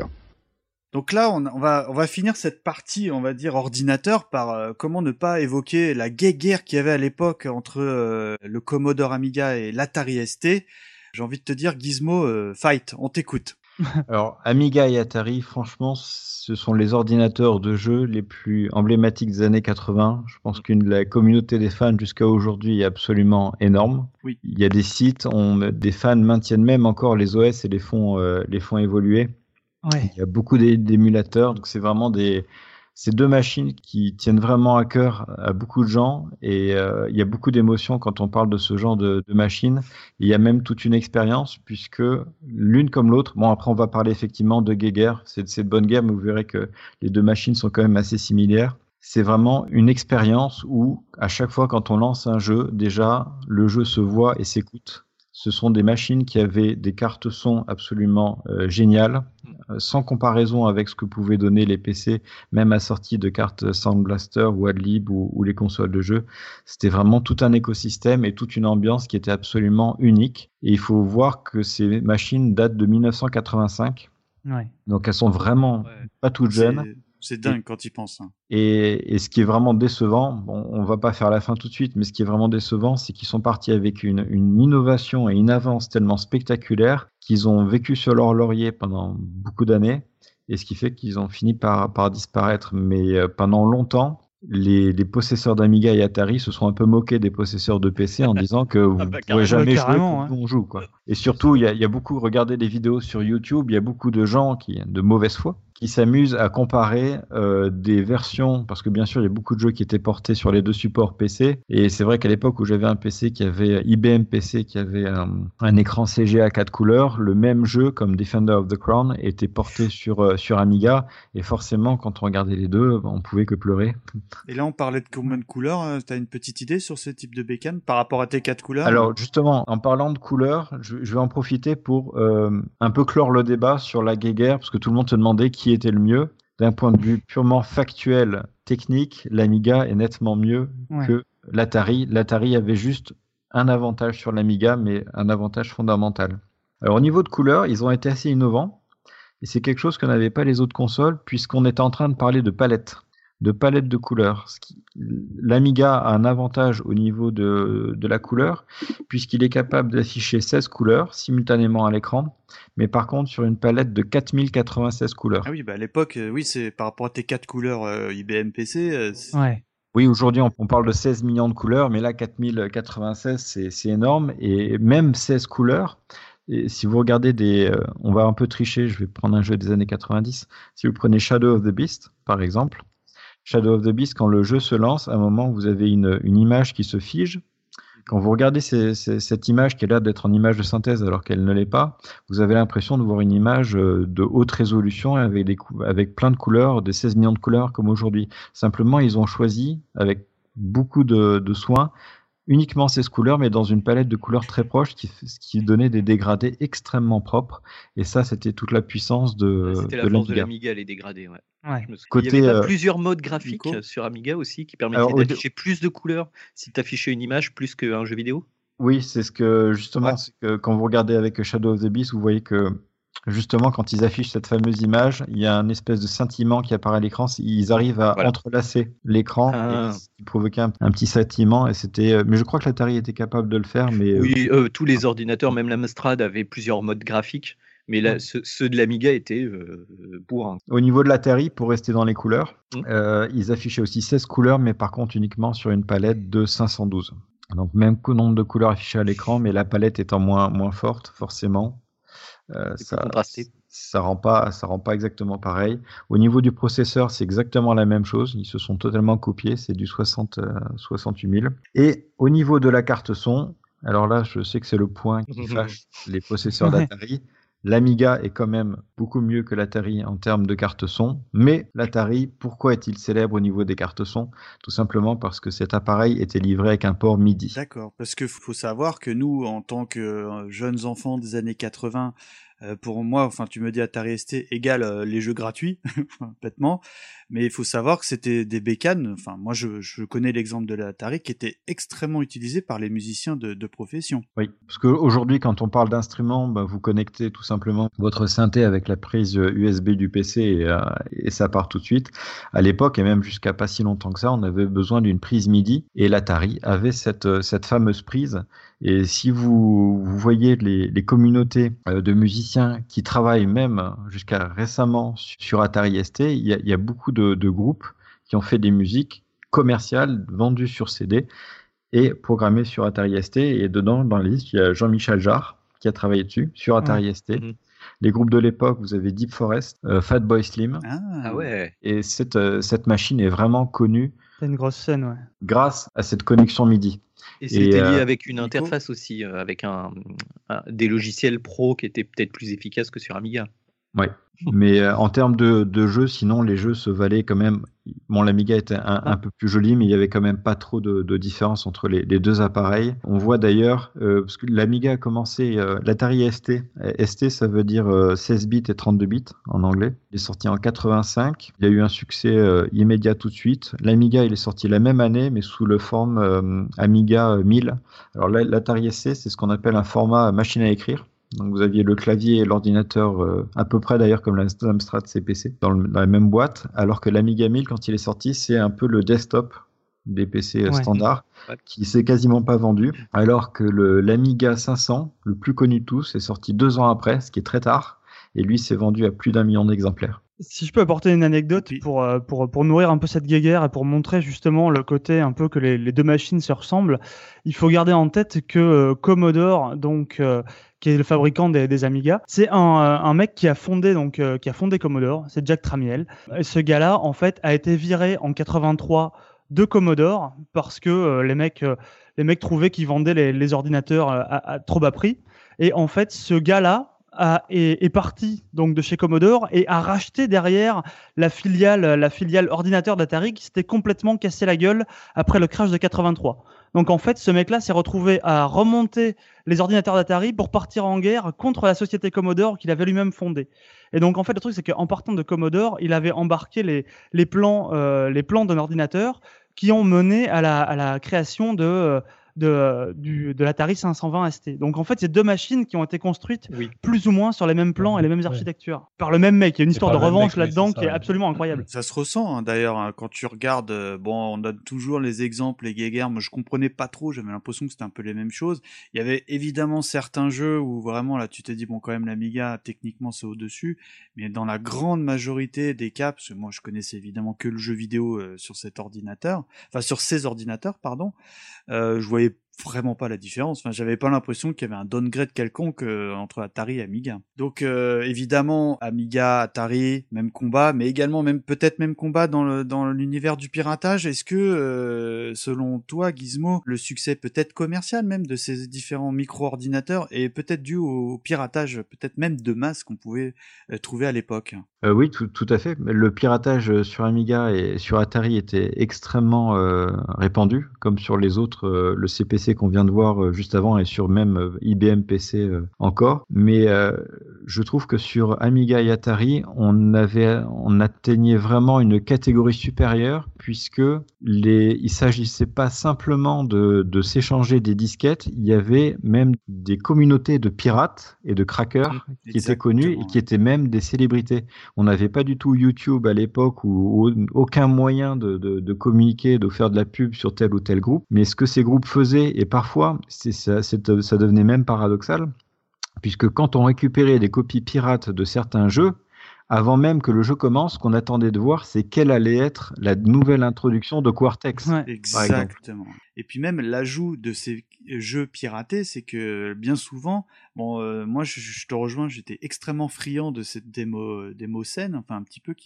Donc là, on, on va on va finir cette partie, on va dire ordinateur, par euh, comment ne pas évoquer la guerre qu'il y avait à l'époque entre euh, le Commodore Amiga et l'Atari ST. J'ai envie de te dire, Gizmo, euh, fight, on t'écoute. Alors, Amiga et Atari, franchement, ce sont les ordinateurs de jeu les plus emblématiques des années 80. Je pense qu'une la communauté des fans jusqu'à aujourd'hui est absolument énorme. Oui. Il y a des sites, on, des fans maintiennent même encore les OS et les font, les font évoluer. Il y a beaucoup d'é- d'émulateurs, donc c'est vraiment des, c'est deux machines qui tiennent vraiment à cœur à beaucoup de gens et euh, il y a beaucoup d'émotions quand on parle de ce genre de, de machines. Il y a même toute une expérience puisque l'une comme l'autre, bon après on va parler effectivement de Geiger, c'est de cette bonne guerre, mais vous verrez que les deux machines sont quand même assez similaires. C'est vraiment une expérience où à chaque fois quand on lance un jeu, déjà le jeu se voit et s'écoute ce sont des machines qui avaient des cartes son absolument euh, géniales, euh, sans comparaison avec ce que pouvaient donner les PC, même assortis de cartes Sound Blaster ou Adlib ou, ou les consoles de jeu. C'était vraiment tout un écosystème et toute une ambiance qui était absolument unique. Et il faut voir que ces machines datent de 1985. Ouais. Donc elles sont vraiment pas toutes jeunes. C'est- dingue quand il pense. hein. Et, et ce qui est vraiment décevant, bon, on va pas faire la fin tout de suite, mais ce qui est vraiment décevant, c'est qu'ils sont partis avec une, une innovation et une avance tellement spectaculaire qu'ils ont vécu sur leur laurier pendant beaucoup d'années, et ce qui fait qu'ils ont fini par, par disparaître. Mais euh, pendant longtemps, les, les possesseurs d'Amiga et Atari se sont un peu moqués des possesseurs de PC en disant que vous ne bah, pouvez carrément. jamais jouer carrément, comme nous, on joue. Quoi. Et surtout, il y a, il y a beaucoup, regardez les vidéos sur YouTube, il y a beaucoup de gens qui, de mauvaise foi qui s'amusent à comparer euh, des versions, parce que bien sûr, il y a beaucoup de jeux qui étaient portés sur les deux supports PC, et c'est vrai qu'à l'époque où j'avais un PC qui avait, IBM PC qui avait un, un écran CGA 4 couleurs, le même jeu, comme Defender of the Crown, était porté sur, euh, sur Amiga, et forcément, quand on regardait les deux, on pouvait que pleurer. Et là, on parlait de combien de couleurs euh, T'as une petite idée sur ce type de bécane par rapport à tes quatre couleurs? Alors justement, en parlant de couleurs, je, je vais en profiter pour euh, un peu clore le débat sur la guéguerre, parce que tout le monde se demandait qui était le mieux. D'un point de vue purement factuel, technique, l'Amiga est nettement mieux Ouais. que l'Atari. L'Atari avait juste un avantage sur l'Amiga, mais un avantage fondamental. Alors au niveau de couleurs, ils ont été assez innovants, et c'est quelque chose que n'avaient pas les autres consoles, puisqu'on était en train de parler de palettes de palette de couleurs. L'Amiga a un avantage au niveau de, de la couleur, puisqu'il est capable d'afficher 16 couleurs simultanément à l'écran, mais par contre sur une palette de 4096 couleurs. Ah oui, bah à l'époque, euh, oui, c'est par rapport à tes quatre couleurs euh, IBM PC. euh, Ouais. Oui, aujourd'hui on, on parle de 16 millions de couleurs, mais là 4096 c'est c'est énorme, et même 16 couleurs. Et si vous regardez des, euh, on va un peu tricher, je vais prendre un jeu des années 90. Si vous prenez Shadow of the Beast, par exemple, Shadow of the Beast, quand le jeu se lance, à un moment, vous avez une, image qui se fige. Quand vous regardez cette image qui a l'air d'être en image de synthèse alors qu'elle ne l'est pas, vous avez l'impression de voir une image euh, de haute résolution avec, des plein de couleurs, des 16 millions de couleurs comme aujourd'hui. Simplement, ils ont choisi, avec beaucoup de, de soin, uniquement ces couleurs, mais dans une palette de couleurs très proche, qui, qui donnait des dégradés extrêmement propres. Et ça, c'était toute la puissance de, C'était de la force de l'Amiga. les dégradés. Ouais. Ouais. Je me souviens. Côté, Il y avait euh, plusieurs modes graphiques Nico sur Amiga aussi qui permettaient Alors, au dé- d'afficher plus de couleurs si tu affichais une image plus qu'un jeu vidéo? Oui, c'est ce que justement, c'est que quand vous regardez avec Shadow of the Beast, vous voyez que justement quand ils affichent cette fameuse image, il y a un espèce de scintillement qui apparaît à l'écran. Ils arrivent à entrelacer l'écran Ah. et ce qui provoquait un, un petit scintillement. Et c'était, euh, mais je crois que l'Atari était capable de le faire, mais euh, Oui, euh, tous les ordinateurs, même l'Amstrad, avaient plusieurs modes graphiques, mais là, ceux, ceux de l'Amiga étaient euh, bourrins. Au niveau de l'Atari, pour rester dans les couleurs, euh, ils affichaient aussi 16 couleurs, mais par contre uniquement sur une palette de 512. Donc même nombre de couleurs affichées à l'écran, mais la palette étant moins, moins forte, forcément. Euh, ça, ça rend pas, ça rend pas exactement pareil. Au niveau du processeur, c'est exactement la même chose. Ils se sont totalement copiés. C'est du 60, euh, 68 000. Et au niveau de la carte son, alors là, je sais que c'est le point qui fâche les possesseurs Ouais. d'Atari. L'Amiga est quand même beaucoup mieux que l'Atari en termes de cartes son, mais l'Atari, pourquoi est-il célèbre au niveau des cartes son? Tout simplement parce que cet appareil était livré avec un port MIDI. D'accord, parce que faut savoir que nous, en tant que euh, jeunes enfants des années 80, euh, pour moi, enfin, tu me dis Atari ST égale euh, les jeux gratuits, complètement. Mais il faut savoir que c'était des bécanes. Enfin, moi, je, connais l'exemple de l'Atari qui était extrêmement utilisé par les musiciens de, profession. Oui, parce qu'aujourd'hui, quand on parle d'instruments, bah, vous connectez tout simplement votre synthé avec la prise euh, USB du PC et, euh, ça part tout de suite. À l'époque, et même jusqu'à pas si longtemps que ça, on avait besoin d'une prise MIDI et l'Atari avait euh, cette fameuse prise. Et si vous, vous voyez les, les communautés euh, de musiciens qui travaillent même jusqu'à récemment su- sur Atari ST, il y a, il y a beaucoup de, de groupes qui ont fait des musiques commerciales vendues sur CD et programmées sur Atari ST. Et dedans, dans la liste, il y a Jean-Michel Jarre qui a travaillé dessus sur Atari Ouais. ST. Les groupes de l'époque, vous avez Deep Forest, euh, Fatboy Slim. Ah ouais. Et cette, euh, cette machine est vraiment connue une grosse scène, ouais. grâce à cette connexion MIDI. Et c'était lié euh, avec une interface aussi, euh, avec un, un- des logiciels pro qui étaient peut-être plus efficaces que sur Amiga. Ouais. Mais euh, en termes de, de jeux, sinon les jeux se valaient quand même. Bon, l'Amiga était un, un peu plus joli, mais il y avait quand même pas trop de, de différence entre les, les deux appareils. On voit d'ailleurs, euh, parce que l'Amiga a commencé, euh, l'Atari ST, ST ça veut dire euh, 16 bits et 32 bits en anglais. Il est sorti en 85. Il a eu un succès immédiat tout de suite. L'Amiga, il est sorti la même année, mais sous le forme Amiga 1000. Alors l'Atari ST, c'est ce qu'on appelle un format machine à écrire. Donc vous aviez le clavier et l'ordinateur euh, à peu près d'ailleurs comme l'Amstrad CPC dans, le- dans la même boîte, alors que l'Amiga 1000 quand il est sorti c'est un peu le desktop des PC euh, Ouais. standards qui s'est quasiment pas vendu, alors que le- l'Amiga 500, le plus connu de tous, est sorti deux ans après, ce qui est très tard, et lui s'est vendu à plus d'un million d'exemplaires. Si je peux apporter une anecdote pour, euh, pour, pour nourrir un peu cette guéguerre et pour montrer justement le côté un peu que les, les deux machines se ressemblent, il faut garder en tête que euh, Commodore, donc, euh, qui est le fabricant des, des Amiga, c'est un, un mec qui a fondé donc euh, qui a fondé Commodore, c'est Jack Tramiel. Et ce gars-là, en fait, a été viré en 83 de Commodore parce que les mecs les mecs trouvaient qu'ils vendaient les, les ordinateurs à, à trop bas prix. Et en fait, ce gars-là est, parti donc de chez Commodore et a racheté derrière la filiale, la filiale ordinateur d'Atari qui s'était complètement cassé la gueule après le crash de 83. Donc en fait, ce mec-là s'est retrouvé à remonter les ordinateurs d'Atari pour partir en guerre contre la société Commodore qu'il avait lui-même fondée. Et donc en fait, le truc c'est qu'en partant de Commodore, il avait embarqué les, les plans, euh, plans d'un ordinateur qui ont mené à la, à la création de euh, de, du, de l'Atari 520 ST. Donc en fait, c'est deux machines qui ont été construites plus ou moins sur les mêmes plans et les mêmes architectures par le même mec. Il y a une histoire de revanche là-dedans qui est absolument incroyable. Ça se ressent hein, d'ailleurs hein, quand tu regardes. euh, bon, on donne toujours les exemples, les guéguerres. Moi, je comprenais pas trop. J'avais l'impression que c'était un peu les mêmes choses. Il y avait évidemment certains jeux où vraiment là, tu t'es dit bon, quand même, l'Amiga techniquement c'est au dessus, mais dans la grande majorité des cas, parce que moi je connaissais évidemment que le jeu vidéo euh, sur cet ordinateur, enfin sur ces ordinateurs, pardon, euh, je voyais vraiment pas la différence. Enfin, j'avais pas l'impression qu'il y avait un downgrade quelconque euh, entre Atari et Amiga. Donc euh, évidemment Amiga, Atari, même combat, mais également même peut-être même combat dans l'univers du piratage. Est-ce que euh, selon toi, Gizmo, le succès peut-être commercial même de ces différents micro-ordinateurs est peut-être dû au piratage, peut-être même de masse qu'on pouvait trouver à l'époque? Oui, tout, à fait. Le piratage sur Amiga et sur Atari était extrêmement répandu, comme sur les autres, le CPC qu'on vient de voir euh, juste avant et sur même euh, IBM PC euh, encore. Mais je trouve que sur Amiga et Atari, on avait, on atteignait vraiment une catégorie supérieure puisque les, il s'agissait pas simplement de, de s'échanger des disquettes, il y avait même des communautés de pirates et de crackers qui étaient connus et qui étaient même des célébrités. On n'avait pas du tout YouTube à l'époque ou, ou aucun moyen de, de, de communiquer, de faire de la pub sur tel ou tel groupe. Mais ce que ces groupes faisaient, et parfois c'est, ça, devenait même paradoxal, puisque quand on récupérait des copies pirates de certains jeux, avant même que le jeu commence, ce qu'on attendait de voir, c'est quelle allait être la nouvelle introduction de Quartex. Exactement. Et puis même l'ajout de ces jeux piratés, c'est que bien souvent, bon, euh, moi je, te rejoins, j'étais extrêmement friand de cette démo, démo scène, enfin un petit peu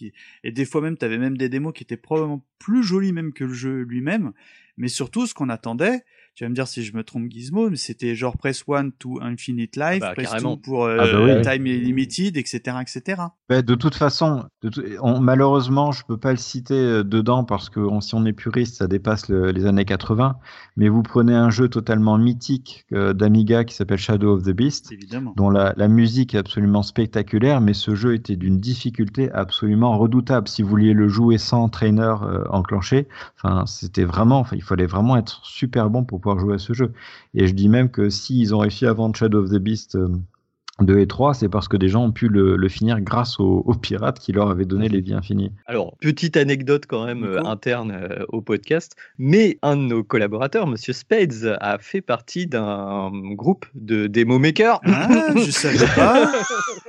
et des fois même, t'avais même des démos qui étaient probablement plus jolies même que le jeu lui-même, mais surtout ce qu'on attendait. Tu vas me dire si je me trompe, Gizmo, mais c'était genre Press One to Infinite Life, bah, Press carrément. Two pour euh, Ah bah oui. Time Limited, etc., etc. Ben, de toute façon, de tout- on- malheureusement, je peux pas le citer euh, dedans parce que on- si on est puriste, ça dépasse le- les années 80. Mais vous prenez un jeu totalement mythique euh, d'Amiga qui s'appelle Shadow of the Beast, Évidemment. dont la, la musique est absolument spectaculaire, mais ce jeu était d'une difficulté absolument redoutable. Si vous vouliez le jouer sans trainer euh, enclenché, enfin, c'était vraiment, enfin, il fallait vraiment être super bon pour pouvoir jouer à ce jeu. Et je dis même que s'ils ont réussi à vendre Shadow of the Beast euh, 2 et 3, c'est parce que des gens ont pu le, le finir grâce aux, aux pirates qui leur avaient donné les vies infinies. Alors, petite anecdote quand même euh, interne euh, au podcast, mais un de nos collaborateurs, Monsieur Spades, a fait partie d'un groupe de démo makers. Ah, je savais pas.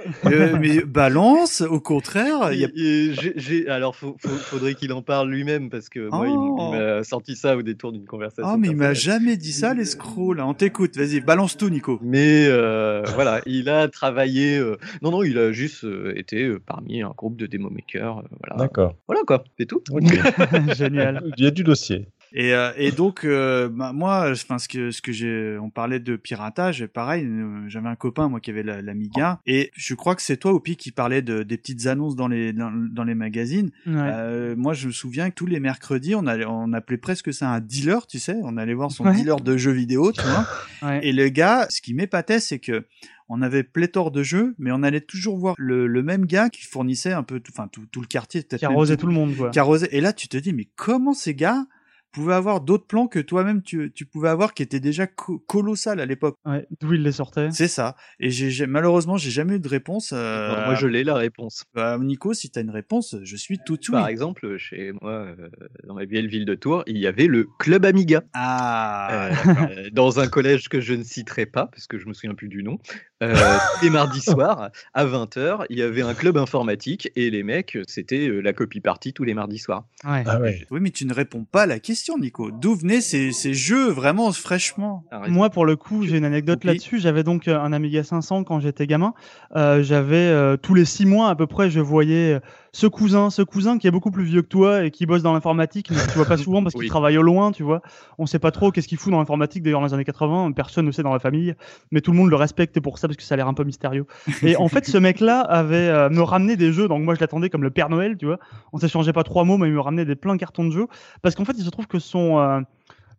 Euh, mais balance, au contraire. il Y a... Alors, faut- faut- faudrait qu'il en parle lui-même parce que moi, il m- Oh. m'a sorti ça au détour d'une conversation. Oh, mais il m'a jamais dit ça, l'escroc, là. On t'écoute. Vas-y, balance tout, Nico. Mais euh, voilà, il a travaillé. euh, Non, non, il a juste euh, été euh, parmi un groupe de démo makers. euh, voilà. D'accord. Voilà quoi, c'est tout. Génial. Il y a du dossier. Et, euh, et donc, euh, bah, moi, enfin, ce que ce que j'ai, on parlait de piratage, pareil. euh, J'avais un copain, moi, qui avait la- l'Amiga, et je crois que c'est toi, Oupi, qui parlait de des petites annonces dans les dans, dans les magazines. Ouais. Euh, moi, je me souviens que tous les mercredis, on allait, on appelait presque ça un dealer, tu sais. On allait voir son Ouais. dealer de jeux vidéo, tu vois. Ouais. Et le gars, ce qui m'épatait, c'est que on avait pléthore de jeux, mais on allait toujours voir le, le même gars qui fournissait un peu, enfin tout, tout le quartier, peut-être Qui arrosait tout le monde, quoi. qui arrosait. Et là, tu te dis, mais comment ces gars pouvaient avoir d'autres plans que toi-même tu, tu pouvais avoir qui étaient déjà co- colossales à l'époque. Ouais, d'où il les sortait. C'est ça. Et j'ai malheureusement, j'ai jamais eu de réponse. euh, Alors, moi, je l'ai la réponse. Bah, Nico, si t'as une réponse, je suis tout oui. Par exemple, chez moi, euh, dans ma belle ville de Tours, il y avait le club Amiga. Ah. Euh, dans un collège que je ne citerai pas, parce que je me souviens plus du nom. Euh, tous les mardis soirs, à 20h, il y avait un club informatique et les mecs, c'était euh, la copie partie tous les mardis soirs. Ouais. Ah ouais. Oui, mais tu ne réponds pas à la question, Nico. D'où venaient ces, ces jeux vraiment fraîchement Moi, pour le coup, j'ai une anecdote là-dessus. J'avais donc euh, un Amiga 500 quand j'étais gamin. Euh, j'avais euh, tous les six mois à peu près, je voyais euh, ce cousin, ce cousin qui est beaucoup plus vieux que toi et qui bosse dans l'informatique, mais que tu vois pas souvent parce qu'il Oui. travaille au loin, tu vois. On sait pas trop qu'est-ce qu'il fout dans l'informatique. D'ailleurs, dans les années 80, personne ne sait dans la famille, mais tout le monde le respecte pour ça parce que ça a l'air un peu mystérieux. Et en fait, ce mec-là avait euh, me ramené des jeux, donc moi je l'attendais comme le Père Noël, tu vois. On s'échangeait pas trois mots, mais il me ramenait des pleins cartons de jeux parce qu'en fait, il se trouve que son euh,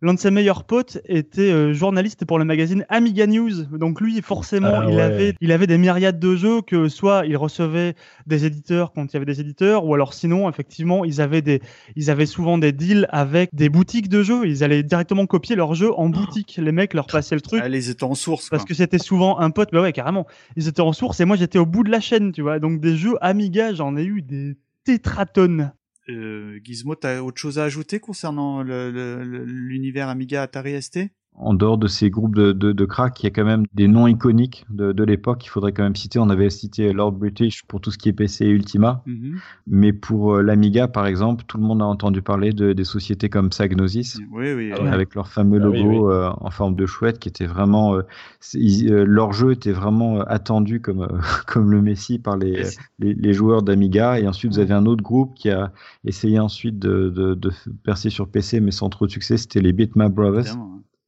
L'un de ses meilleurs potes était euh, journaliste pour le magazine Amiga News. Donc lui, forcément, Ah il, ouais. avait, il avait des myriades de jeux que soit il recevait des éditeurs quand il y avait des éditeurs, ou alors sinon, effectivement, ils avaient, des, ils avaient souvent des deals avec des boutiques de jeux. Ils allaient directement copier leurs jeux en boutique. Les mecs leur passaient le truc. Ah, les étaient en source. Parce que c'était souvent un pote, bah ouais, carrément. Ils étaient en source et moi j'étais au bout de la chaîne, tu vois. Donc des jeux Amiga, j'en ai eu des tétratonnes. Euh, Gizmo, t'as autre chose à ajouter concernant l'univers Amiga Atari ST en dehors de ces groupes de, de, de crack, il y a quand même des noms iconiques de, de l'époque. Il faudrait quand même citer. On avait cité Lord British pour tout ce qui est PC et Ultima. Mhm. Mais pour euh, l'Amiga, par exemple, tout le monde a entendu parler de, des sociétés comme Psygnosis. Oui, oui. Avec leur fameux Ah logo oui, oui. euh, en forme de chouette qui était vraiment euh, ils- euh, leur jeu était vraiment attendu comme euh, comme le Messi par les, les, les joueurs d'Amiga et ensuite vous avez un autre groupe qui a essayé ensuite de, de, de percer sur PC mais sans trop de succès c'était les Bitmap Brothers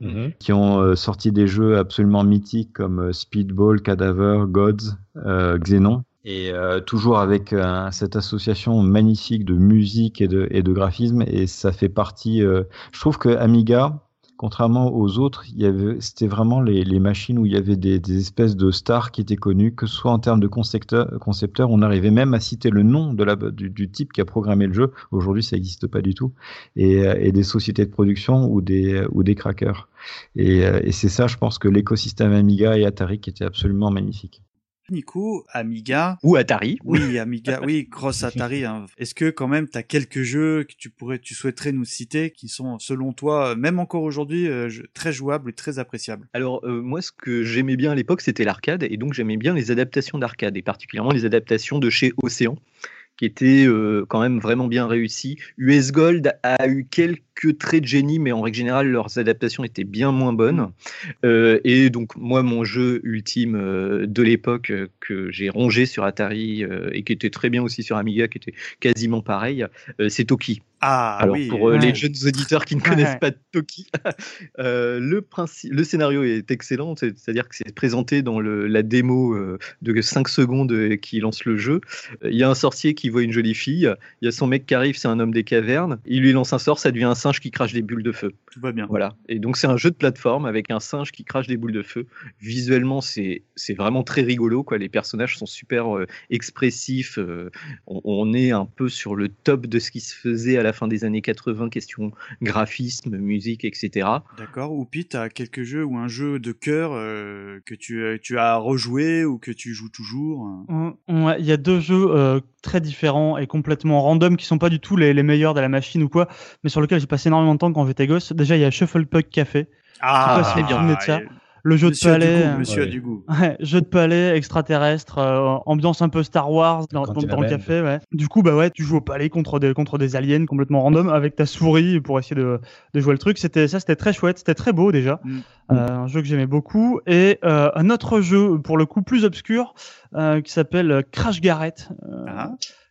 Mhm. qui ont euh, sorti des jeux absolument mythiques comme euh, Speedball, Cadaver, Gods, euh, Xenon. Et toujours avec cette association magnifique de musique et de, et de graphisme. Et ça fait partie. je trouve que Amiga, contrairement aux autres, c'était vraiment les, les machines où il y avait des, des espèces de stars qui étaient connues, que ce soit en termes de concepteur, concepteur on arrivait même à citer le nom de la, du, du type qui a programmé le jeu. Aujourd'hui, ça n'existe pas du tout. Et, euh, et des sociétés de production ou des, ou des crackers. Et, euh, et c'est ça, je pense que l'écosystème Amiga et Atari qui était absolument magnifique. Nico, Amiga. Ou Atari. Oui, Amiga, oui, Cross Atari. hein. Est-ce que quand même t'as quelques jeux que tu pourrais, tu souhaiterais nous citer qui sont, selon toi, euh, même encore aujourd'hui, euh, très jouables et très appréciables? Alors euh, moi ce que j'aimais bien à l'époque c'était l'arcade et donc j'aimais bien les adaptations d'arcade et particulièrement les adaptations de chez Océan qui étaient euh, quand même vraiment bien réussies. US Gold a eu quelques traits de génie mais en règle générale leurs adaptations étaient bien moins bonnes. Euh, et donc moi mon jeu ultime euh, de l'époque euh, que j'ai rongé sur Atari et qui était très bien aussi sur Amiga qui était quasiment pareil, c'est Toki. Ah Alors oui. pour Ouais. les jeunes auditeurs qui ne connaissent pas Toki, le, principe, le scénario est excellent, c'est- c'est-à-dire que c'est présenté dans le, la démo de 5 secondes qui lance le jeu. Il y a un sorcier qui voit une jolie fille, il y a son mec qui arrive, c'est un homme des cavernes, il lui lance un sort, ça devient un singe qui crache des bulles de feu. Tout va bien. Voilà. Et donc c'est un jeu de plateforme avec un singe qui crache des boules de feu. Visuellement, c'est c'est vraiment très rigolo. Quoi. Les personnages sont super euh, expressifs. euh, on, on est un peu sur le top de ce qui se faisait à la fin des années 80, question graphisme, musique, etc. D'accord. Ou Pete, t'as quelques jeux ou un jeu de cœur euh, que tu, tu as rejoué ou que tu joues toujours? Ouais, Il y a deux jeux euh, très différents et complètement random qui sont pas du tout les, les meilleurs de la machine ou quoi, mais sur lesquels j'ai passé énormément de temps quand j'étais gosse. Déjà, il y a Shuffle Puck Café. Ah, si vous vous de ça. Le jeu Monsieur de a du palais. goût, euh, monsieur a du goût. Ouais, jeu de palais, extraterrestre, euh, ambiance un peu Star Wars dans, dans, Cantina dans le café, ouais. Du coup, bah ouais, tu joues au palais contre des, contre des aliens complètement random avec ta souris pour essayer de, de jouer le truc. C'était, ça, c'était très chouette, c'était très beau déjà. Mm. Euh, un jeu que j'aimais beaucoup. Et euh, un autre jeu, pour le coup, plus obscur, euh, qui s'appelle Crash Garrett. Euh, Ah.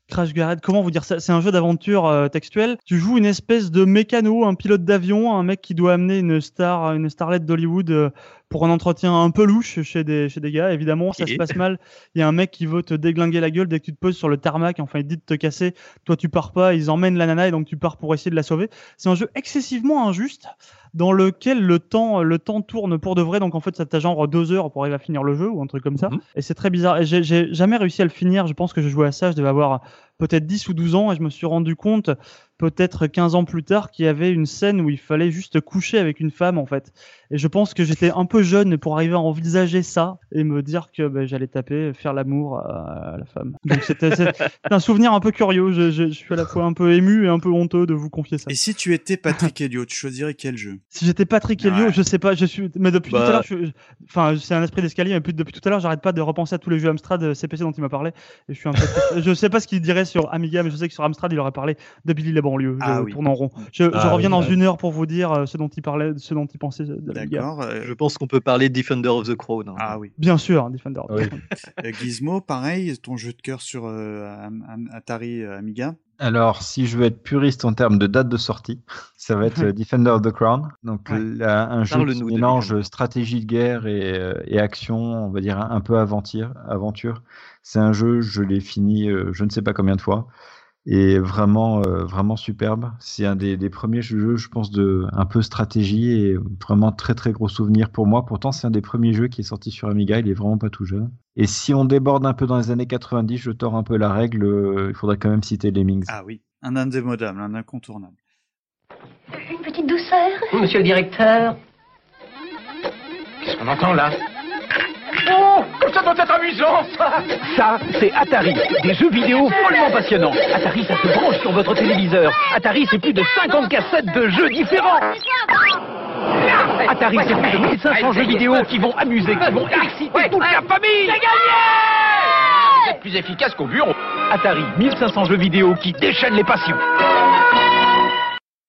Crash Garrett, comment vous dire ça? C'est un jeu d'aventure euh, textuel. Tu joues une espèce de mécano, un pilote d'avion, un mec qui doit amener une star, une starlette d'Hollywood euh, pour un entretien un peu louche chez des, chez des gars. Évidemment, ça se passe mal. Il y a un mec qui veut te déglinguer la gueule dès que tu te poses sur le tarmac. Enfin, il dit de te casser. Toi, tu pars pas. Ils emmènent la nana et donc tu pars pour essayer de la sauver. C'est un jeu excessivement injuste dans lequel le temps, le temps tourne pour de vrai. Donc en fait, ça t'a genre deux heures pour arriver à finir le jeu ou un truc comme ça. Et c'est très bizarre. J'ai jamais réussi à le finir. Je pense que je jouais à ça. Je devais avoir peut-être 10 ou 12 ans et je me suis rendu compte peut-être 15 ans plus tard qu'il y avait une scène où il fallait juste coucher avec une femme en fait. Et je pense que j'étais un peu jeune pour arriver à envisager ça et me dire que ben, j'allais taper, faire l'amour à, la femme. Donc c'était un souvenir un peu curieux. Je, je- je suis à la fois un peu ému et un peu honteux de vous confier ça. Et si tu étais Patrick Helio, tu choisirais quel jeu? Si j'étais Patrick Helio, je sais pas, je suis, mais depuis Bah. tout à l'heure, je- enfin, c'est un esprit d'escalier, mais depuis, depuis tout à l'heure, j'arrête pas de repenser à tous les jeux Amstrad euh, CPC dont il m'a parlé, et je suis un peu, triste. je sais pas ce qu'il dirait sur Amiga, mais je sais que sur Amstrad, il aurait parlé de Billy la banlieue. Je Ah oui. tourne en rond. Je, je Ah reviens oui, dans ouais. une heure pour vous dire euh, ce dont il parlait, ce dont il pensait de l'Amiga. D'accord. euh, Je pense qu'on peut parler de Defender of the Crown. hein. Ah oui. Bien sûr, Defender. Euh, Gizmo, pareil, ton jeu de cœur sur euh, Atari euh, Amiga? Alors, si je veux être puriste en termes de date de sortie, ça va être euh, Defender of the Crown. Donc, là, un jeu qui de mélange stratégie de guerre et, euh, et action, on va dire un, un peu aventure. aventure. C'est un jeu, je l'ai fini euh, je ne sais pas combien de fois. Et vraiment, euh, vraiment superbe. C'est un des, des premiers jeux, je pense, de un peu stratégie et vraiment très très gros souvenir pour moi. Pourtant, c'est un des premiers jeux qui est sorti sur Amiga. Il est vraiment pas tout jeune. Et si on déborde un peu dans les années 90, je tords un peu la règle. euh, il faudrait quand même citer Lemmings. Ah oui, un indémodable, un incontournable. Une petite douceur Monsieur le directeur Qu'est-ce qu'on entend là Oh, comme ça doit être amusant, ça Ça, c'est Atari. Des jeux vidéo follement passionnants. Atari, ça se branche sur votre téléviseur. Atari, c'est plus de 50 cassettes de jeux différents. Atari, c'est plus de 1500 jeux vidéo qui vont amuser, qui vont exciter toute la famille. Vous êtes plus efficace qu'au bureau. Atari, 1500 jeux vidéo qui déchaînent les passions.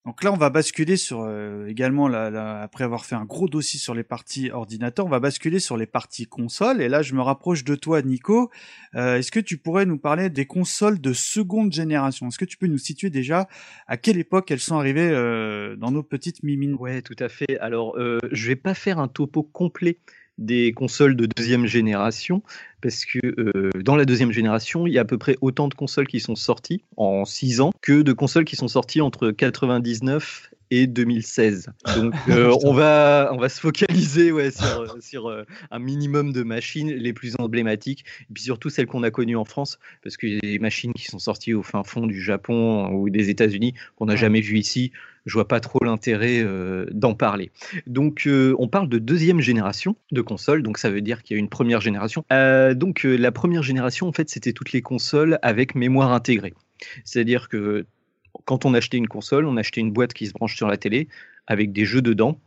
Donc là, on va basculer sur euh, également, après avoir fait un gros dossier sur les parties ordinateur, on va basculer sur les parties consoles. Et là, je me rapproche de toi, Nico. Euh, Est-ce que tu pourrais nous parler des consoles de seconde génération? Est-ce que tu peux nous situer déjà à quelle époque elles sont arrivées euh, dans nos petites mimines? Ouais, tout à fait. Alors, je vais pas faire un topo complet des consoles de deuxième génération, parce que euh, dans la deuxième génération, il y a à peu près autant de consoles qui sont sorties en 6 ans que de consoles qui sont sorties entre 99 et 2016. Donc euh, on va on va se focaliser ouais, sur, sur euh, un minimum de machines les plus emblématiques et puis surtout celles qu'on a connues en France parce qu'il y a des machines qui sont sorties au fin fond du Japon ou des États-Unis qu'on n'a jamais vues ici. Je vois pas trop l'intérêt euh, d'en parler. Donc euh, on parle de deuxième génération de consoles, donc ça veut dire qu'il y a une première génération. Euh, donc la première génération en fait c'était toutes les consoles avec mémoire intégrée. C'est-à-dire que quand on achetait une console, on achetait une boîte qui se branche sur la télé avec des jeux dedans.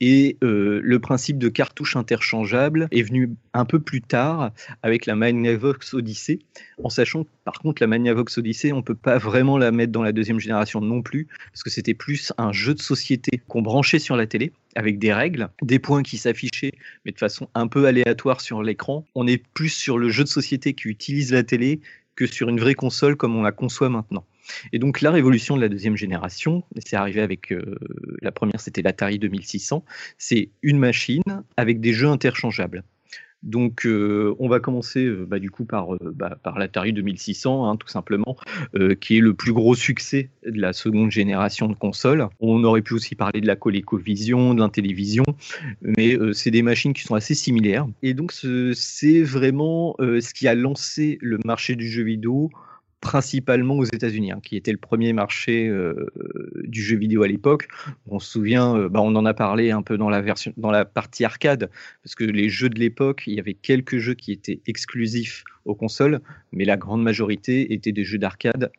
Et euh, le principe de cartouche interchangeable est venu un peu plus tard avec la Magnavox Odyssey, en sachant que par contre la Magnavox Odyssey, on ne peut pas vraiment la mettre dans la deuxième génération non plus, parce que c'était plus un jeu de société qu'on branchait sur la télé avec des règles, des points qui s'affichaient, mais de façon un peu aléatoire sur l'écran. On est plus sur le jeu de société qui utilise la télé que sur une vraie console comme on la conçoit maintenant. Et donc la révolution de la deuxième génération, c'est arrivé avec euh, la première, c'était l'Atari 2600, c'est une machine avec des jeux interchangeables. Donc euh, on va commencer euh, bah, du coup par, bah, l'Atari 2600, hein, tout simplement, qui est le plus gros succès de la seconde génération de consoles. On aurait pu aussi parler de la ColecoVision, de l'Intellivision, mais c'est des machines qui sont assez similaires. Et donc ce- c'est vraiment ce qui a lancé le marché du jeu vidéo principalement aux États-Unis, hein, qui était le premier marché euh, du jeu vidéo à l'époque. On se souvient, euh, bah, on en a parlé un peu dans la version, dans la partie arcade, parce que les jeux de l'époque, il y avait quelques jeux qui étaient exclusifs aux consoles, mais la grande majorité étaient des jeux d'arcade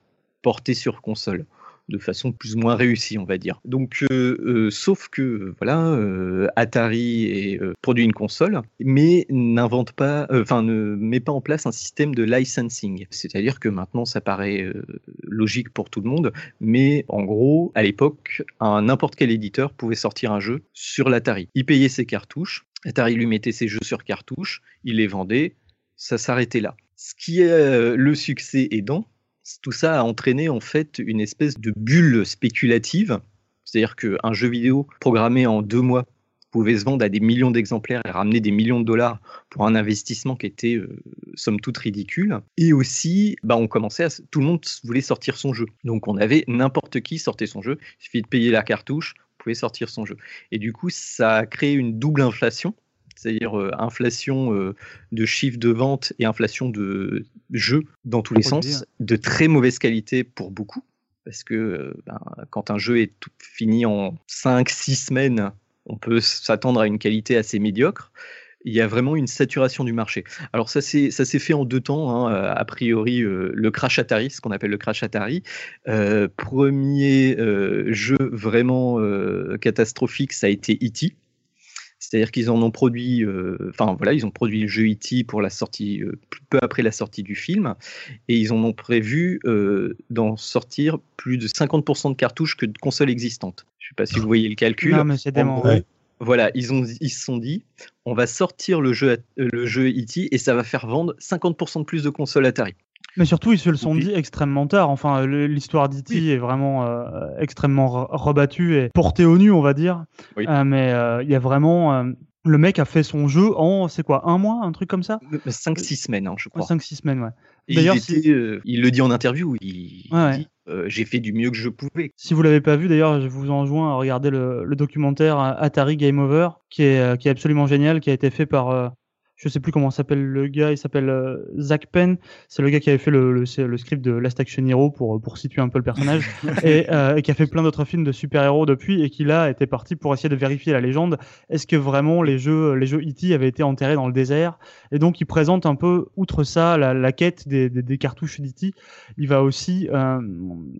portés sur console. De façon plus ou moins réussie, on va dire. Donc, euh, euh, sauf que voilà, euh, Atari produit une console, mais n'invente pas, enfin ne met pas en place un système de licensing. C'est-à-dire que maintenant, ça paraît logique pour tout le monde, mais en gros, à l'époque, un n'importe quel éditeur pouvait sortir un jeu sur l'Atari. Il payait ses cartouches, Atari lui mettait ses jeux sur cartouches, il les vendait, ça s'arrêtait là. Ce qui est le succès aidant, tout ça a entraîné en fait une espèce de bulle spéculative. C'est-à-dire qu'un jeu vidéo programmé en deux mois pouvait se vendre à des millions d'exemplaires et ramener des millions de dollars pour un investissement qui était euh, somme toute ridicule. Et aussi, bah, on commençait à, tout le monde voulait sortir son jeu. Donc on avait n'importe qui sortait son jeu. Il suffit de payer la cartouche, vous pouvez sortir son jeu. Et du coup, ça a créé une double inflation c'est-à-dire euh, inflation euh, de chiffre de vente et inflation de jeux dans tous les sens, de très mauvaise qualité pour beaucoup, parce que euh, ben, quand un jeu est tout fini en 5-6 semaines, on peut s'attendre à une qualité assez médiocre. Il y a vraiment une saturation du marché. Alors ça s'est ça s'est fait en deux temps. hein. A priori, euh, le crash Atari, ce qu'on appelle le crash Atari, Euh, premier euh, jeu vraiment catastrophique, ça a été E.T. C'est-à-dire qu'ils en ont produit, euh, enfin voilà, ils ont produit le jeu E.T. pour la sortie, euh, peu après la sortie du film, et ils en ont prévu euh, d'en sortir plus de 50% de cartouches que de consoles existantes. Je ne sais pas si vous voyez le calcul. Non, mais c'est En dément, gros, ouais. Voilà, ils, ont, ils se sont dit, on va sortir le jeu, le jeu E.T. et ça va faire vendre 50% de plus de consoles Atari. Mais surtout, ils se le sont dit extrêmement tard. Enfin, l'histoire d'E.T. est vraiment euh, extrêmement re- rebattue et portée au nu, on va dire. Oui. Euh, mais euh, il y a vraiment. le mec a fait son jeu en, c'est quoi, un mois, un truc comme ça? 5-6 semaines, hein, je crois. 5-6 semaines, ouais. D'ailleurs, il, si- était, euh, il le dit en interview, il, Ouais, dit euh, j'ai fait du mieux que je pouvais. Si vous l'avez pas vu, d'ailleurs, je vous enjoins à regarder le, le documentaire Atari Game Over, qui est, qui est absolument génial, qui a été fait par, euh, je sais plus comment s'appelle le gars, il s'appelle euh, Zach Penn. C'est le gars qui avait fait le, le, c'est le script de Last Action Hero pour, pour situer un peu le personnage, et, euh, et qui a fait plein d'autres films de super-héros depuis, et qui là était parti pour essayer de vérifier la légende. Est-ce que vraiment les jeux, les jeux E.T. avaient été enterrés dans le désert? Et donc il présente un peu, outre ça, la, la quête des, des, des cartouches d'E.T. Il va aussi euh,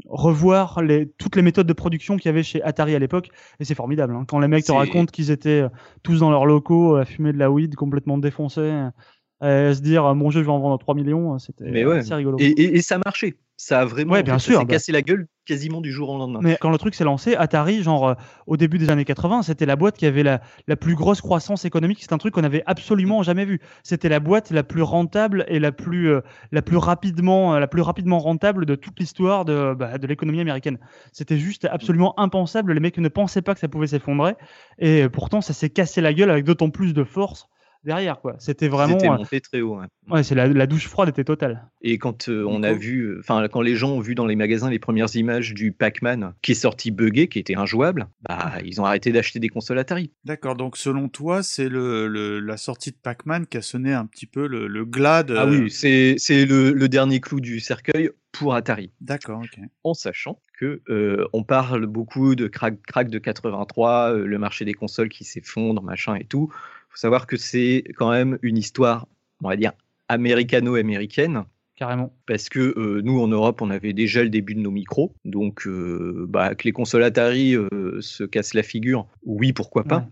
revoir les, toutes les méthodes de production qu'il y avait chez Atari à l'époque, et c'est formidable. hein. Quand les mecs te racontent qu'ils étaient euh, tous dans leurs locaux à fumer de la weed, complètement défoncés, à se dire euh, mon jeu je vais en vendre 3 millions, c'était ouais. assez rigolo. Et, et- et ça a marché. Ça a vraiment Ouais, bien en fait, sûr, ça s'est bah. cassé la gueule quasiment du jour au lendemain. Mais quand le truc s'est lancé, Atari, genre euh, au début des années 80, c'était la boîte qui avait la, la plus grosse croissance économique. C'est un truc qu'on avait absolument jamais vu. C'était la boîte la plus rentable et la plus, euh, la plus rapidement, euh, la plus rapidement rentable de toute l'histoire de, bah, de l'économie américaine. C'était juste absolument impensable. Les mecs ne pensaient pas que ça pouvait s'effondrer. Et pourtant, ça s'est cassé la gueule avec d'autant plus de force derrière, quoi. C'était vraiment. C'était euh, monté très haut. ouais. ouais, c'est la, la douche froide était totale. Et quand euh, on a vu, euh, enfin quand les gens ont vu dans les magasins les premières images du Pac-Man qui est sorti buggé, qui était injouable, bah ils ont arrêté d'acheter des consoles Atari. D'accord, donc selon toi, c'est le, le- la sortie de Pac-Man qui a sonné un petit peu le, le glas de... Ah oui, c'est c'est le, le dernier clou du cercueil pour Atari. D'accord, ok. En sachant que euh, on parle beaucoup de crack, crack de 83, euh, le marché des consoles qui s'effondre, machin et tout. Faut savoir que c'est quand même une histoire, on va dire, américano-américaine. Carrément. Parce que euh, nous, en Europe, on avait déjà le début de nos micros. Donc, euh, bah, que les consoles Atari euh, se cassent la figure, oui, pourquoi pas. Ouais.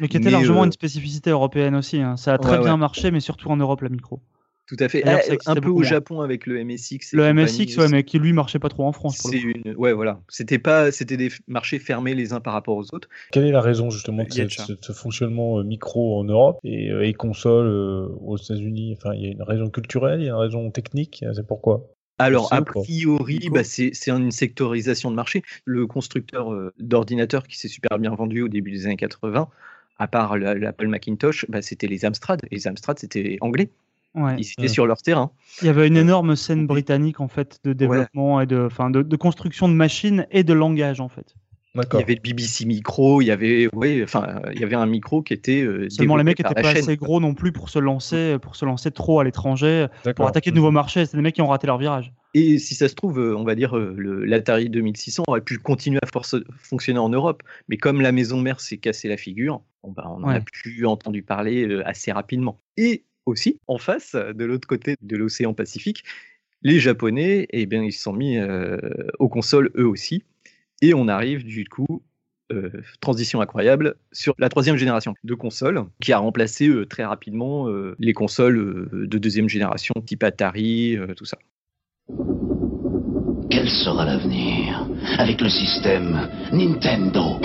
Mais qui était Mais, largement une spécificité européenne aussi. hein. Ça a très Ouais, bien ouais. marché, mais surtout en Europe, la micro. Tout à fait. Eh, un peu au. Japon avec le MSX. Le MSX, ouais, mais qui lui marchait pas trop en France. Pour le C'est coup. une... Ouais, voilà. C'était pas, c'était des marchés fermés les uns par rapport aux autres. Quelle est la raison justement de ce fonctionnement euh, micro en Europe et, euh, et console euh, aux États-Unis? Enfin, il y a une raison culturelle, il y a une raison technique. C'est pourquoi? Alors, a priori, bah, c'est une sectorisation de marché. Le constructeur euh, d'ordinateurs qui s'est super bien vendu au début des années 80, à part la- l'Apple Macintosh, bah, c'était les Amstrad. Et les Amstrad, c'était anglais. Ouais. Ils étaient sur leur terrain. Il y avait une énorme scène britannique en fait de développement et de, enfin, de, de construction de machines et de langage en fait. Il y avait le BBC Micro, il y avait, ouais, enfin, il y avait un micro qui était euh, Seulement les mecs par étaient la pas chaîne. assez gros non plus pour se lancer, pour se lancer trop à l'étranger, pour attaquer de nouveaux marchés. C'est des mecs qui ont raté leur virage. Et si ça se trouve, euh, on va dire, euh, l'Atari 2600 aurait pu continuer à force- fonctionner en Europe. Mais comme la maison mère s'est cassé la figure, bah, on en a plus entendu parler euh, assez rapidement. Et aussi, en face, de l'autre côté de l'océan Pacifique, les Japonais, eh bien, ils se sont mis euh, aux consoles eux aussi. Et on arrive du coup, euh, transition incroyable, sur la troisième génération de consoles, qui a remplacé euh, très rapidement les consoles de deuxième génération, type Atari, tout ça. Quel sera l'avenir avec le système Nintendo?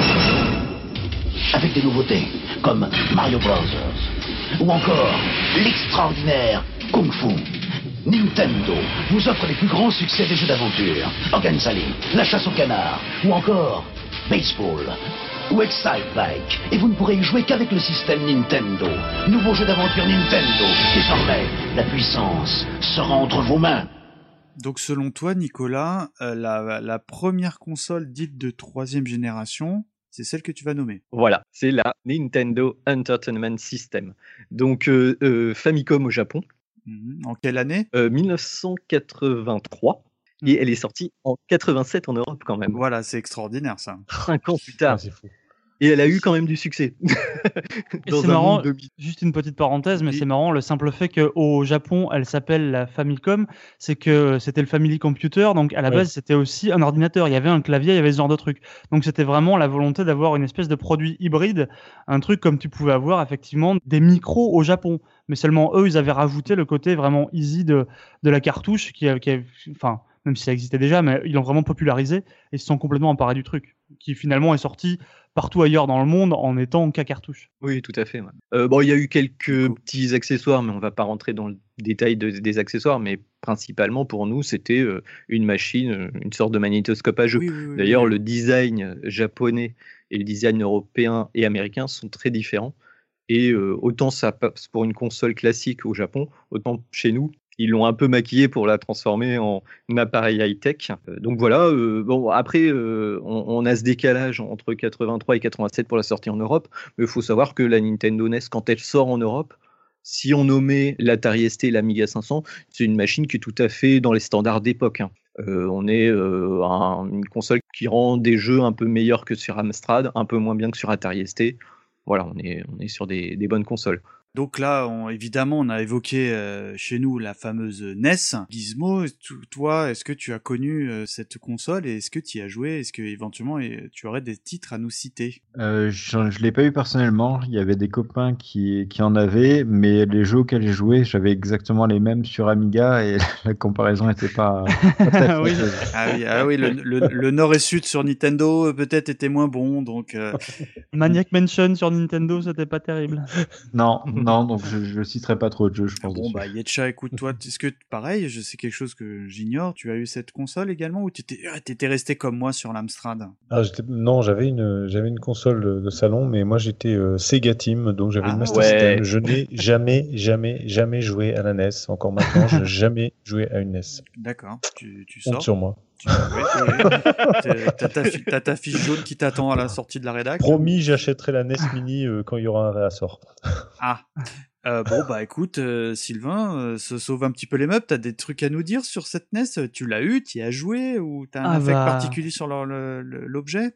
Avec des nouveautés comme Mario Bros. Ou encore l'extraordinaire Kung Fu. Nintendo vous offre les plus grands succès des jeux d'aventure. Organizali, la chasse au canard, ou encore Baseball ou Excite Bike. Et vous ne pourrez y jouer qu'avec le système Nintendo. Nouveau jeu d'aventure Nintendo. Désormais, la puissance sera entre vos mains. Donc selon toi, Nicolas, euh, la, la première console dite de troisième génération, c'est celle que tu vas nommer. Voilà, c'est la Nintendo Entertainment System. Donc euh, euh, Famicom au Japon. Mhm. En quelle année? Euh, 1983. Et elle est sortie en 87 en Europe quand même. Voilà, c'est extraordinaire ça. Cinq ans plus tard. Et elle a eu quand même du succès. C'est marrant, de- juste une petite parenthèse, mais c'est marrant le simple fait qu'au Japon, elle s'appelle la Famicom, c'est que c'était le Family Computer, donc à la Ouais. base c'était aussi un ordinateur, il y avait un clavier, il y avait ce genre de truc. Donc c'était vraiment la volonté d'avoir une espèce de produit hybride, un truc comme tu pouvais avoir effectivement des micros au Japon. Mais seulement eux, ils avaient rajouté le côté vraiment easy de, de la cartouche, qui, enfin, même si ça existait déjà, mais ils l'ont vraiment popularisé et ils se sont complètement emparés du truc, qui finalement est sorti partout ailleurs dans le monde en étant qu'à cartouche. Oui, tout à fait. ouais. Euh, bon, il y a eu quelques petits accessoires, mais on va pas rentrer dans le détail de- des accessoires. Mais principalement pour nous, c'était euh, une machine, euh, une sorte de magnétoscope à jeu. Oui, oui, oui, D'ailleurs, oui. le design japonais et le design européen et américain sont très différents. Et euh, autant ça passe pour une console classique au Japon, autant chez nous, ils l'ont un peu maquillé pour la transformer en appareil high-tech. Euh, donc voilà, euh, bon, après, euh, on, a ce décalage entre 83 et 87 pour la sortie en Europe, mais il faut savoir que la Nintendo NES, quand elle sort en Europe, si on nommait l'Atari ST et l'Amiga 500, c'est une machine qui est tout à fait dans les standards d'époque. hein. On est un- une console qui rend des jeux un peu meilleurs que sur Amstrad, un peu moins bien que sur Atari ST. Voilà, on est, on est sur des bonnes consoles. Donc là, on- évidemment, on a évoqué euh, chez nous la fameuse NES. Gizmo, to- toi, est-ce que tu as connu euh, cette console et est-ce que tu y as joué? Est-ce que éventuellement tu aurais des titres à nous citer? Euh, je ne l'ai pas eu personnellement. Il y avait des copains qui, qui en avaient, mais les jeux auxquels j'ai joué, j'avais exactement les mêmes sur Amiga et la comparaison n'était pas, pas très oui. fâcheuse. Ah oui, ah oui le, le- le nord et sud sur Nintendo peut-être était moins bon, donc euh, Maniac Mansion sur Nintendo, c'était pas terrible. Non, non, donc je, je citerai pas trop de jeux, je pense. bon bah Yetcha, écoute-toi, est-ce que pareil, je sais quelque chose que j'ignore, tu as eu cette console également ou t'étais ah, t'étais resté comme moi sur l'Amstrad? Ah, non, j'avais une, j'avais une console de, de salon, mais moi j'étais euh, Sega Team, donc j'avais Ah, une Master ouais. System. Je n'ai jamais, jamais, jamais joué à la NES. Encore maintenant, je n'ai jamais joué à une NES. D'accord, tu, tu sors. sur moi. Tu- T'as ta, fiche jaune qui t'attend à la sortie de la rédac. Promis, j'achèterai la NES Mini euh, quand il y aura un réassort. Ah. Euh, bon bah écoute euh, Sylvain, euh, se sauve un petit peu les meubles. T'as des trucs à nous dire sur cette NES Tu l'as eu? Tu y as joué? Ou t'as un Ah affect bah. particulier sur l'objet?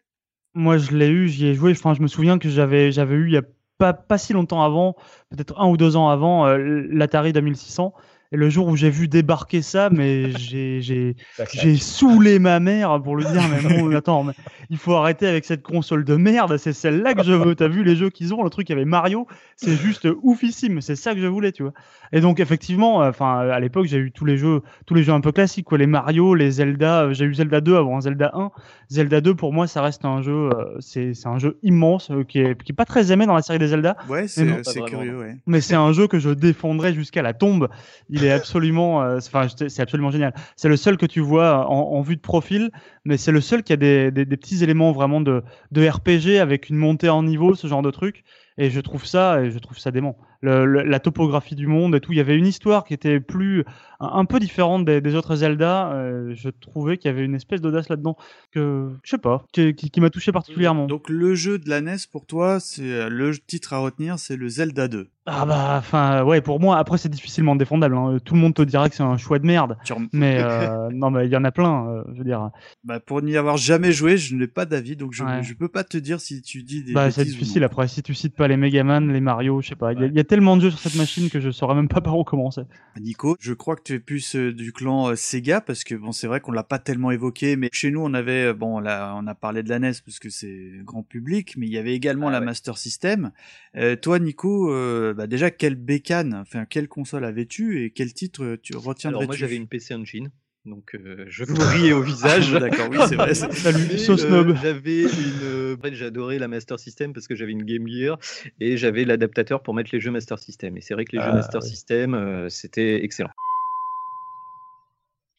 Moi, je l'ai eu, j'y ai joué. Enfin, je me souviens que j'avais, j'avais eu il y a pas, pas si longtemps avant, peut-être un ou deux ans avant, euh, l'Atari 2600. Et le jour où j'ai vu débarquer ça, mais j'ai, j'ai, j'ai saoulé ma mère pour lui dire, mais bon, attends, mais il faut arrêter avec cette console de merde. C'est celle-là que je veux. T'as vu les jeux qu'ils ont, le truc, il y avait Mario. C'est juste oufissime. C'est ça que je voulais, tu vois. Et donc, effectivement, euh, enfin, à l'époque, j'ai eu tous les jeux, tous les jeux un peu classiques, quoi. Les Mario, les Zelda. euh, J'ai eu Zelda 2 avant Zelda 1. Zelda 2, pour moi, ça reste un jeu, euh, c'est, c'est un jeu immense, qui est, qui est pas très aimé dans la série des Zelda. Ouais, Mais c'est curieux, ouais. Mais c'est un jeu que je défendrai jusqu'à la tombe. Il est absolument, euh, c'est absolument génial. C'est le seul que tu vois en, vue de profil, mais c'est le seul qui a des, petits éléments vraiment de, de RPG avec une montée en niveau, ce genre de truc. Et je trouve ça, et je trouve ça dément. Le, le- la topographie du monde et tout. Il y avait une histoire qui était plus, un, un peu différente des, des autres Zelda. Euh, je trouvais qu'il y avait une espèce d'audace là-dedans que, je sais pas, qui, qui, qui m'a touché particulièrement. Donc le jeu de la NES pour toi, c'est le titre à retenir, c'est le Zelda 2. Ah bah, enfin, ouais, pour moi, après, c'est difficilement défendable. hein. Tout le monde te dira que c'est un choix de merde. Mais euh, non, mais il y en a plein, euh, je veux dire. Bah pour n'y avoir jamais joué, je n'ai pas d'avis, donc je, Ouais. je peux pas te dire si tu dis des Bah, c'est difficile après. Si tu cites pas les Megaman, les Mario, je sais pas. Il y, a- il y a tellement de jeux sur cette machine que je saurais même pas par où commencer. Nico, je crois que tu es plus euh, du clan euh, Sega parce que bon, c'est vrai qu'on l'a pas tellement évoqué, mais chez nous on avait euh, bon là on a parlé de la NES parce que c'est grand public, mais il y avait également Ah la ouais. Master System. Euh, toi, Nico, euh, bah déjà quelle bécane, enfin quelle console avais-tu et quel titre tu retiendrais-tu Alors moi j'avais une PC Engine. Donc euh, je vous riais au visage. Ah, d'accord, oui, c'est vrai, Salut, sauce euh, snob. J'avais une. euh, en fait, j'adorais la Master System parce que j'avais une Game Gear et j'avais l'adaptateur pour mettre les jeux Master System. Et c'est vrai que les jeux Ah, Master oui. System, euh, c'était excellent.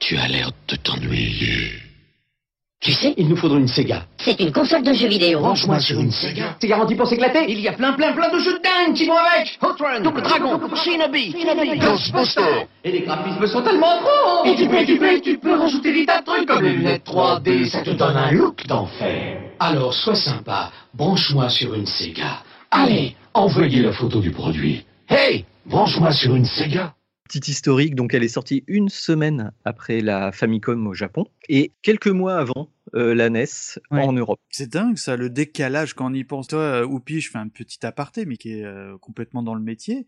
Tu as l'air de t'ennuyer. Tu sais, il nous faudrait une Sega. C'est une console de jeux vidéo. Branche-moi sur une Sega. C'est garanti pour s'éclater. Il y a plein, plein, plein de jeux de dingue qui vont avec. Hot Run, Double Dragon, Shinobi, Ghostbuster. Et les graphismes sont tellement gros. Et tu peux, tu peux, tu peux rajouter des tas de trucs comme les lunettes 3D. Ça te donne un look d'enfer. Alors, sois sympa. Branche-moi sur une Sega. Allez, envoyez la photo du produit. Hey, branche-moi sur une Sega. Petite historique, donc elle est sortie une semaine après la Famicom au Japon et quelques mois avant euh, la NES en Europe. C'est dingue ça, le décalage quand on y pense. Toi, euh, Oupi, je fais un petit aparté, mais qui est euh, complètement dans le métier.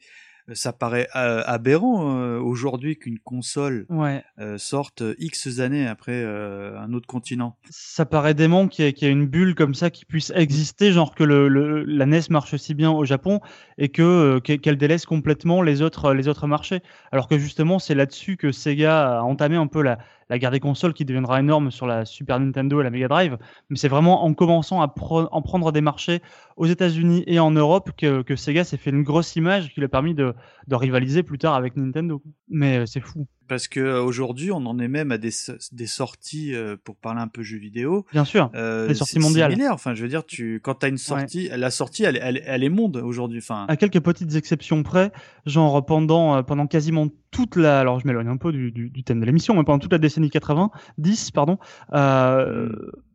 Ça paraît euh, aberrant euh, aujourd'hui qu'une console Ouais. euh, sorte X années après euh, un autre continent. Ça paraît dément qu'il y, ait- qu'il y ait une bulle comme ça qui puisse exister, genre que le, le- la NES marche si bien au Japon et que qu'e- qu'elle délaisse complètement les autres les autres marchés. Alors que justement, c'est là-dessus que Sega a entamé un peu la, la guerre des consoles qui deviendra énorme sur la Super Nintendo et la Mega Drive. Mais c'est vraiment en commençant à en prendre des marchés aux États-Unis et en Europe que, Sega s'est fait une grosse image qui lui a permis de, de rivaliser plus tard avec Nintendo. Mais euh, c'est fou. Parce que euh, aujourd'hui, on en est même à des, so- des sorties euh, pour parler un peu jeux vidéo. Bien sûr, euh, des sorties mondiales. similaires. Enfin, je veux dire, tu quand t'as une sortie, la sortie, elle, elle, elle est monde aujourd'hui. Enfin, à quelques petites exceptions près, genre pendant, euh, pendant quasiment toute la, alors je m'éloigne un peu du, du, du thème de l'émission, mais pendant toute la décennie 80, 10, pardon, euh,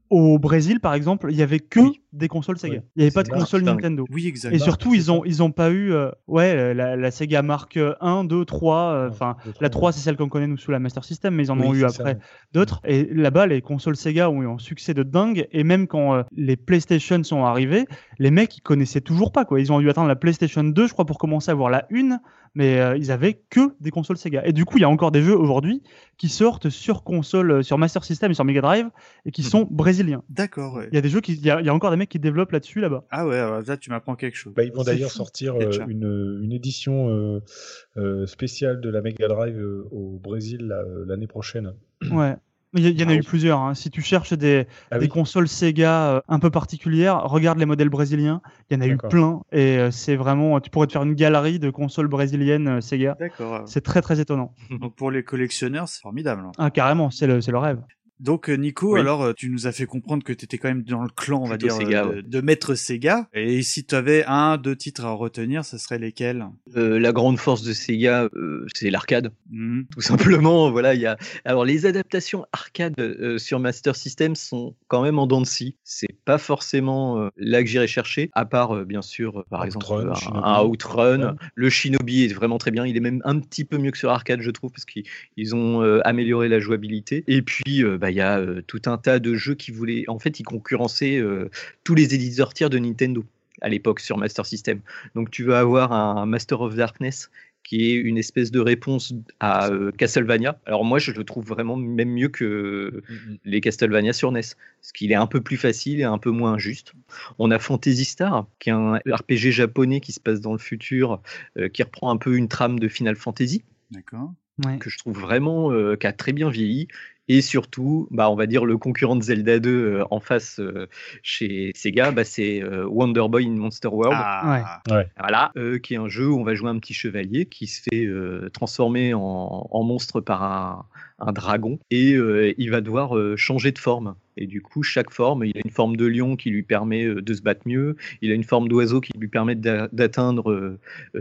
au Brésil par exemple, il y avait que des consoles Sega. Ouais. Il n'y avait pas de console. Nintendo. Oui, exact. Et Bah, surtout, ils ont, ils ont pas eu, euh, ouais, la, la Sega Mark 1, 2, 3, euh, enfin, la 3 c'est celle qu'on connaît nous sous la Master System, mais ils en Oui, ont eu après ouais. d'autres. Et là-bas, les consoles Sega ont eu un succès de dingue. Et même quand euh, les PlayStation sont arrivés, les mecs ils connaissaient toujours pas quoi. Ils ont dû attendre la PlayStation 2, je crois, pour commencer à voir la 1, mais euh, ils avaient que des consoles Sega. Et du coup, il y a encore des jeux aujourd'hui qui sortent sur console, euh, sur Master System et sur Mega Drive et qui sont brésiliens. D'accord. ouais. Il y a des jeux qui, il y, a- il y a encore des mecs qui développent là-dessus là-bas. Ah ouais, alors là tu m'apprends quelque chose. Bah, ils vont d'ailleurs sortir euh, une, une édition euh, euh, spéciale de la Mega Drive euh, au Brésil l'année prochaine. Ouais. Mais il y, en a eu plusieurs. hein. Si tu cherches des, Ah des oui. consoles Sega euh, un peu particulières, regarde les modèles brésiliens. Il y en a eu plein. Et euh, c'est vraiment, tu pourrais te faire une galerie de consoles brésiliennes euh, Sega. D'accord. C'est très très étonnant. Donc pour les collectionneurs, c'est formidable. hein. Ah, carrément, c'est le, c'est le rêve. Donc euh, Nico, Oui. alors euh, tu nous as fait comprendre que tu étais quand même dans le clan, on va dire, Sega, euh, ouais. de maître Sega. Et si tu avais un, deux titres à retenir, ce serait lesquels? Euh, la grande force de Sega, euh, c'est l'arcade. Mhm. Tout simplement, voilà, il y a. Alors, les adaptations arcade euh, sur Master System sont quand même en dents de scie. C'est pas forcément euh, là que j'irai chercher, à part, euh, bien sûr, euh, par exemple, Outrun, un, Outrun. Ouais. Le Shinobi est vraiment très bien. Il est même un petit peu mieux que sur arcade, je trouve, parce qu'ils ils ont euh, amélioré la jouabilité. Et puis, euh, bah, il y a euh, tout un tas de jeux qui voulaient. En fait, ils concurrençaient euh, tous les éditeurs tiers de Nintendo à l'époque sur Master System. Donc, tu vas avoir un Master of Darkness qui est une espèce de réponse à euh, Castlevania. Alors moi, je le trouve vraiment même mieux que les Castlevania sur NES, parce qu'il est un peu plus facile et un peu moins injuste. On a Fantasy Star, qui est un RPG japonais qui se passe dans le futur, euh, qui reprend un peu une trame de Final Fantasy, D'accord. que je trouve vraiment euh, qui a très bien vieilli. Et surtout, bah, on va dire le concurrent de Zelda 2 euh, en face euh, chez Sega, bah, c'est euh, Wonder Boy in Monster World. Ah. Ouais. Voilà, euh, qui est un jeu où on va jouer un petit chevalier qui se fait euh, transformer en, en monstre par un, un dragon et euh, il va devoir euh, changer de forme. Et du coup, chaque forme, il a une forme de lion qui lui permet euh, de se battre mieux, il a une forme d'oiseau qui lui permet d'a- d'atteindre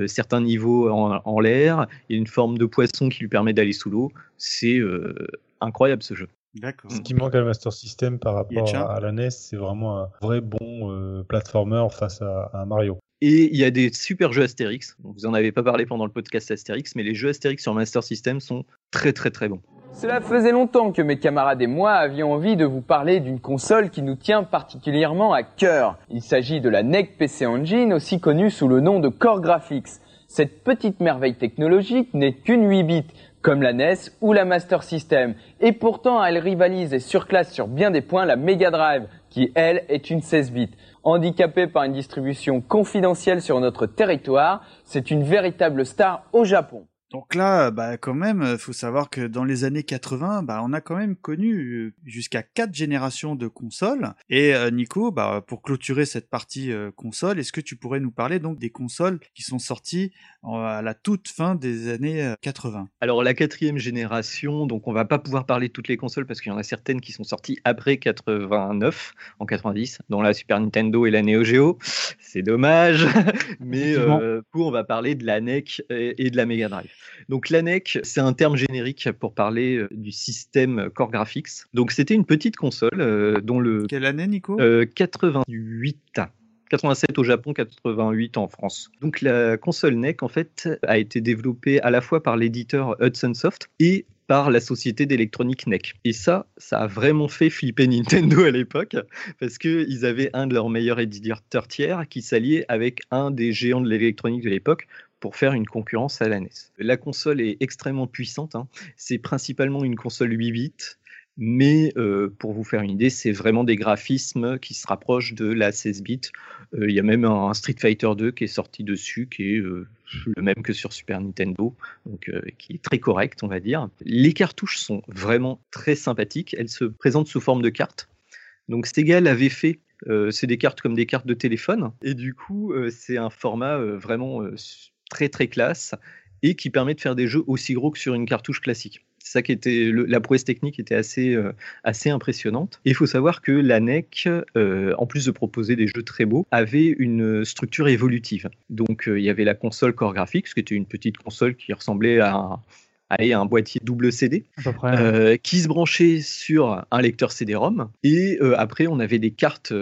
certains niveaux en, en l'air, il a une forme de poisson qui lui permet d'aller sous l'eau. C'est euh, incroyable ce jeu. D'accord. Ce qui manque à la Master System par rapport à, à la NES, c'est vraiment un vrai bon euh, platformer face à, Mario. Et il y a des super jeux Astérix. Vous en avez pas parlé pendant le podcast Astérix, mais les jeux Astérix sur Master System sont très très très bons. Cela faisait longtemps que mes camarades et moi avions envie de vous parler d'une console qui nous tient particulièrement à cœur. Il s'agit de la NEC PC Engine, aussi connue sous le nom de Core Graphics. Cette petite merveille technologique n'est qu'une 8 bits, comme la NES ou la Master System. Et pourtant, elle rivalise et surclasse sur bien des points la Mega Drive, qui elle est une 16 bits. Handicapée par une distribution confidentielle sur notre territoire, c'est une véritable star au Japon. Donc là, bah quand même, faut savoir que dans les années 80, bah on a quand même connu euh, jusqu'à quatre générations de consoles. Et euh, Nico, bah pour clôturer cette partie euh, console, est-ce que tu pourrais nous parler donc des consoles qui sont sorties à la toute fin des années 80 Alors la quatrième génération, donc on va pas pouvoir parler de toutes les consoles parce qu'il y en a certaines qui sont sorties après 89, en 90, dont la Super Nintendo et la Neo Geo. C'est dommage, mais euh, pour on va parler de la NEC et de la Mega Drive. Donc la NEC, c'est un terme générique pour parler euh, du système Core Graphics. Donc c'était une petite console euh, dont le Quelle année Nico? Euh, 88. 87 au Japon, 88 en France. Donc la console NEC en fait a été développée à la fois par l'éditeur Hudson Soft et par la société d'électronique NEC. Et ça, ça a vraiment fait flipper Nintendo à l'époque, parce qu'ils avaient un de leurs meilleurs éditeurs tiers qui s'alliait avec un des géants de l'électronique de l'époque pour faire une concurrence à la NES. La console est extrêmement puissante, hein. c'est principalement une console 8 bits, mais euh, pour vous faire une idée, c'est vraiment des graphismes qui se rapprochent de la 16 bits. Euh, Il y a même un, Street Fighter 2 qui est sorti dessus, qui est euh, le même que sur Super Nintendo, donc qui est très correct, on va dire. Les cartouches sont vraiment très sympathiques. Elles se présentent sous forme de cartes. Donc Sega l'avait fait. c'est des cartes comme des cartes de téléphone, et du coup, c'est un format vraiment très très classe et qui permet de faire des jeux aussi gros que sur une cartouche classique. C'est ça qui était le- la prouesse technique était assez euh, assez impressionnante. Et il faut savoir que la NEC, euh, en plus de proposer des jeux très beaux, avait une structure évolutive. Donc euh, il y avait la console Core Graphics, qui était une petite console qui ressemblait à un, boîtier double CD, près. qui se branchait sur un lecteur CD-ROM. Et après, on avait des cartes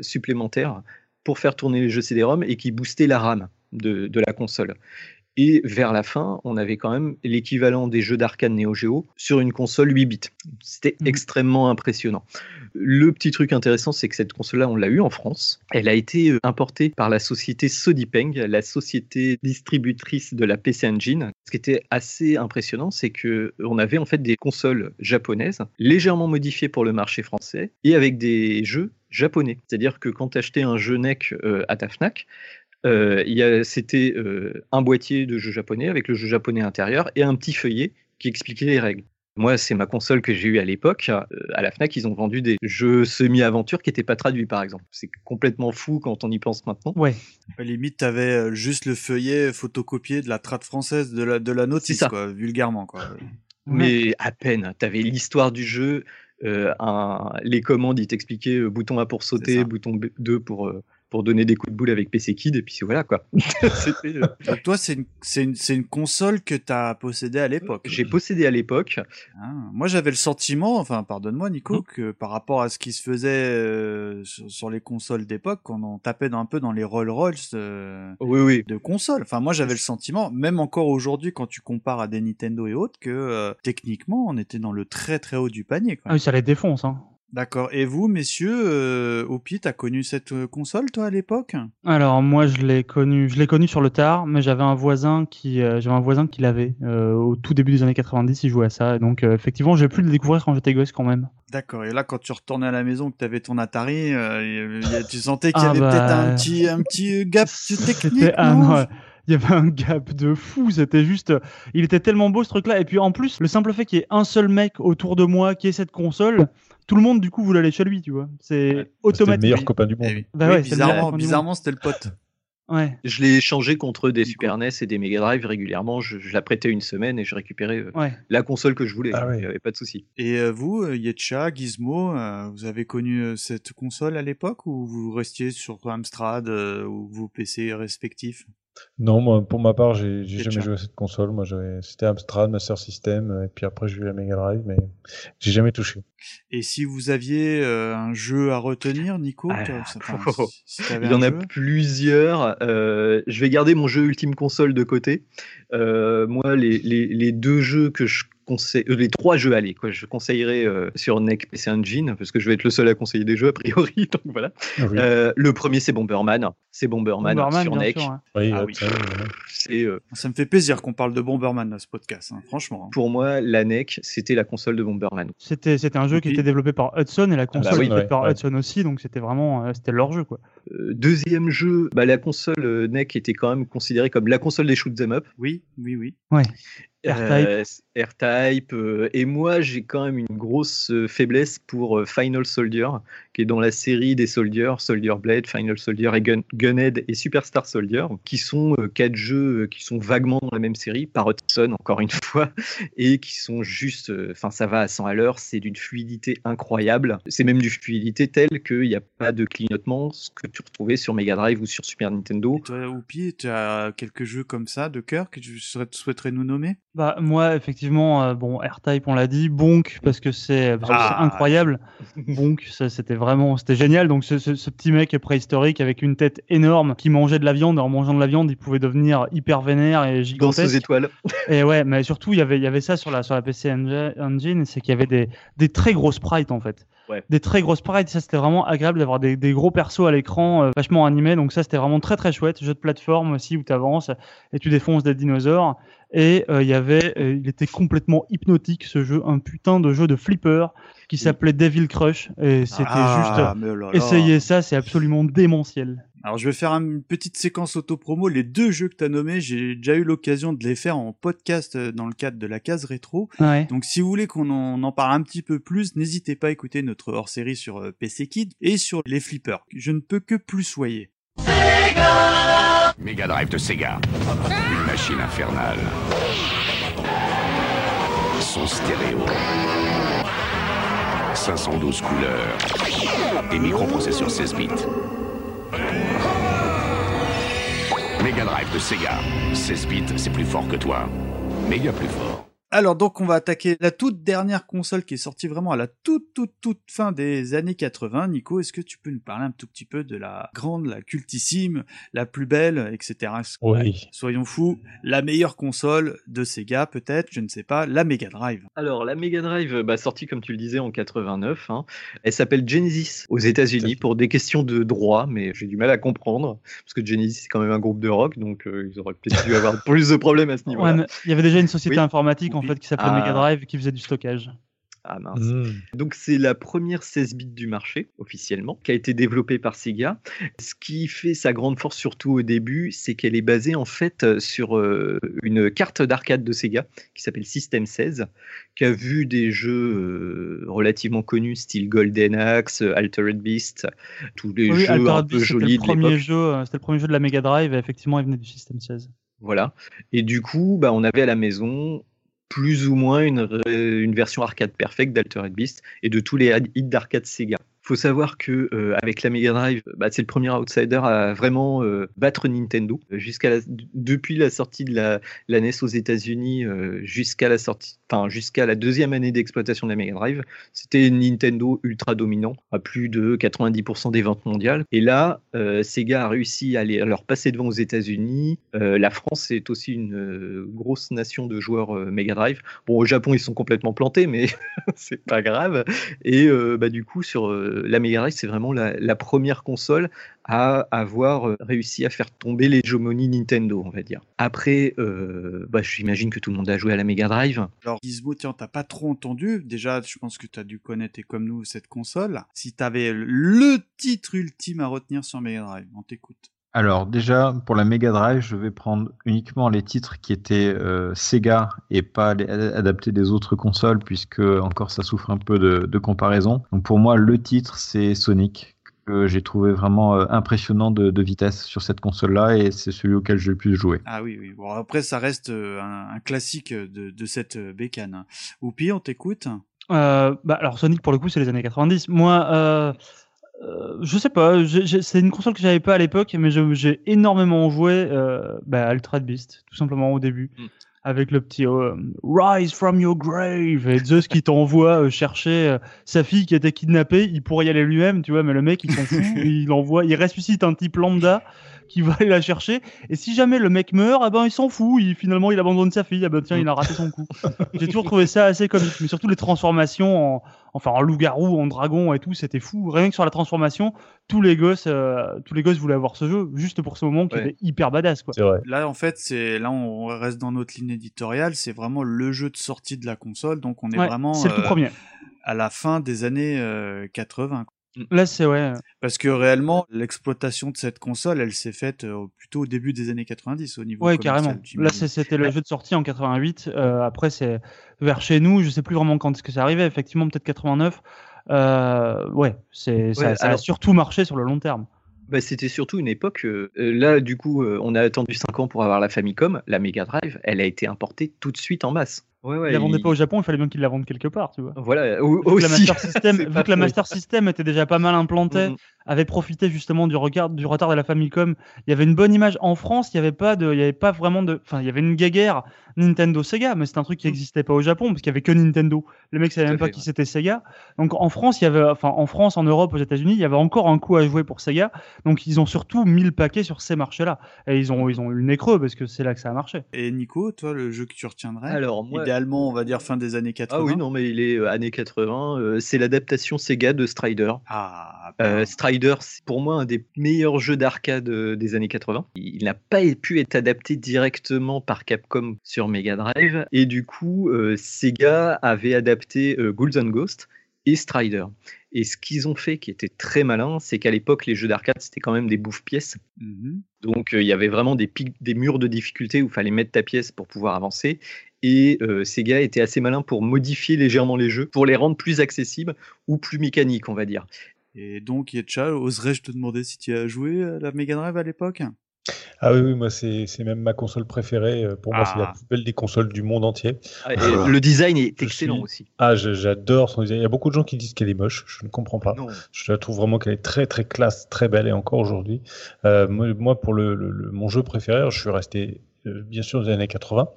supplémentaires pour faire tourner les jeux CD-ROM et qui boostaient la RAM de, de la console. Et vers la fin, on avait quand même l'équivalent des jeux d'arcade Neo Geo sur une console 8 bits. C'était extrêmement impressionnant. Le petit truc intéressant, c'est que cette console-là, on l'a eu en France. Elle a été euh, importée par la société Sodipeng, la société distributrice de la PC Engine. Ce qui était assez impressionnant, c'est que on avait en fait des consoles japonaises légèrement modifiées pour le marché français et avec des jeux japonais. C'est-à-dire que quand tu achetais un jeu NEC euh, à ta Fnac, euh, il y a- c'était euh, un boîtier de jeux japonais avec le jeu japonais intérieur et un petit feuillet qui expliquait les règles. Moi, c'est ma console que j'ai eue à l'époque. Euh, à la Fnac, ils ont vendu des jeux semi-aventure qui n'étaient pas traduits, par exemple. C'est complètement fou quand on y pense maintenant. Ouais. À la limite, t'avais juste le feuillet photocopié de la trad française de la, de la notice, ça. quoi, vulgairement, quoi. Mais à peine. Tu avais l'histoire du jeu, euh, un- les commandes, ils t'expliquaient bouton A pour sauter, bouton B- 2 pour, euh, pour donner des coups de boule avec PC Kid, et puis voilà quoi. C'était, euh, Donc toi, c'est une, c'est une, c'est une console que t'as possédée à l'époque. J'ai possédé à l'époque. Ah, moi, j'avais le sentiment, enfin, pardonne-moi, Mmh. Nico, que par rapport à ce qui se faisait euh, sur, sur les consoles d'époque, quand on tapait un peu dans les Rolls Royce euh, oui, oui. de consoles. Enfin, moi, j'avais le sentiment, même encore aujourd'hui, quand tu compares à des Nintendo et autres, que euh, techniquement, on était dans le très très haut du panier. Quoi. Ah oui, ça les défonce. Hein. D'accord. Et vous, messieurs, euh, Opi, t'as connu cette euh, console, toi, à l'époque? Alors moi je l'ai connu, je l'ai connu sur le tard, mais j'avais un voisin qui, euh, j'avais un voisin qui l'avait euh, au tout début des années 90, il jouait à ça, et donc effectivement j'ai pu le découvrir quand j'étais gosse quand même. D'accord. Et là, quand tu retournais à la maison, que t'avais ton Atari, y- tu sentais qu'il y Ah avait bah, peut-être un petit, un petit gap technique. Ah non? non, il y avait un gap de fou, c'était juste, il était tellement beau ce truc-là, et puis en plus le simple fait qu'il y ait un seul mec autour de moi qui ait cette console, tout le monde du coup voulait aller chez lui, tu vois, c'est automatique. meilleur copain du monde. Eh oui. Bah Oui, ouais, c'est le meilleur bizarrement, copain du monde. bizarrement, c'était le pote. Ouais. Je l'ai échangé contre des Super NES et des Mega Drive régulièrement. Je, je la prêtais une semaine et je récupérais euh, Ouais. la console que je voulais. Ah Il n'y avait pas de souci. Et euh, vous, euh, Yetcha, Gizmo, euh, vous avez connu cette console à l'époque ou vous restiez sur Amstrad euh, ou vos PC respectifs? Non, moi, pour ma part, j'ai jamais joué à cette console. Moi, c'était Amstrad, Master System, euh, et puis après, j'ai eu la Mega Drive, mais j'ai jamais touché. Et si vous aviez euh, un jeu à retenir, Nico Ah, enfin, oh, si- Il y en a plusieurs. Euh, je vais garder mon jeu Ultime Console de côté. Euh, moi, les, les, les deux jeux que je conseille euh, les trois jeux allez quoi. Je conseillerais euh, sur NEC PC Engine parce que je vais être le seul à conseiller des jeux a priori. Donc voilà. Ah oui. Euh, le premier c'est Bomberman. C'est Bomberman, Bomberman, sur NEC. sûr, hein. Oui, Ah oui. ça, me fait plaisir qu'on parle de Bomberman dans ce podcast, hein, franchement. pour moi la NEC c'était la console de Bomberman. C'était c'était un jeu qui était développé par Hudson et la console oui, était faite ouais, par ouais. Hudson aussi, donc c'était vraiment euh, c'était leur jeu quoi. Deuxième jeu, bah, la console NEC était quand même considérée comme la console des shoot 'em up. Oui, oui, oui. Ouais. Euh, R-Type. euh, et moi, j'ai quand même une grosse euh, faiblesse pour euh, Final Soldier, qui est dans la série des Soldiers, Soldier Blade, Final Soldier et Gun- Gunhead et Superstar Soldier, qui sont euh, quatre jeux euh, qui sont vaguement dans la même série, par Hudson, encore une fois, et qui sont juste, euh, enfin, ça va à 100 à l'heure, c'est d'une fluidité incroyable. C'est même d'une fluidité telle qu'il n'y a pas de clignotement, ce que tu retrouvais sur Mega Drive ou sur Super Nintendo. Et toi, Oupi, tu as quelques jeux comme ça de cœur que tu souhaiterais nous nommer? Bah moi effectivement euh, bon R-Type on l'a dit, Bonk parce que c'est que Ah. incroyable. Bonk c'était vraiment c'était génial donc ce, ce- ce petit mec préhistorique avec une tête énorme qui mangeait de la viande en mangeant de la viande il pouvait devenir hyper vénère et Danse aux gigantesque. étoiles. Et ouais, mais surtout, il y avait, il y avait ça sur la, sur la PC Engine, c'est qu'il y avait des, des très gros sprites, en fait. Ouais. Des très gros sprites, ça c'était vraiment agréable d'avoir des, des gros persos à l'écran, euh, vachement animés, donc ça c'était vraiment très très chouette. Jeu de plateforme aussi où tu avances et tu défonces des dinosaures. Et euh, il y avait, euh, il était complètement hypnotique ce jeu, un putain de jeu de flipper qui s'appelait Devil Crush. Et c'était Ah, oh là juste, là. essayez ça, c'est absolument démentiel. Alors je vais faire une petite séquence auto-promo. Les deux jeux que tu as nommés, j'ai déjà eu l'occasion de les faire en podcast euh, dans le cadre de la case rétro. Ouais. Donc si vous voulez qu'on en, en parle un petit peu plus, n'hésitez pas à écouter notre hors-série sur euh, PC Kid et sur les flippers. Je ne peux que plus soyer. Mega Drive de Sega. Une machine infernale. Son stéréo. 512 couleurs. Des microprocesseurs 16 bits. Mega Drive de Sega. 16 bits, c'est plus fort que toi. Méga plus fort. Alors donc on va attaquer la toute dernière console qui est sortie vraiment à la toute toute toute fin des années 80. Nico, est-ce que tu peux nous parler un tout petit peu de la grande, la cultissime, la plus belle, etc. Oui. Soyons fous, la meilleure console de Sega peut-être, je ne sais pas, la Mega Drive. Alors, la Mega Drive, bah, sortie comme tu le disais en 89, hein, elle s'appelle Genesis aux États-Unis pour des questions de droit, mais j'ai du mal à comprendre parce que Genesis c'est quand même un groupe de rock, donc euh, ils auraient peut-être dû avoir plus de problèmes à ce niveau-là. il y avait déjà une société Oui. informatique en fait qui s'appelait Ah. Mega Drive qui faisait du stockage. Ah mince. Hmm. Donc c'est la première 16 bits du marché officiellement, qui a été développée par Sega. Ce qui fait sa grande force surtout au début, c'est qu'elle est basée en fait sur euh, une carte d'arcade de Sega qui s'appelle System 16, qui a vu des jeux euh, relativement connus, style Golden Axe, Altered Beast, tous les Oui, jeux Altered un peu Beast, jolis le de premier l'époque. jeu, euh, c'était le premier jeu de la Mega Drive et effectivement il venait du System 16. Voilà. Et du coup, bah, on avait à la maison plus ou moins une, une version arcade perfecte d'Altered Beast et de tous les hits d'arcade Sega. Faut savoir que euh, avec la Mega Drive, bah, c'est le premier outsider à vraiment euh, battre Nintendo. Jusqu'à la- depuis la sortie de la, la NES aux États-Unis euh, jusqu'à la sortie, enfin jusqu'à la deuxième année d'exploitation de la Mega Drive, c'était Nintendo ultra dominant à plus de 90% des ventes mondiales. Et là, euh, Sega a réussi à, les, à leur passer devant aux États-Unis. Euh, la France est aussi une euh, grosse nation de joueurs euh, Mega Drive. Bon, au Japon, ils sont complètement plantés, mais c'est pas grave. Et euh, bah, du coup, sur euh, la Mega Drive, c'est vraiment la, première console à avoir euh, réussi à faire tomber l'hégémonie Nintendo, on va dire. Après, euh, bah, j'imagine que tout le monde a joué à la Mega Drive. Alors Gizmo, tiens, t'as pas trop entendu. Déjà, je pense que t'as dû connaître et comme nous cette console. Si t'avais le titre ultime à retenir sur Mega Drive, on t'écoute. Alors déjà, pour la Mega Drive, je vais prendre uniquement les titres qui étaient euh, Sega et pas les, adaptés des autres consoles, puisque encore ça souffre un peu de, de comparaison. Donc pour moi, le titre, c'est Sonic, que j'ai trouvé vraiment euh, impressionnant de, de vitesse sur cette console-là, et c'est celui auquel j'ai le plus joué. Ah oui, oui. Bon, après, ça reste euh, un, un classique de, de cette bécane. Oupi, on t'écoute? Euh, bah, alors Sonic pour le coup c'est les années 90. Moi, euh, euh, je sais pas, c'est une console que j'avais pas à l'époque, mais j'ai énormément joué euh, bah, à Altered Beast, tout simplement au début. Mm. avec le petit euh, Rise from your grave et Zeus qui t'envoie euh, chercher euh, sa fille qui était kidnappée. Il pourrait y aller lui-même, tu vois, mais le mec il s'en fout. il envoie, il ressuscite un type lambda qui va aller la chercher. Et si jamais le mec meurt, eh ben il s'en fout. Il, finalement, il abandonne sa fille. Ah ben tiens, il a raté son coup. J'ai toujours trouvé ça assez comique. Mais surtout les transformations en, enfin en loup-garou, en dragon et tout, c'était fou. Rien que sur la transformation, tous les gosses, euh, tous les gosses voulaient avoir ce jeu juste pour ce moment qui Ouais. était hyper badass quoi. Là, en fait, c'est là on reste dans notre ligne éditoriale. C'est vraiment le jeu de sortie de la console, donc on est Ouais, vraiment c'est le tout euh, premier. à la fin des années euh, 80. Quoi. Là, c'est ouais. Parce que réellement, l'exploitation de cette console, elle s'est faite euh, plutôt au début des années 90 au niveau Ouais, carrément. Là, c'était le jeu de sortie en 88. Euh, après, c'est vers chez nous. Je sais plus vraiment quand est-ce que ça arrivait. Effectivement, peut-être 89. Euh, ouais, c'est ça, Ouais, ça a alors- surtout marché sur le long terme. Bah, c'était surtout une époque. euh, euh, là, du coup, euh, on a attendu 5 ans pour avoir la Famicom. La Mega Drive, elle a été importée tout de suite en masse. Ouais, Ils la vendaient pas au Japon, il fallait bien qu'ils la vendent quelque part, tu vois. Voilà, ou- Vu que aussi. la Master System, vu que la. Master System était déjà pas mal implantée, Mhm. Avait profité justement du regard, du retard de la Famicom. Il y avait une bonne image en France. Il y avait pas de, il y avait pas vraiment de, enfin, il y avait une guéguerre Nintendo Sega, mais c'est un truc qui n'existait pas au Japon parce qu'il y avait que Nintendo. Le mec savait Tout à même pas qui ouais. c'était Sega. Donc en France, il y avait, enfin, en France, en Europe, aux États-Unis, il y avait encore un coup à jouer pour Sega. Donc ils ont surtout mis le paquet sur ces marchés-là. Et ils ont, ils ont eu le nez creux parce que c'est là que ça a marché. Et Nico, toi, le jeu que tu retiendrais Alors, moi- Idéalement, on va dire fin des années 80. Ah oui, non, mais il est euh, années 80. euh, c'est l'adaptation Sega de Strider. Ah, Euh, Strider, c'est pour moi un des meilleurs jeux d'arcade euh, des années 80. Il n'a pas pu être adapté directement par Capcom sur Mega Drive. Et du coup, euh, Sega avait adapté euh, Ghouls and Ghosts et Strider. Et ce qu'ils ont fait, qui était très malin, c'est qu'à l'époque, les jeux d'arcade, c'était quand même des bouffes-pièces. Mhm. Donc euh, il y avait vraiment des, murs de difficulté où il fallait mettre ta pièce pour pouvoir avancer. Et euh, Sega était assez malin pour modifier légèrement les jeux, pour les rendre plus accessibles ou plus mécaniques, on va dire. Et donc, Yetcha, oserais-je te demander si tu as joué à la Mega Drive à l'époque? Ah oui, oui, moi c'est c'est même ma console préférée. Euh, Pour moi, c'est la Ah. plus belle des consoles du monde entier. Ah, et le design est excellent suis- aussi. Ah, j'adore son design. Il y a beaucoup de gens qui disent qu'elle est moche. Je ne comprends pas. Je la trouve vraiment qu'elle est très très classe, très belle et encore aujourd'hui. Euh, moi, pour le, le- le- mon jeu préféré, je suis resté euh, bien sûr dans les années 80.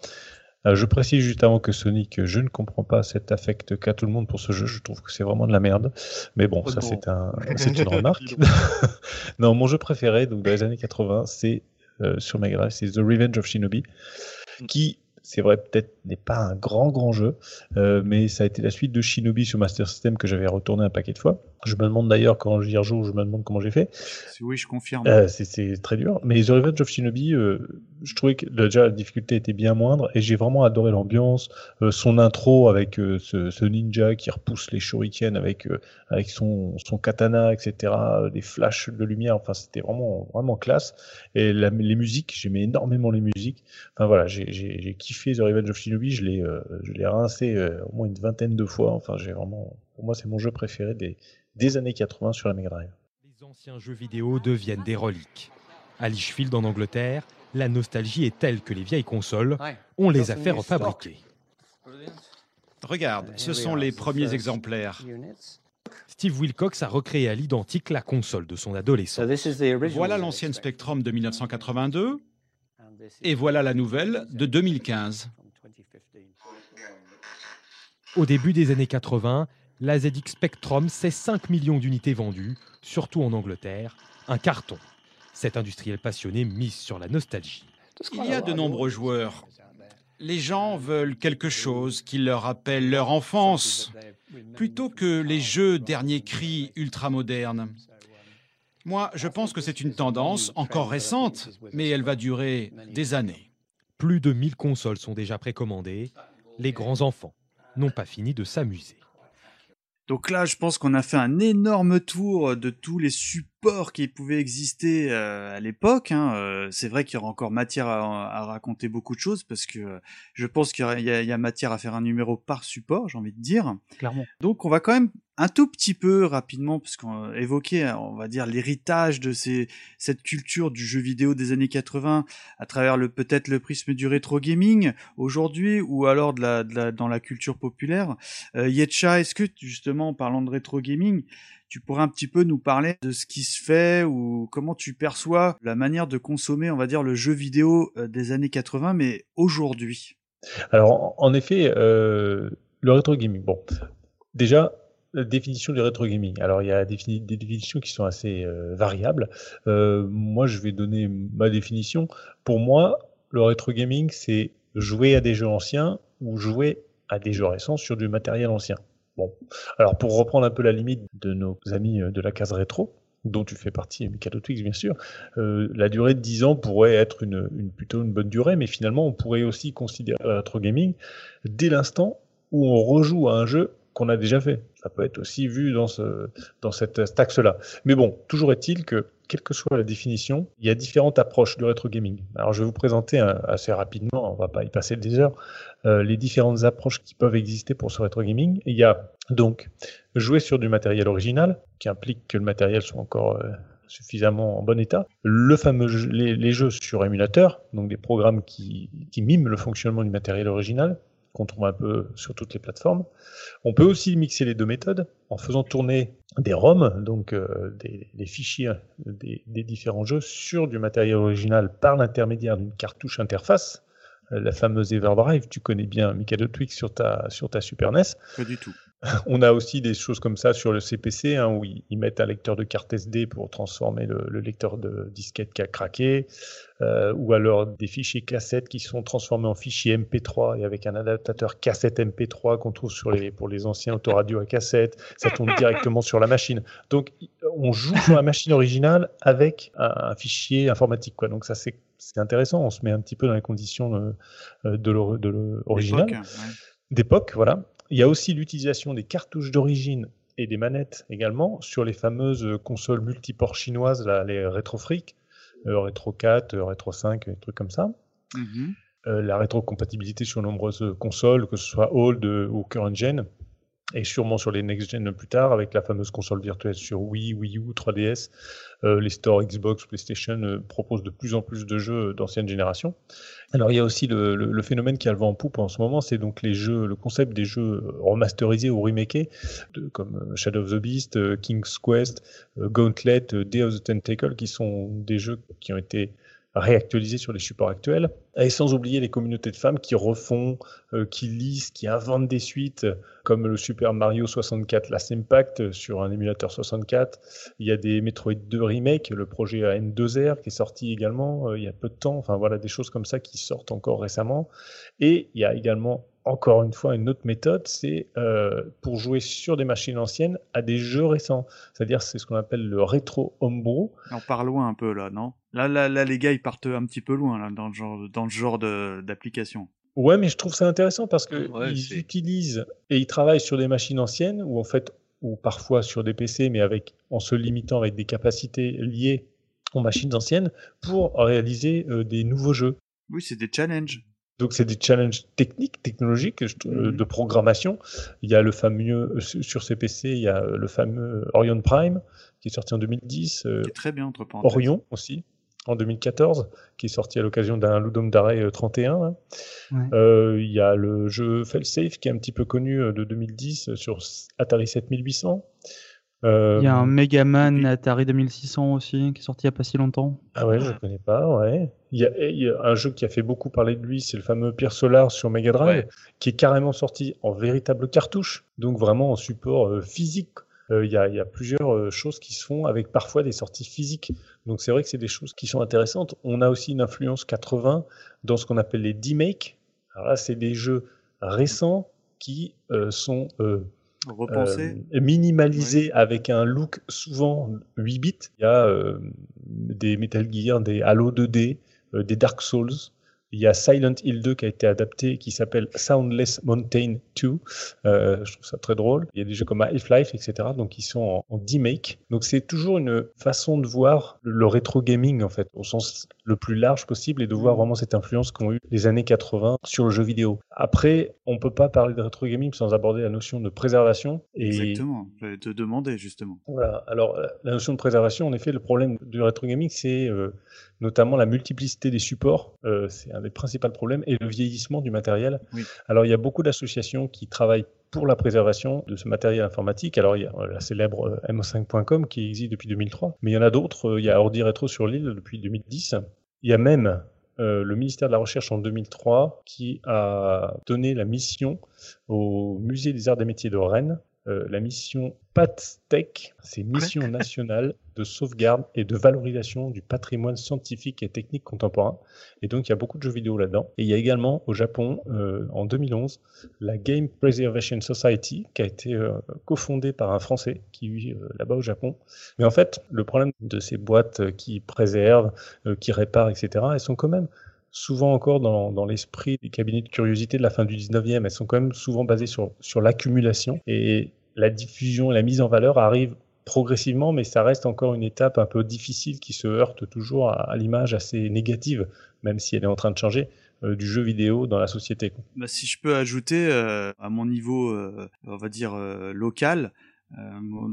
Euh, je précise juste avant que Sonic, je ne comprends pas cet affect qu'a tout le monde pour ce jeu. Je trouve que c'est vraiment de la merde. Mais bon, ça c'est un, c'est une remarque. non, mon jeu préféré, donc dans les années 80, c'est euh, sur Mega Drive, c'est The Revenge of Shinobi, qui c'est vrai, peut-être n'est pas un grand grand jeu, euh, mais ça a été la suite de Shinobi sur Master System que j'avais retourné un paquet de fois. Je me demande d'ailleurs quand j'y rejoue, je me demande comment j'ai fait. Oui, je confirme. Euh, c'est- très dur. Mais The Revenge of Shinobi, euh, je trouvais que déjà la difficulté était bien moindre et j'ai vraiment adoré l'ambiance, euh, son intro avec ce, ce ninja qui repousse les shurikens avec avec son, son katana, etc. Des flashs de lumière. Enfin, c'était vraiment vraiment classe. Et la- les musiques, j'aimais énormément les musiques. Enfin voilà, j'ai kiffé The Revenge of Shinobi. Je l'ai euh, je l'ai rincé euh, au moins une vingtaine de fois. Enfin, j'ai vraiment, pour moi, c'est mon jeu préféré des des années 80 sur la Mega Drive. Les anciens jeux vidéo deviennent des reliques. À Lichfield en Angleterre, la nostalgie est telle que les vieilles consoles, on les a fait refabriquer. Regarde, ce sont les premiers exemplaires. Steve Wilcox a recréé à l'identique la console de son adolescence. Voilà l'ancienne Spectrum de 1982 et voilà la nouvelle de 2015. Au début des années 80, la ZX Spectrum, c'est 5 millions d'unités vendues, surtout en Angleterre, un carton. Cet industriel passionné mise sur la nostalgie. Il y a de nombreux joueurs. Les gens veulent quelque chose qui leur rappelle leur enfance, plutôt que les jeux dernier cri ultramodernes. Moi, je pense que c'est une tendance encore récente, mais elle va durer des années. Plus de 1000 consoles sont déjà précommandées. Les grands enfants n'ont pas fini de s'amuser. Donc là, je pense qu'on a fait un énorme tour de tous les qui pouvaient exister euh, à l'époque. hein. Euh, c'est vrai qu'il y aura encore matière à, à raconter beaucoup de choses parce que euh, je pense qu'il y, y a- matière à faire un numéro par support, j'ai envie de dire. Clairement. Donc on va quand même un tout petit peu rapidement, évoqué, hein, on va dire, l'héritage de ces, cette culture du jeu vidéo des années 80 à travers le peut-être le prisme du rétro gaming aujourd'hui ou alors de la, de la- dans la culture populaire. Euh, Yetcha, est-ce que justement en parlant de rétro gaming, tu pourrais un petit peu nous parler de ce qui se fait ou comment tu perçois la manière de consommer, on va dire, le jeu vidéo euh, des années 80, mais aujourd'hui? Alors, en, effet, euh, le rétro gaming. Bon, déjà, la définition du rétro gaming. Alors, il y a des, défini- des définitions qui sont assez euh, variables. Moi, je vais donner ma définition. Pour moi, le rétro gaming, c'est jouer à des jeux anciens ou jouer à des jeux récents sur du matériel ancien. Alors pour reprendre un peu la limite de nos amis euh, de la case rétro, dont tu fais partie, Mikado Twix, bien sûr, euh, la durée de 10 ans pourrait être une, plutôt une bonne durée, mais finalement, on pourrait aussi considérer le rétro gaming dès l'instant où on rejoue à un jeu qu'on a déjà fait. Ça peut être aussi vu dans, ce, dans cette, cet axe-là. Mais bon, toujours est-il que, quelle que soit la définition, il y a différentes approches du rétro gaming. Alors, je vais vous présenter assez rapidement, on va pas y passer des heures, euh, les différentes approches qui peuvent exister pour ce rétro gaming. Il y a donc jouer sur du matériel original, qui implique que le matériel soit encore euh, suffisamment en bon état. Le fameux jeu- les, jeux sur émulateur, donc des programmes qui, qui miment le fonctionnement du matériel original, qu'on trouve un peu sur toutes les plateformes. On peut aussi mixer les deux méthodes en faisant tourner des ROM, donc euh, des, fichiers des, différents jeux, sur du matériel original par l'intermédiaire d'une cartouche interface, la fameuse Everdrive. Tu connais bien Mikado Twix sur ta, sur ta Super NES. Pas du tout. On a aussi des choses comme ça sur le CPC, hein, où ils, ils mettent un lecteur de carte SD pour transformer le, le lecteur de disquette qui a craqué, euh, ou alors des fichiers cassettes qui sont transformés en fichiers MP3 et avec un adaptateur cassette MP3 qu'on trouve sur les, pour les anciens autoradios à cassette. Ça tourne directement sur la machine. Donc, on joue sur la machine originale avec un, un fichier informatique. Quoi. Donc, ça, c'est intéressant. On se met un petit peu dans les conditions euh, de, de de l'original d'époque, voilà. Il y a aussi l'utilisation des cartouches d'origine et des manettes également sur les fameuses consoles multiports chinoises, là, les RetroFreak, euh, Retro 4, euh, Retro 5, des trucs comme ça. Mhm. Euh, la rétrocompatibilité sur nombreuses consoles, que ce soit old euh, ou current gen, et sûrement sur les next gen plus tard, avec la fameuse console virtuelle sur Wii, Wii U, 3DS. Euh, les stores Xbox, PlayStation euh, proposent de plus en plus de jeux d'ancienne génération. Alors il y a aussi le, phénomène qui a le vent en poupe en ce moment, c'est donc les jeux, le concept des jeux remasterisés ou remakés, comme euh, Shadow of the Beast, euh, King's Quest, euh, Gauntlet, euh, Day of the Tentacle, qui sont des jeux qui ont été réactualisés sur les supports actuels, et sans oublier les communautés de femmes qui refont, euh, qui lisent, qui inventent des suites, comme le Super Mario 64 Last Impact euh, sur un émulateur 64. Il y a des Metroid 2 Remake, le projet AN2R qui est sorti également euh, il y a peu de temps. Enfin voilà, des choses comme ça qui sortent encore récemment. Et il y a également encore une fois une autre méthode, c'est euh, pour jouer sur des machines anciennes à des jeux récents. C'est-à-dire c'est ce qu'on appelle le rétro homebrew. On part loin un peu là, non? Là, là, là, les gars, ils partent un petit peu loin là, dans le genre, dans le genre de- d'application. Ouais, mais je trouve ça intéressant parce que Ouais, ils utilisent et ils travaillent sur des machines anciennes ou en fait ou parfois sur des PC, mais avec en se limitant avec des capacités liées aux machines anciennes pour réaliser euh, des nouveaux jeux. Oui, c'est des challenges. Donc c'est des challenges techniques, technologiques, euh, de programmation. Il y a le fameux euh, sur ces PC, il y a le fameux Orion Prime qui est sorti en 2010. euh, Qui est très bien, entre parenthèses. Orion aussi en 2014, qui est sorti à l'occasion d'un Ludum Dare euh, 31. hein. Ouais. Euh, Il y a le jeu Failsafe qui est un petit peu connu euh, de 2010 euh, sur Atari 7800. Euh, Il y a un Megaman Atari 2600 aussi qui est sorti il n'y a pas si longtemps. Ah ouais, je connais pas, ouais. Il y, a, il y a un jeu qui a fait beaucoup parler de lui, c'est le fameux Pierre Solar sur Mega Drive, qui est carrément sorti en véritable cartouche, donc vraiment en support euh, physique. Euh, Il y, a, il y a plusieurs euh, choses qui se font avec parfois des sorties physiques. Donc c'est vrai que c'est des choses qui sont intéressantes. On a aussi une influence 80 dans ce qu'on appelle les D-Make. Alors là, c'est des jeux récents qui euh, sont euh, Repensés. euh, minimalisés avec un look souvent 8 bits. Il y a euh, des Metal Gear, des Halo 2D, euh, des Dark Souls. Il y a Silent Hill 2 qui a été adapté, qui s'appelle Soundless Mountain 2. Euh, je trouve ça très drôle. Il y a des jeux comme Half-Life, etc. Donc ils sont en, en D-Make. Donc c'est toujours une façon de voir le, le rétro gaming en fait, au sens le plus large possible et de voir vraiment cette influence qu'ont eu les années 80 sur le jeu vidéo. Après, on peut pas parler de rétro gaming sans aborder la notion de préservation. Et Exactement. J'allais te demander justement. voilà. Alors, la- la notion de préservation, en effet, le problème du rétro gaming, c'est euh, notamment la multiplicité des supports. Euh, c'est un des principaux problèmes et le vieillissement du matériel. Oui. Alors, il y a beaucoup d'associations qui travaillent pour la préservation de ce matériel informatique. Alors, il y a euh, la célèbre euh, mo5.com qui existe depuis 2003, mais il y en a d'autres. Il y a Ordi Rétro sur l'île depuis 2010. Il y a même euh, le ministère de la Recherche en 2003 qui a donné la mission au Musée des Arts et Métiers de Rennes euh, la mission PATSTEC, c'est Mission nationale de sauvegarde et de valorisation du patrimoine scientifique et technique contemporain. Et donc, il y a beaucoup de jeux vidéo là-dedans. Et il y a également au Japon, euh, en 2011, la Game Preservation Society, qui a été euh, cofondée par un Français qui vit là-bas au Japon. Mais en fait, le problème de ces boîtes qui préservent, qui réparent, etc., elles sont quand même souvent encore dans, dans l'esprit des cabinets de curiosité de la fin du 19e. Elles sont quand même souvent basées sur, sur l'accumulation et la diffusion et la mise en valeur arrivent progressivement, mais ça reste encore une étape un peu difficile qui se heurte toujours à, l'image assez négative, même si elle est en train de changer, euh, du jeu vidéo dans la société. Bah, si je peux ajouter euh, à mon niveau, euh, on va dire local,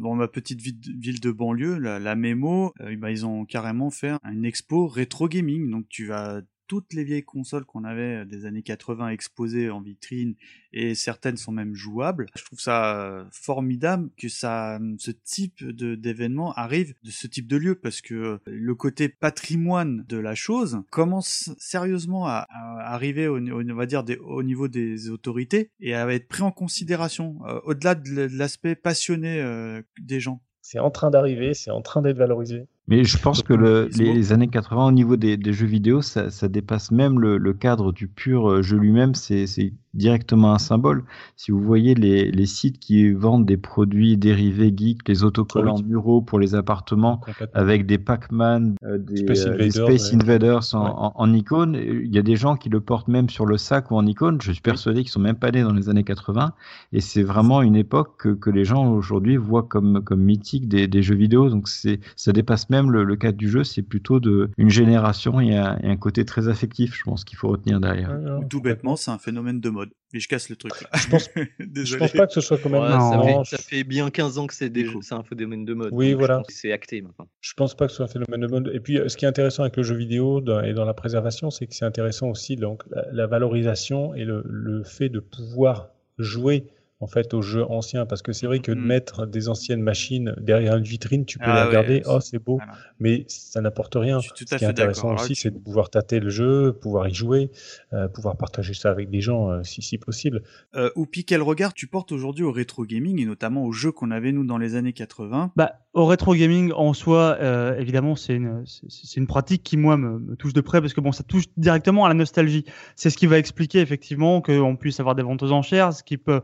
dans ma petite ville de, banlieue, la, la euh, bah, ils ont carrément fait une expo rétro gaming. Donc tu vas toutes les vieilles consoles qu'on avait des années 80 exposées en vitrine et certaines sont même jouables. Je trouve ça euh, formidable que ça, ce type d'événement arrive de ce type de lieu parce que euh, le côté patrimoine de la chose commence sérieusement à, arriver au, on va dire des, au niveau des autorités et à être pris en considération euh, au-delà de l'aspect passionné euh, des gens. C'est en train d'arriver, c'est en train d'être valorisé. Mais je pense que le- les, années 80, au niveau des, des jeux vidéo, ça, ça dépasse même le, le cadre du pur euh, jeu lui-même. C'est directement un symbole. Si vous voyez les, les sites qui vendent des produits dérivés geeks, les autocollants muraux pour les appartements, avec des Pac-Man, euh, des Space euh, des Invaders, Space ouais. Invaders en, Ouais. en- en icône, il y a des gens qui le portent même sur le sac ou en icône. Je suis persuadé qu'ils sont même pas nés dans les années 80. Et c'est vraiment une époque que, que les gens aujourd'hui voient comme, comme mythique des, des jeux vidéo. Donc c'est, ça dépasse même le, le cadre du jeu. C'est plutôt de, une génération et un, et un côté très affectif, je pense qu'il faut retenir derrière. Ou tout bêtement, c'est un phénomène de mode. Et je casse le truc là. Je pense, Désolé. je pense pas que ce soit quand même. Ouais, ça, fait, ça fait bien 15 ans que c'est déjà c'est un phénomène de mode. Oui, voilà. C'est acté maintenant. Je pense pas que ce soit un phénomène de mode. Et puis, ce qui est intéressant avec le jeu vidéo dans- et dans la préservation, c'est que c'est intéressant aussi donc la, la valorisation et le, le fait de pouvoir jouer en fait aux jeux anciens. Parce que c'est vrai que de mettre des anciennes machines derrière une vitrine, tu peux Mm. Ah les ouais, regarder, oh c'est beau, mais ça n'apporte rien. tout Ce à qui est fait intéressant aussi, Là, c'est de pouvoir tâter le jeu, pouvoir y jouer, euh, pouvoir partager ça avec des gens euh, si, si possible. Euh, Oupi, quel regard tu portes aujourd'hui au rétro gaming et notamment aux jeux qu'on avait nous dans les années 80 Bah, au rétro gaming en soi, euh, évidemment, c'est une, c'est- c'est une pratique qui moi me, me touche de près parce que bon, ça touche directement à la nostalgie. C'est ce qui va expliquer effectivement qu'on puisse avoir des ventes aux enchères, ce qui peut,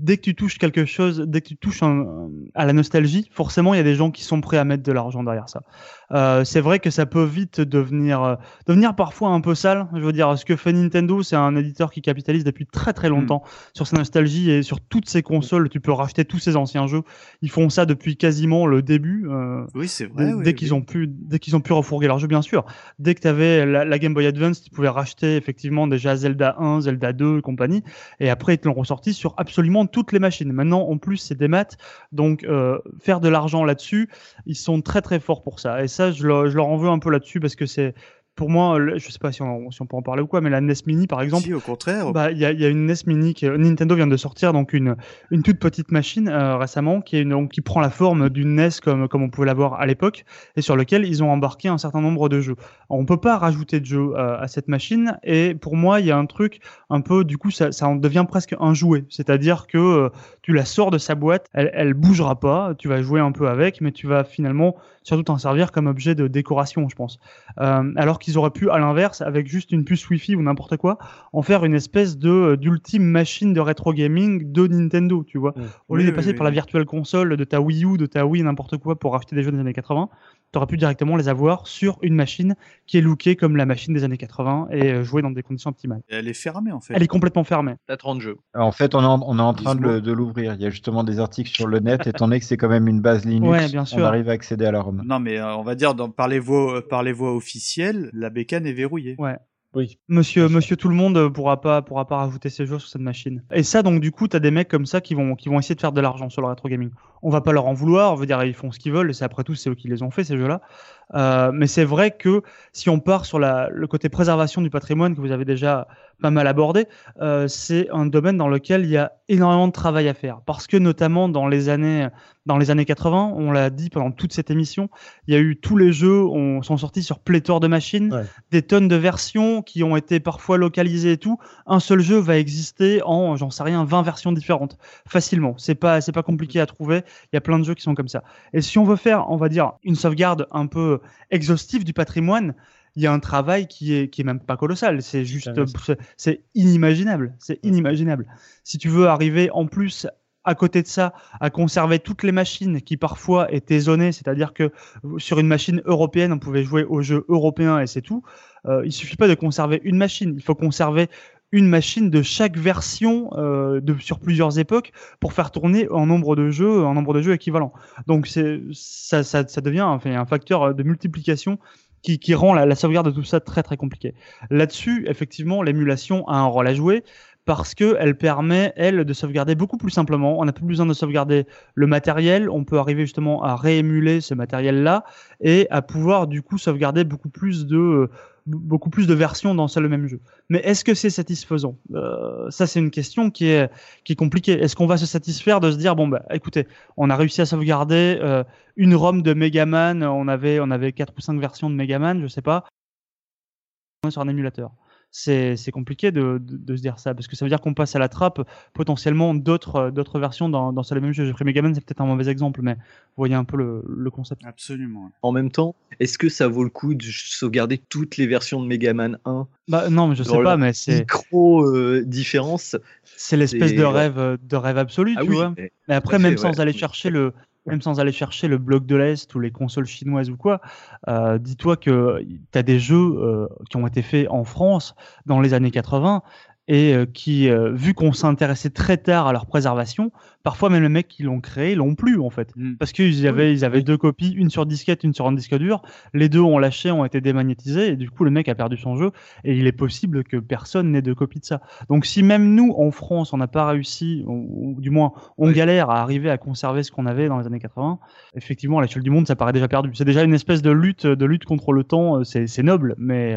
dès que tu touches quelque chose, dès que tu touches à la nostalgie, forcément, il y a des gens qui sont prêts à mettre de l'argent derrière ça. Euh, c'est vrai que ça peut vite devenir, euh, devenir parfois un peu sale. Je veux dire, ce que fait Nintendo, c'est un éditeur qui capitalise depuis très très longtemps sur sa nostalgie et sur toutes ses consoles. Tu peux racheter tous ces anciens jeux. Ils font ça depuis quasiment le début. euh, Oui, c'est vrai, Dès, oui, dès oui. qu'ils ont pu, dès qu'ils ont pu refourguer leurs jeux, bien sûr. Dès que tu avais la, la Game Boy Advance, tu pouvais racheter effectivement déjà Zelda 1, Zelda 2 et compagnie. Et après, ils te l'ont ressorti sur absolument toutes les machines. Maintenant, en plus, c'est des maths. Donc, faire de l'argent là-dessus, ils sont très très forts pour ça. Et ça, je leur, en veux un peu là-dessus parce que c'est, pour moi, le- je sais pas si on, si on peut en parler ou quoi, mais la NES Mini, par exemple. Si, au contraire. Bah, il y a, il y a une NES Mini que Nintendo vient de sortir, donc une, une toute petite machine euh, récemment qui, est une, donc, qui prend la forme d'une NES comme, comme on pouvait l'avoir à l'époque et sur lequel ils ont embarqué un certain nombre de jeux. Alors, on peut pas rajouter de jeux euh, à cette machine et pour moi il y a un truc un peu du coup ça, ça en devient presque un jouet, c'est-à-dire que euh, tu la sors de sa boîte, elle, elle bougera pas, tu vas jouer un peu avec, mais tu vas finalement surtout t'en servir comme objet de décoration, je pense. Euh, alors qu'ils auraient pu, à l'inverse, avec juste une puce Wi-Fi ou n'importe quoi, en faire une espèce de euh, d'ultime machine de rétro gaming de Nintendo, tu vois. Au lieu Oui, de passer oui, par la virtual console de ta Wii U, de ta Wii, n'importe quoi, pour acheter des jeux des années 80, t'aurais pu directement les avoir sur une machine qui est lookée comme la machine des années 80 et euh, jouer dans des conditions optimales. Et Elle est fermée en fait. Elle est complètement fermée. T'as 30 jeux. En fait, on est en, on est en train de, l'ouvrir. Il y a justement des articles sur le net, étant donné que c'est quand même une base Linux. Ouais, bien On sûr. arrive à accéder à la ROM. Non, mais euh, on va dire dans, par, les voies, euh, par les voies officielles, la bécane est verrouillée. Ouais. Oui. Monsieur, monsieur tout le monde pourra pas, pourra pas rajouter ses jeux sur cette machine. Et ça, donc, du coup, t'as des mecs comme ça qui vont, qui vont essayer de faire de l'argent sur le rétro gaming. On va pas leur en vouloir, on veut dire, ils font ce qu'ils veulent, et c'est après tout, c'est eux qui les ont fait, ces jeux-là. Euh, mais c'est vrai que si on part sur la, le côté préservation du patrimoine que vous avez déjà pas mal abordé, euh, c'est un domaine dans lequel il y a énormément de travail à faire. Parce que notamment dans les années, dans les années 80, on l'a dit pendant toute cette émission, il y a eu tous les jeux on, sont sortis sur pléthore de machines, des tonnes de versions qui ont été parfois localisées et tout. Un seul jeu va exister en, j'en sais rien, 20 versions différentes facilement. C'est pas, c'est pas compliqué à trouver. Il y a plein de jeux qui sont comme ça. Et si on veut faire, on va dire, une sauvegarde un peu exhaustive du patrimoine, il y a un travail qui est qui est même pas colossal. C'est juste, c'est inimaginable. C'est inimaginable. Si tu veux arriver en plus à côté de ça, à conserver toutes les machines qui parfois étaient zonées, c'est-à-dire que sur une machine européenne, on pouvait jouer aux jeux européens et c'est tout. Euh, il suffit pas de conserver une machine, il faut conserver une machine de chaque version euh, sur plusieurs époques pour faire tourner un nombre de jeux, un nombre de jeux équivalent. Donc ça, devient un facteur de multiplication qui, rend la, sauvegarde de tout ça très très compliqué. Là-dessus, effectivement, l'émulation a un rôle à jouer parce que elle permet elle de sauvegarder beaucoup plus simplement. On n'a plus besoin de sauvegarder le matériel, on peut arriver justement à réémuler ce matériel-là et à pouvoir du coup sauvegarder beaucoup plus de beaucoup plus de versions dans le même jeu. Mais est-ce que c'est satisfaisant? Euh, Ça, c'est une question qui est qui est compliquée. Est-ce qu'on va se satisfaire de se dire bon bah écoutez, on a réussi à sauvegarder euh, une ROM de Megaman, on avait on avait quatre ou cinq versions de Megaman, je sais pas, sur un émulateur? C'est compliqué de, de, se dire ça parce que ça veut dire qu'on passe à la trappe potentiellement d'autres d'autres versions dans, dans le même jeu. J'ai pris Megaman, c'est peut-être un mauvais exemple, mais vous voyez un peu le, le concept. Absolument. En même temps, est-ce que ça vaut le coup de sauvegarder toutes les versions de Megaman 1 Bah non, mais je sais pas, mais c'est micro euh, différence. C'est l'espèce de rêve de rêve absolu, ah tu vois. Mais, après, même sans aller chercher le même sans aller chercher le bloc de l'Est ou les consoles chinoises ou quoi, euh, dis-toi que tu as des jeux euh, qui ont été faits en France dans les années 80 et euh, qui, euh, vu qu'on s'intéressait très tard à leur préservation, parfois même les mecs qui l'ont créé l'ont plus en fait, mm. parce qu'ils avaient, ils avaient deux copies, une sur disquette, une sur un disque dur. Les deux ont lâché, ont été démagnétisés, et du coup le mec a perdu son jeu. Et il est possible que personne n'ait de copie de ça. Donc si même nous en France on n'a pas réussi, ou, du moins on galère à arriver à conserver ce qu'on avait dans les années 80, effectivement à l'échelle du monde ça paraît déjà perdu. C'est déjà une espèce de lutte, de lutte contre le temps. Euh, c'est noble, mais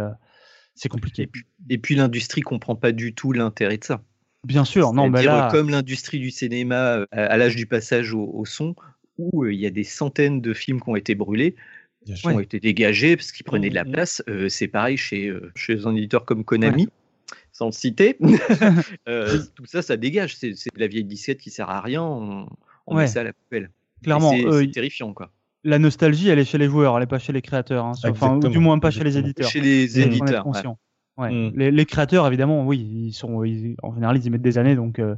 c'est compliqué. Et puis, l'industrie comprend pas du tout l'intérêt de ça. Bien sûr, non, mais là... comme l'industrie du cinéma euh, à, l'âge du passage au, son, où euh, il y a des centaines de films qui ont été brûlés, qui ont été dégagés parce qu'ils prenaient de la mmh, place. Euh, c'est pareil chez, chez un éditeur comme Konami. Sans le citer, tout ça, ça dégage. C'est la vieille disquette qui sert à rien. On, met ça à la poubelle. Clairement, c'est terrifiant, quoi la nostalgie, elle est chez les joueurs, elle n'est pas chez les créateurs. Hein, enfin, du moins pas chez les éditeurs. Chez les éditeurs. Mm. Les, créateurs, évidemment, oui, ils sont, en général, ils y mettent des années, donc euh,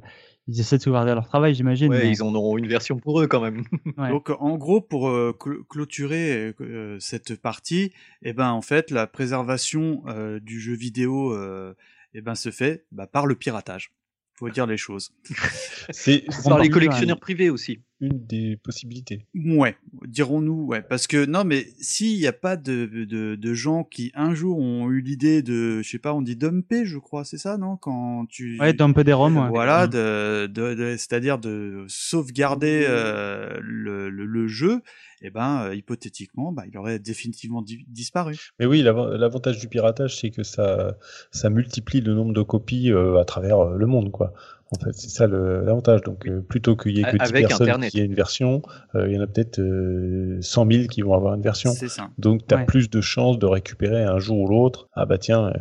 ils essaient de sauvegarder leur travail, j'imagine. Ouais, ils en auront une version pour eux quand même. Donc, en gros, pour euh, clôturer euh, cette partie, eh ben, en fait, la préservation du jeu vidéo, eh ben, se fait bah, par le piratage faut dire les choses. C'est par les collectionneurs privés aussi. Une des possibilités. Ouais, dirons-nous, ouais, parce que non, mais s'il n'y a pas de, de, de, gens qui un jour ont eu l'idée de, je sais pas, on dit dumper, je crois, c'est ça, non? Quand tu. Ouais, dumper des ROM. Ouais. Voilà, mm. de, de, c'est-à-dire de sauvegarder euh, le, le, le, jeu eh ben, euh, hypothétiquement, bah, il aurait définitivement disparu. Mais oui, l'avantage du piratage, c'est que ça, ça multiplie le nombre de copies euh, à travers le monde, quoi. En fait, c'est ça l'avantage. Donc, plutôt qu'il y ait que 10 personnes qui aient une version, il y en a peut-être 100 000 qui vont avoir une version. Ça. Donc, tu as plus de chances de récupérer un jour ou l'autre. Ah bah tiens,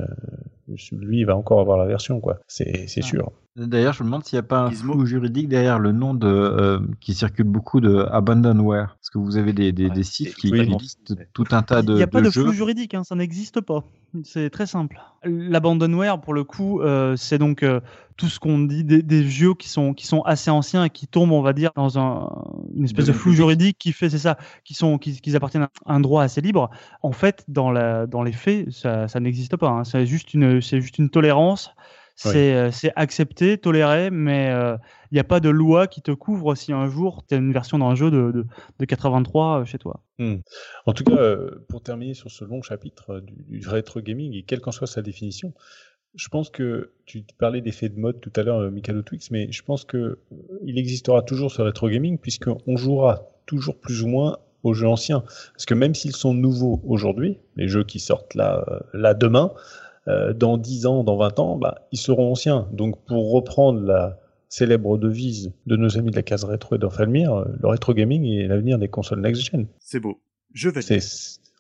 lui, il va encore avoir la version, quoi. C'est sûr. D'ailleurs, je me demande s'il n'y a pas un flou juridique derrière le nom de euh, qui circule beaucoup de Abandonware, parce que vous avez des, des, des sites qui, listent tout un tas de. Il n'y a pas de, flou juridique, hein, ça n'existe pas. C'est très simple. L'Abandonware, pour le coup, euh, c'est donc euh, tout ce qu'on dit des, des, jeux qui sont qui sont assez anciens et qui tombent, on va dire, dans un, une espèce de, flou juridique qui fait, c'est ça, qui sont qui, qui, appartiennent à un droit assez libre. En fait, dans la dans les faits, ça, ça n'existe pas. Hein. C'est juste une c'est juste une tolérance euh, c'est accepté, toléré, mais il euh, n'y a pas de loi qui te couvre si un jour tu as une version d'un jeu de, de, de, 83 euh, chez toi. Hmm. En tout cas, pour terminer sur ce long chapitre du, du rétro gaming, et quelle qu'en soit sa définition, je pense que tu parlais d'effet de mode tout à l'heure, Mikado Twix, mais je pense que il existera toujours ce rétro gaming puisqu'on jouera toujours plus ou moins aux jeux anciens. Parce que même s'ils sont nouveaux aujourd'hui, les jeux qui sortent là, là demain, euh, dans 10 ans, dans 20 ans, bah, ils seront anciens. Donc pour reprendre la célèbre devise de nos amis de la case rétro et d'Enfalmir, euh, le rétro gaming est l'avenir des consoles next-gen. C'est beau. Je. C'est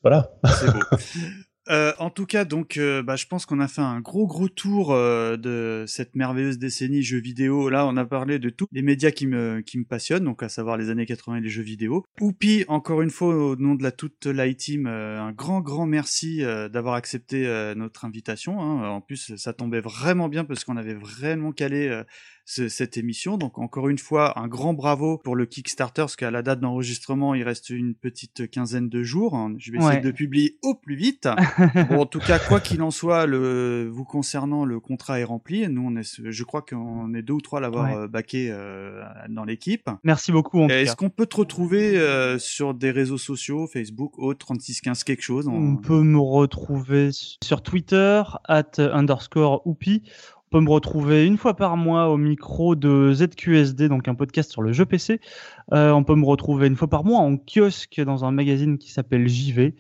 voilà. C'est beau. Euh, en tout cas, donc, euh, bah, je pense qu'on a fait un gros gros tour euh, de cette merveilleuse décennie jeux vidéo. Là, on a parlé de tous les médias qui me qui me passionnent, donc à savoir les années 80 et les jeux vidéo. Oupi, encore une fois, au nom de la toute light team, un grand grand merci d'avoir accepté notre invitation. hein. En plus, ça tombait vraiment bien parce qu'on avait vraiment calé cette émission. Donc encore une fois, un grand bravo pour le Kickstarter, parce qu'à la date d'enregistrement, il reste une petite quinzaine de jours. hein. Je vais essayer de publier au plus vite. bon, en tout cas, quoi qu'il en soit, le, vous concernant, le contrat est rempli. Nous, on est, je crois qu'on est deux ou trois à l'avoir Ouais. euh, baqué euh, dans l'équipe. Merci beaucoup. Est-ce qu'on peut te retrouver euh, sur des réseaux sociaux, Facebook, autre 3615 quelque chose en- On peut me retrouver sur Twitter, at underscore oupi. On peut me retrouver une fois par mois au micro de ZQSD, donc un podcast sur le jeu PC. Euh, on peut me retrouver une fois par mois en kiosque dans un magazine qui s'appelle JV.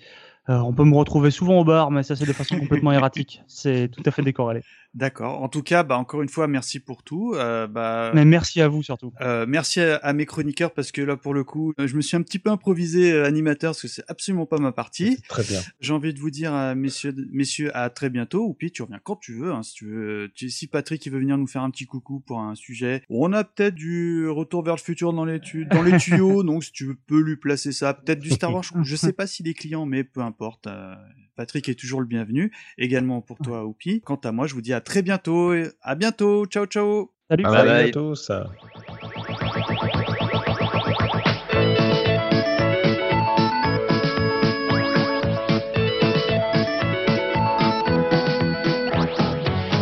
Euh, on peut me retrouver souvent au bar, mais ça c'est de façon complètement erratique. C'est tout à fait décorrélé. D'accord. En tout cas, bah, encore une fois, merci pour tout. Euh, bah, Mais merci à vous surtout. Euh, merci à, à mes chroniqueurs parce que là, pour le coup, euh, je me suis un petit peu improvisé euh, animateur parce que c'est absolument pas ma partie. Très bien. J'ai envie de vous dire, euh, messieurs, messieurs, à très bientôt. Ou puis tu reviens quand tu veux. Hein, si tu veux, tu, si Patrick il veut venir nous faire un petit coucou pour un sujet, on a peut-être du retour vers le futur dans les, tu- dans les tuyaux. donc si tu peux lui placer ça, peut-être du Star Wars. je sais pas s'il est client, mais peu importe. Patrick est toujours le bienvenu. Également pour toi, Oupi. Quant à moi, je vous dis à très bientôt. et À bientôt. Ciao, ciao. Salut. Bye bye à tous.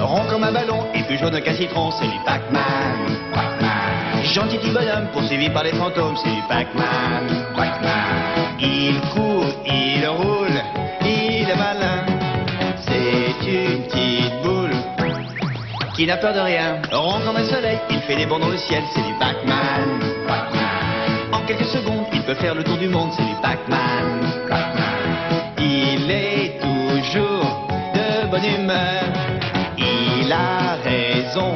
Rond comme un ballon et plus jaune qu'un citron, c'est du Pac-Man. Pac-Man. Gentil petit bonhomme poursuivi par les fantômes, c'est du Pac-Man. Pac-Man. Il court, il roule, qui n'a peur de rien. Rond comme un soleil, il fait des bonds dans le ciel, c'est du Pac-Man. En quelques secondes, il peut faire le tour du monde, c'est du Pac-Man. Pac-Man. Il est toujours de bonne humeur. Il a raison.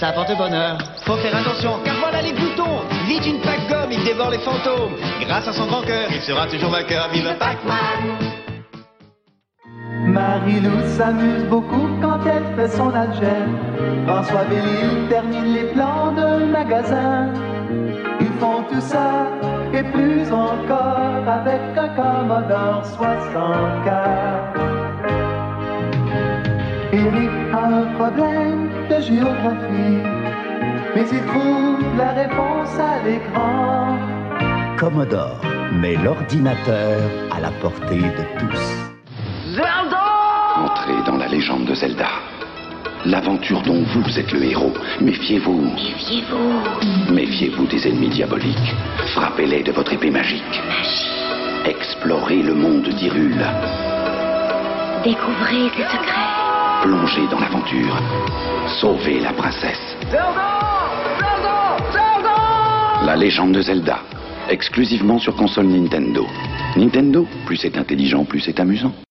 Ça porte bonheur. Faut faire attention, car voilà les boutons. Vite une pack gomme, il dévore les fantômes. Grâce à son grand cœur, il sera toujours vainqueur. Vive Pac-Man! Marie-Lou s'amuse beaucoup quand elle fait son algèbre. François Bellil termine les plans de magasin. Ils font tout ça et plus encore avec un Commodore 64. Eric a un problème de géographie, mais il trouve la réponse à l'écran. Commodore met l'ordinateur à la portée de tous. Entrez dans la légende de Zelda. L'aventure dont vous êtes le héros. Méfiez-vous. Méfiez-vous. Méfiez-vous des ennemis diaboliques. Frappez-les de votre épée magique. Explorez le monde d'Hyrule. Découvrez ses secrets. Plongez dans l'aventure. Sauvez la princesse. La légende de Zelda. Exclusivement sur console Nintendo. Nintendo, plus c'est intelligent, plus c'est amusant.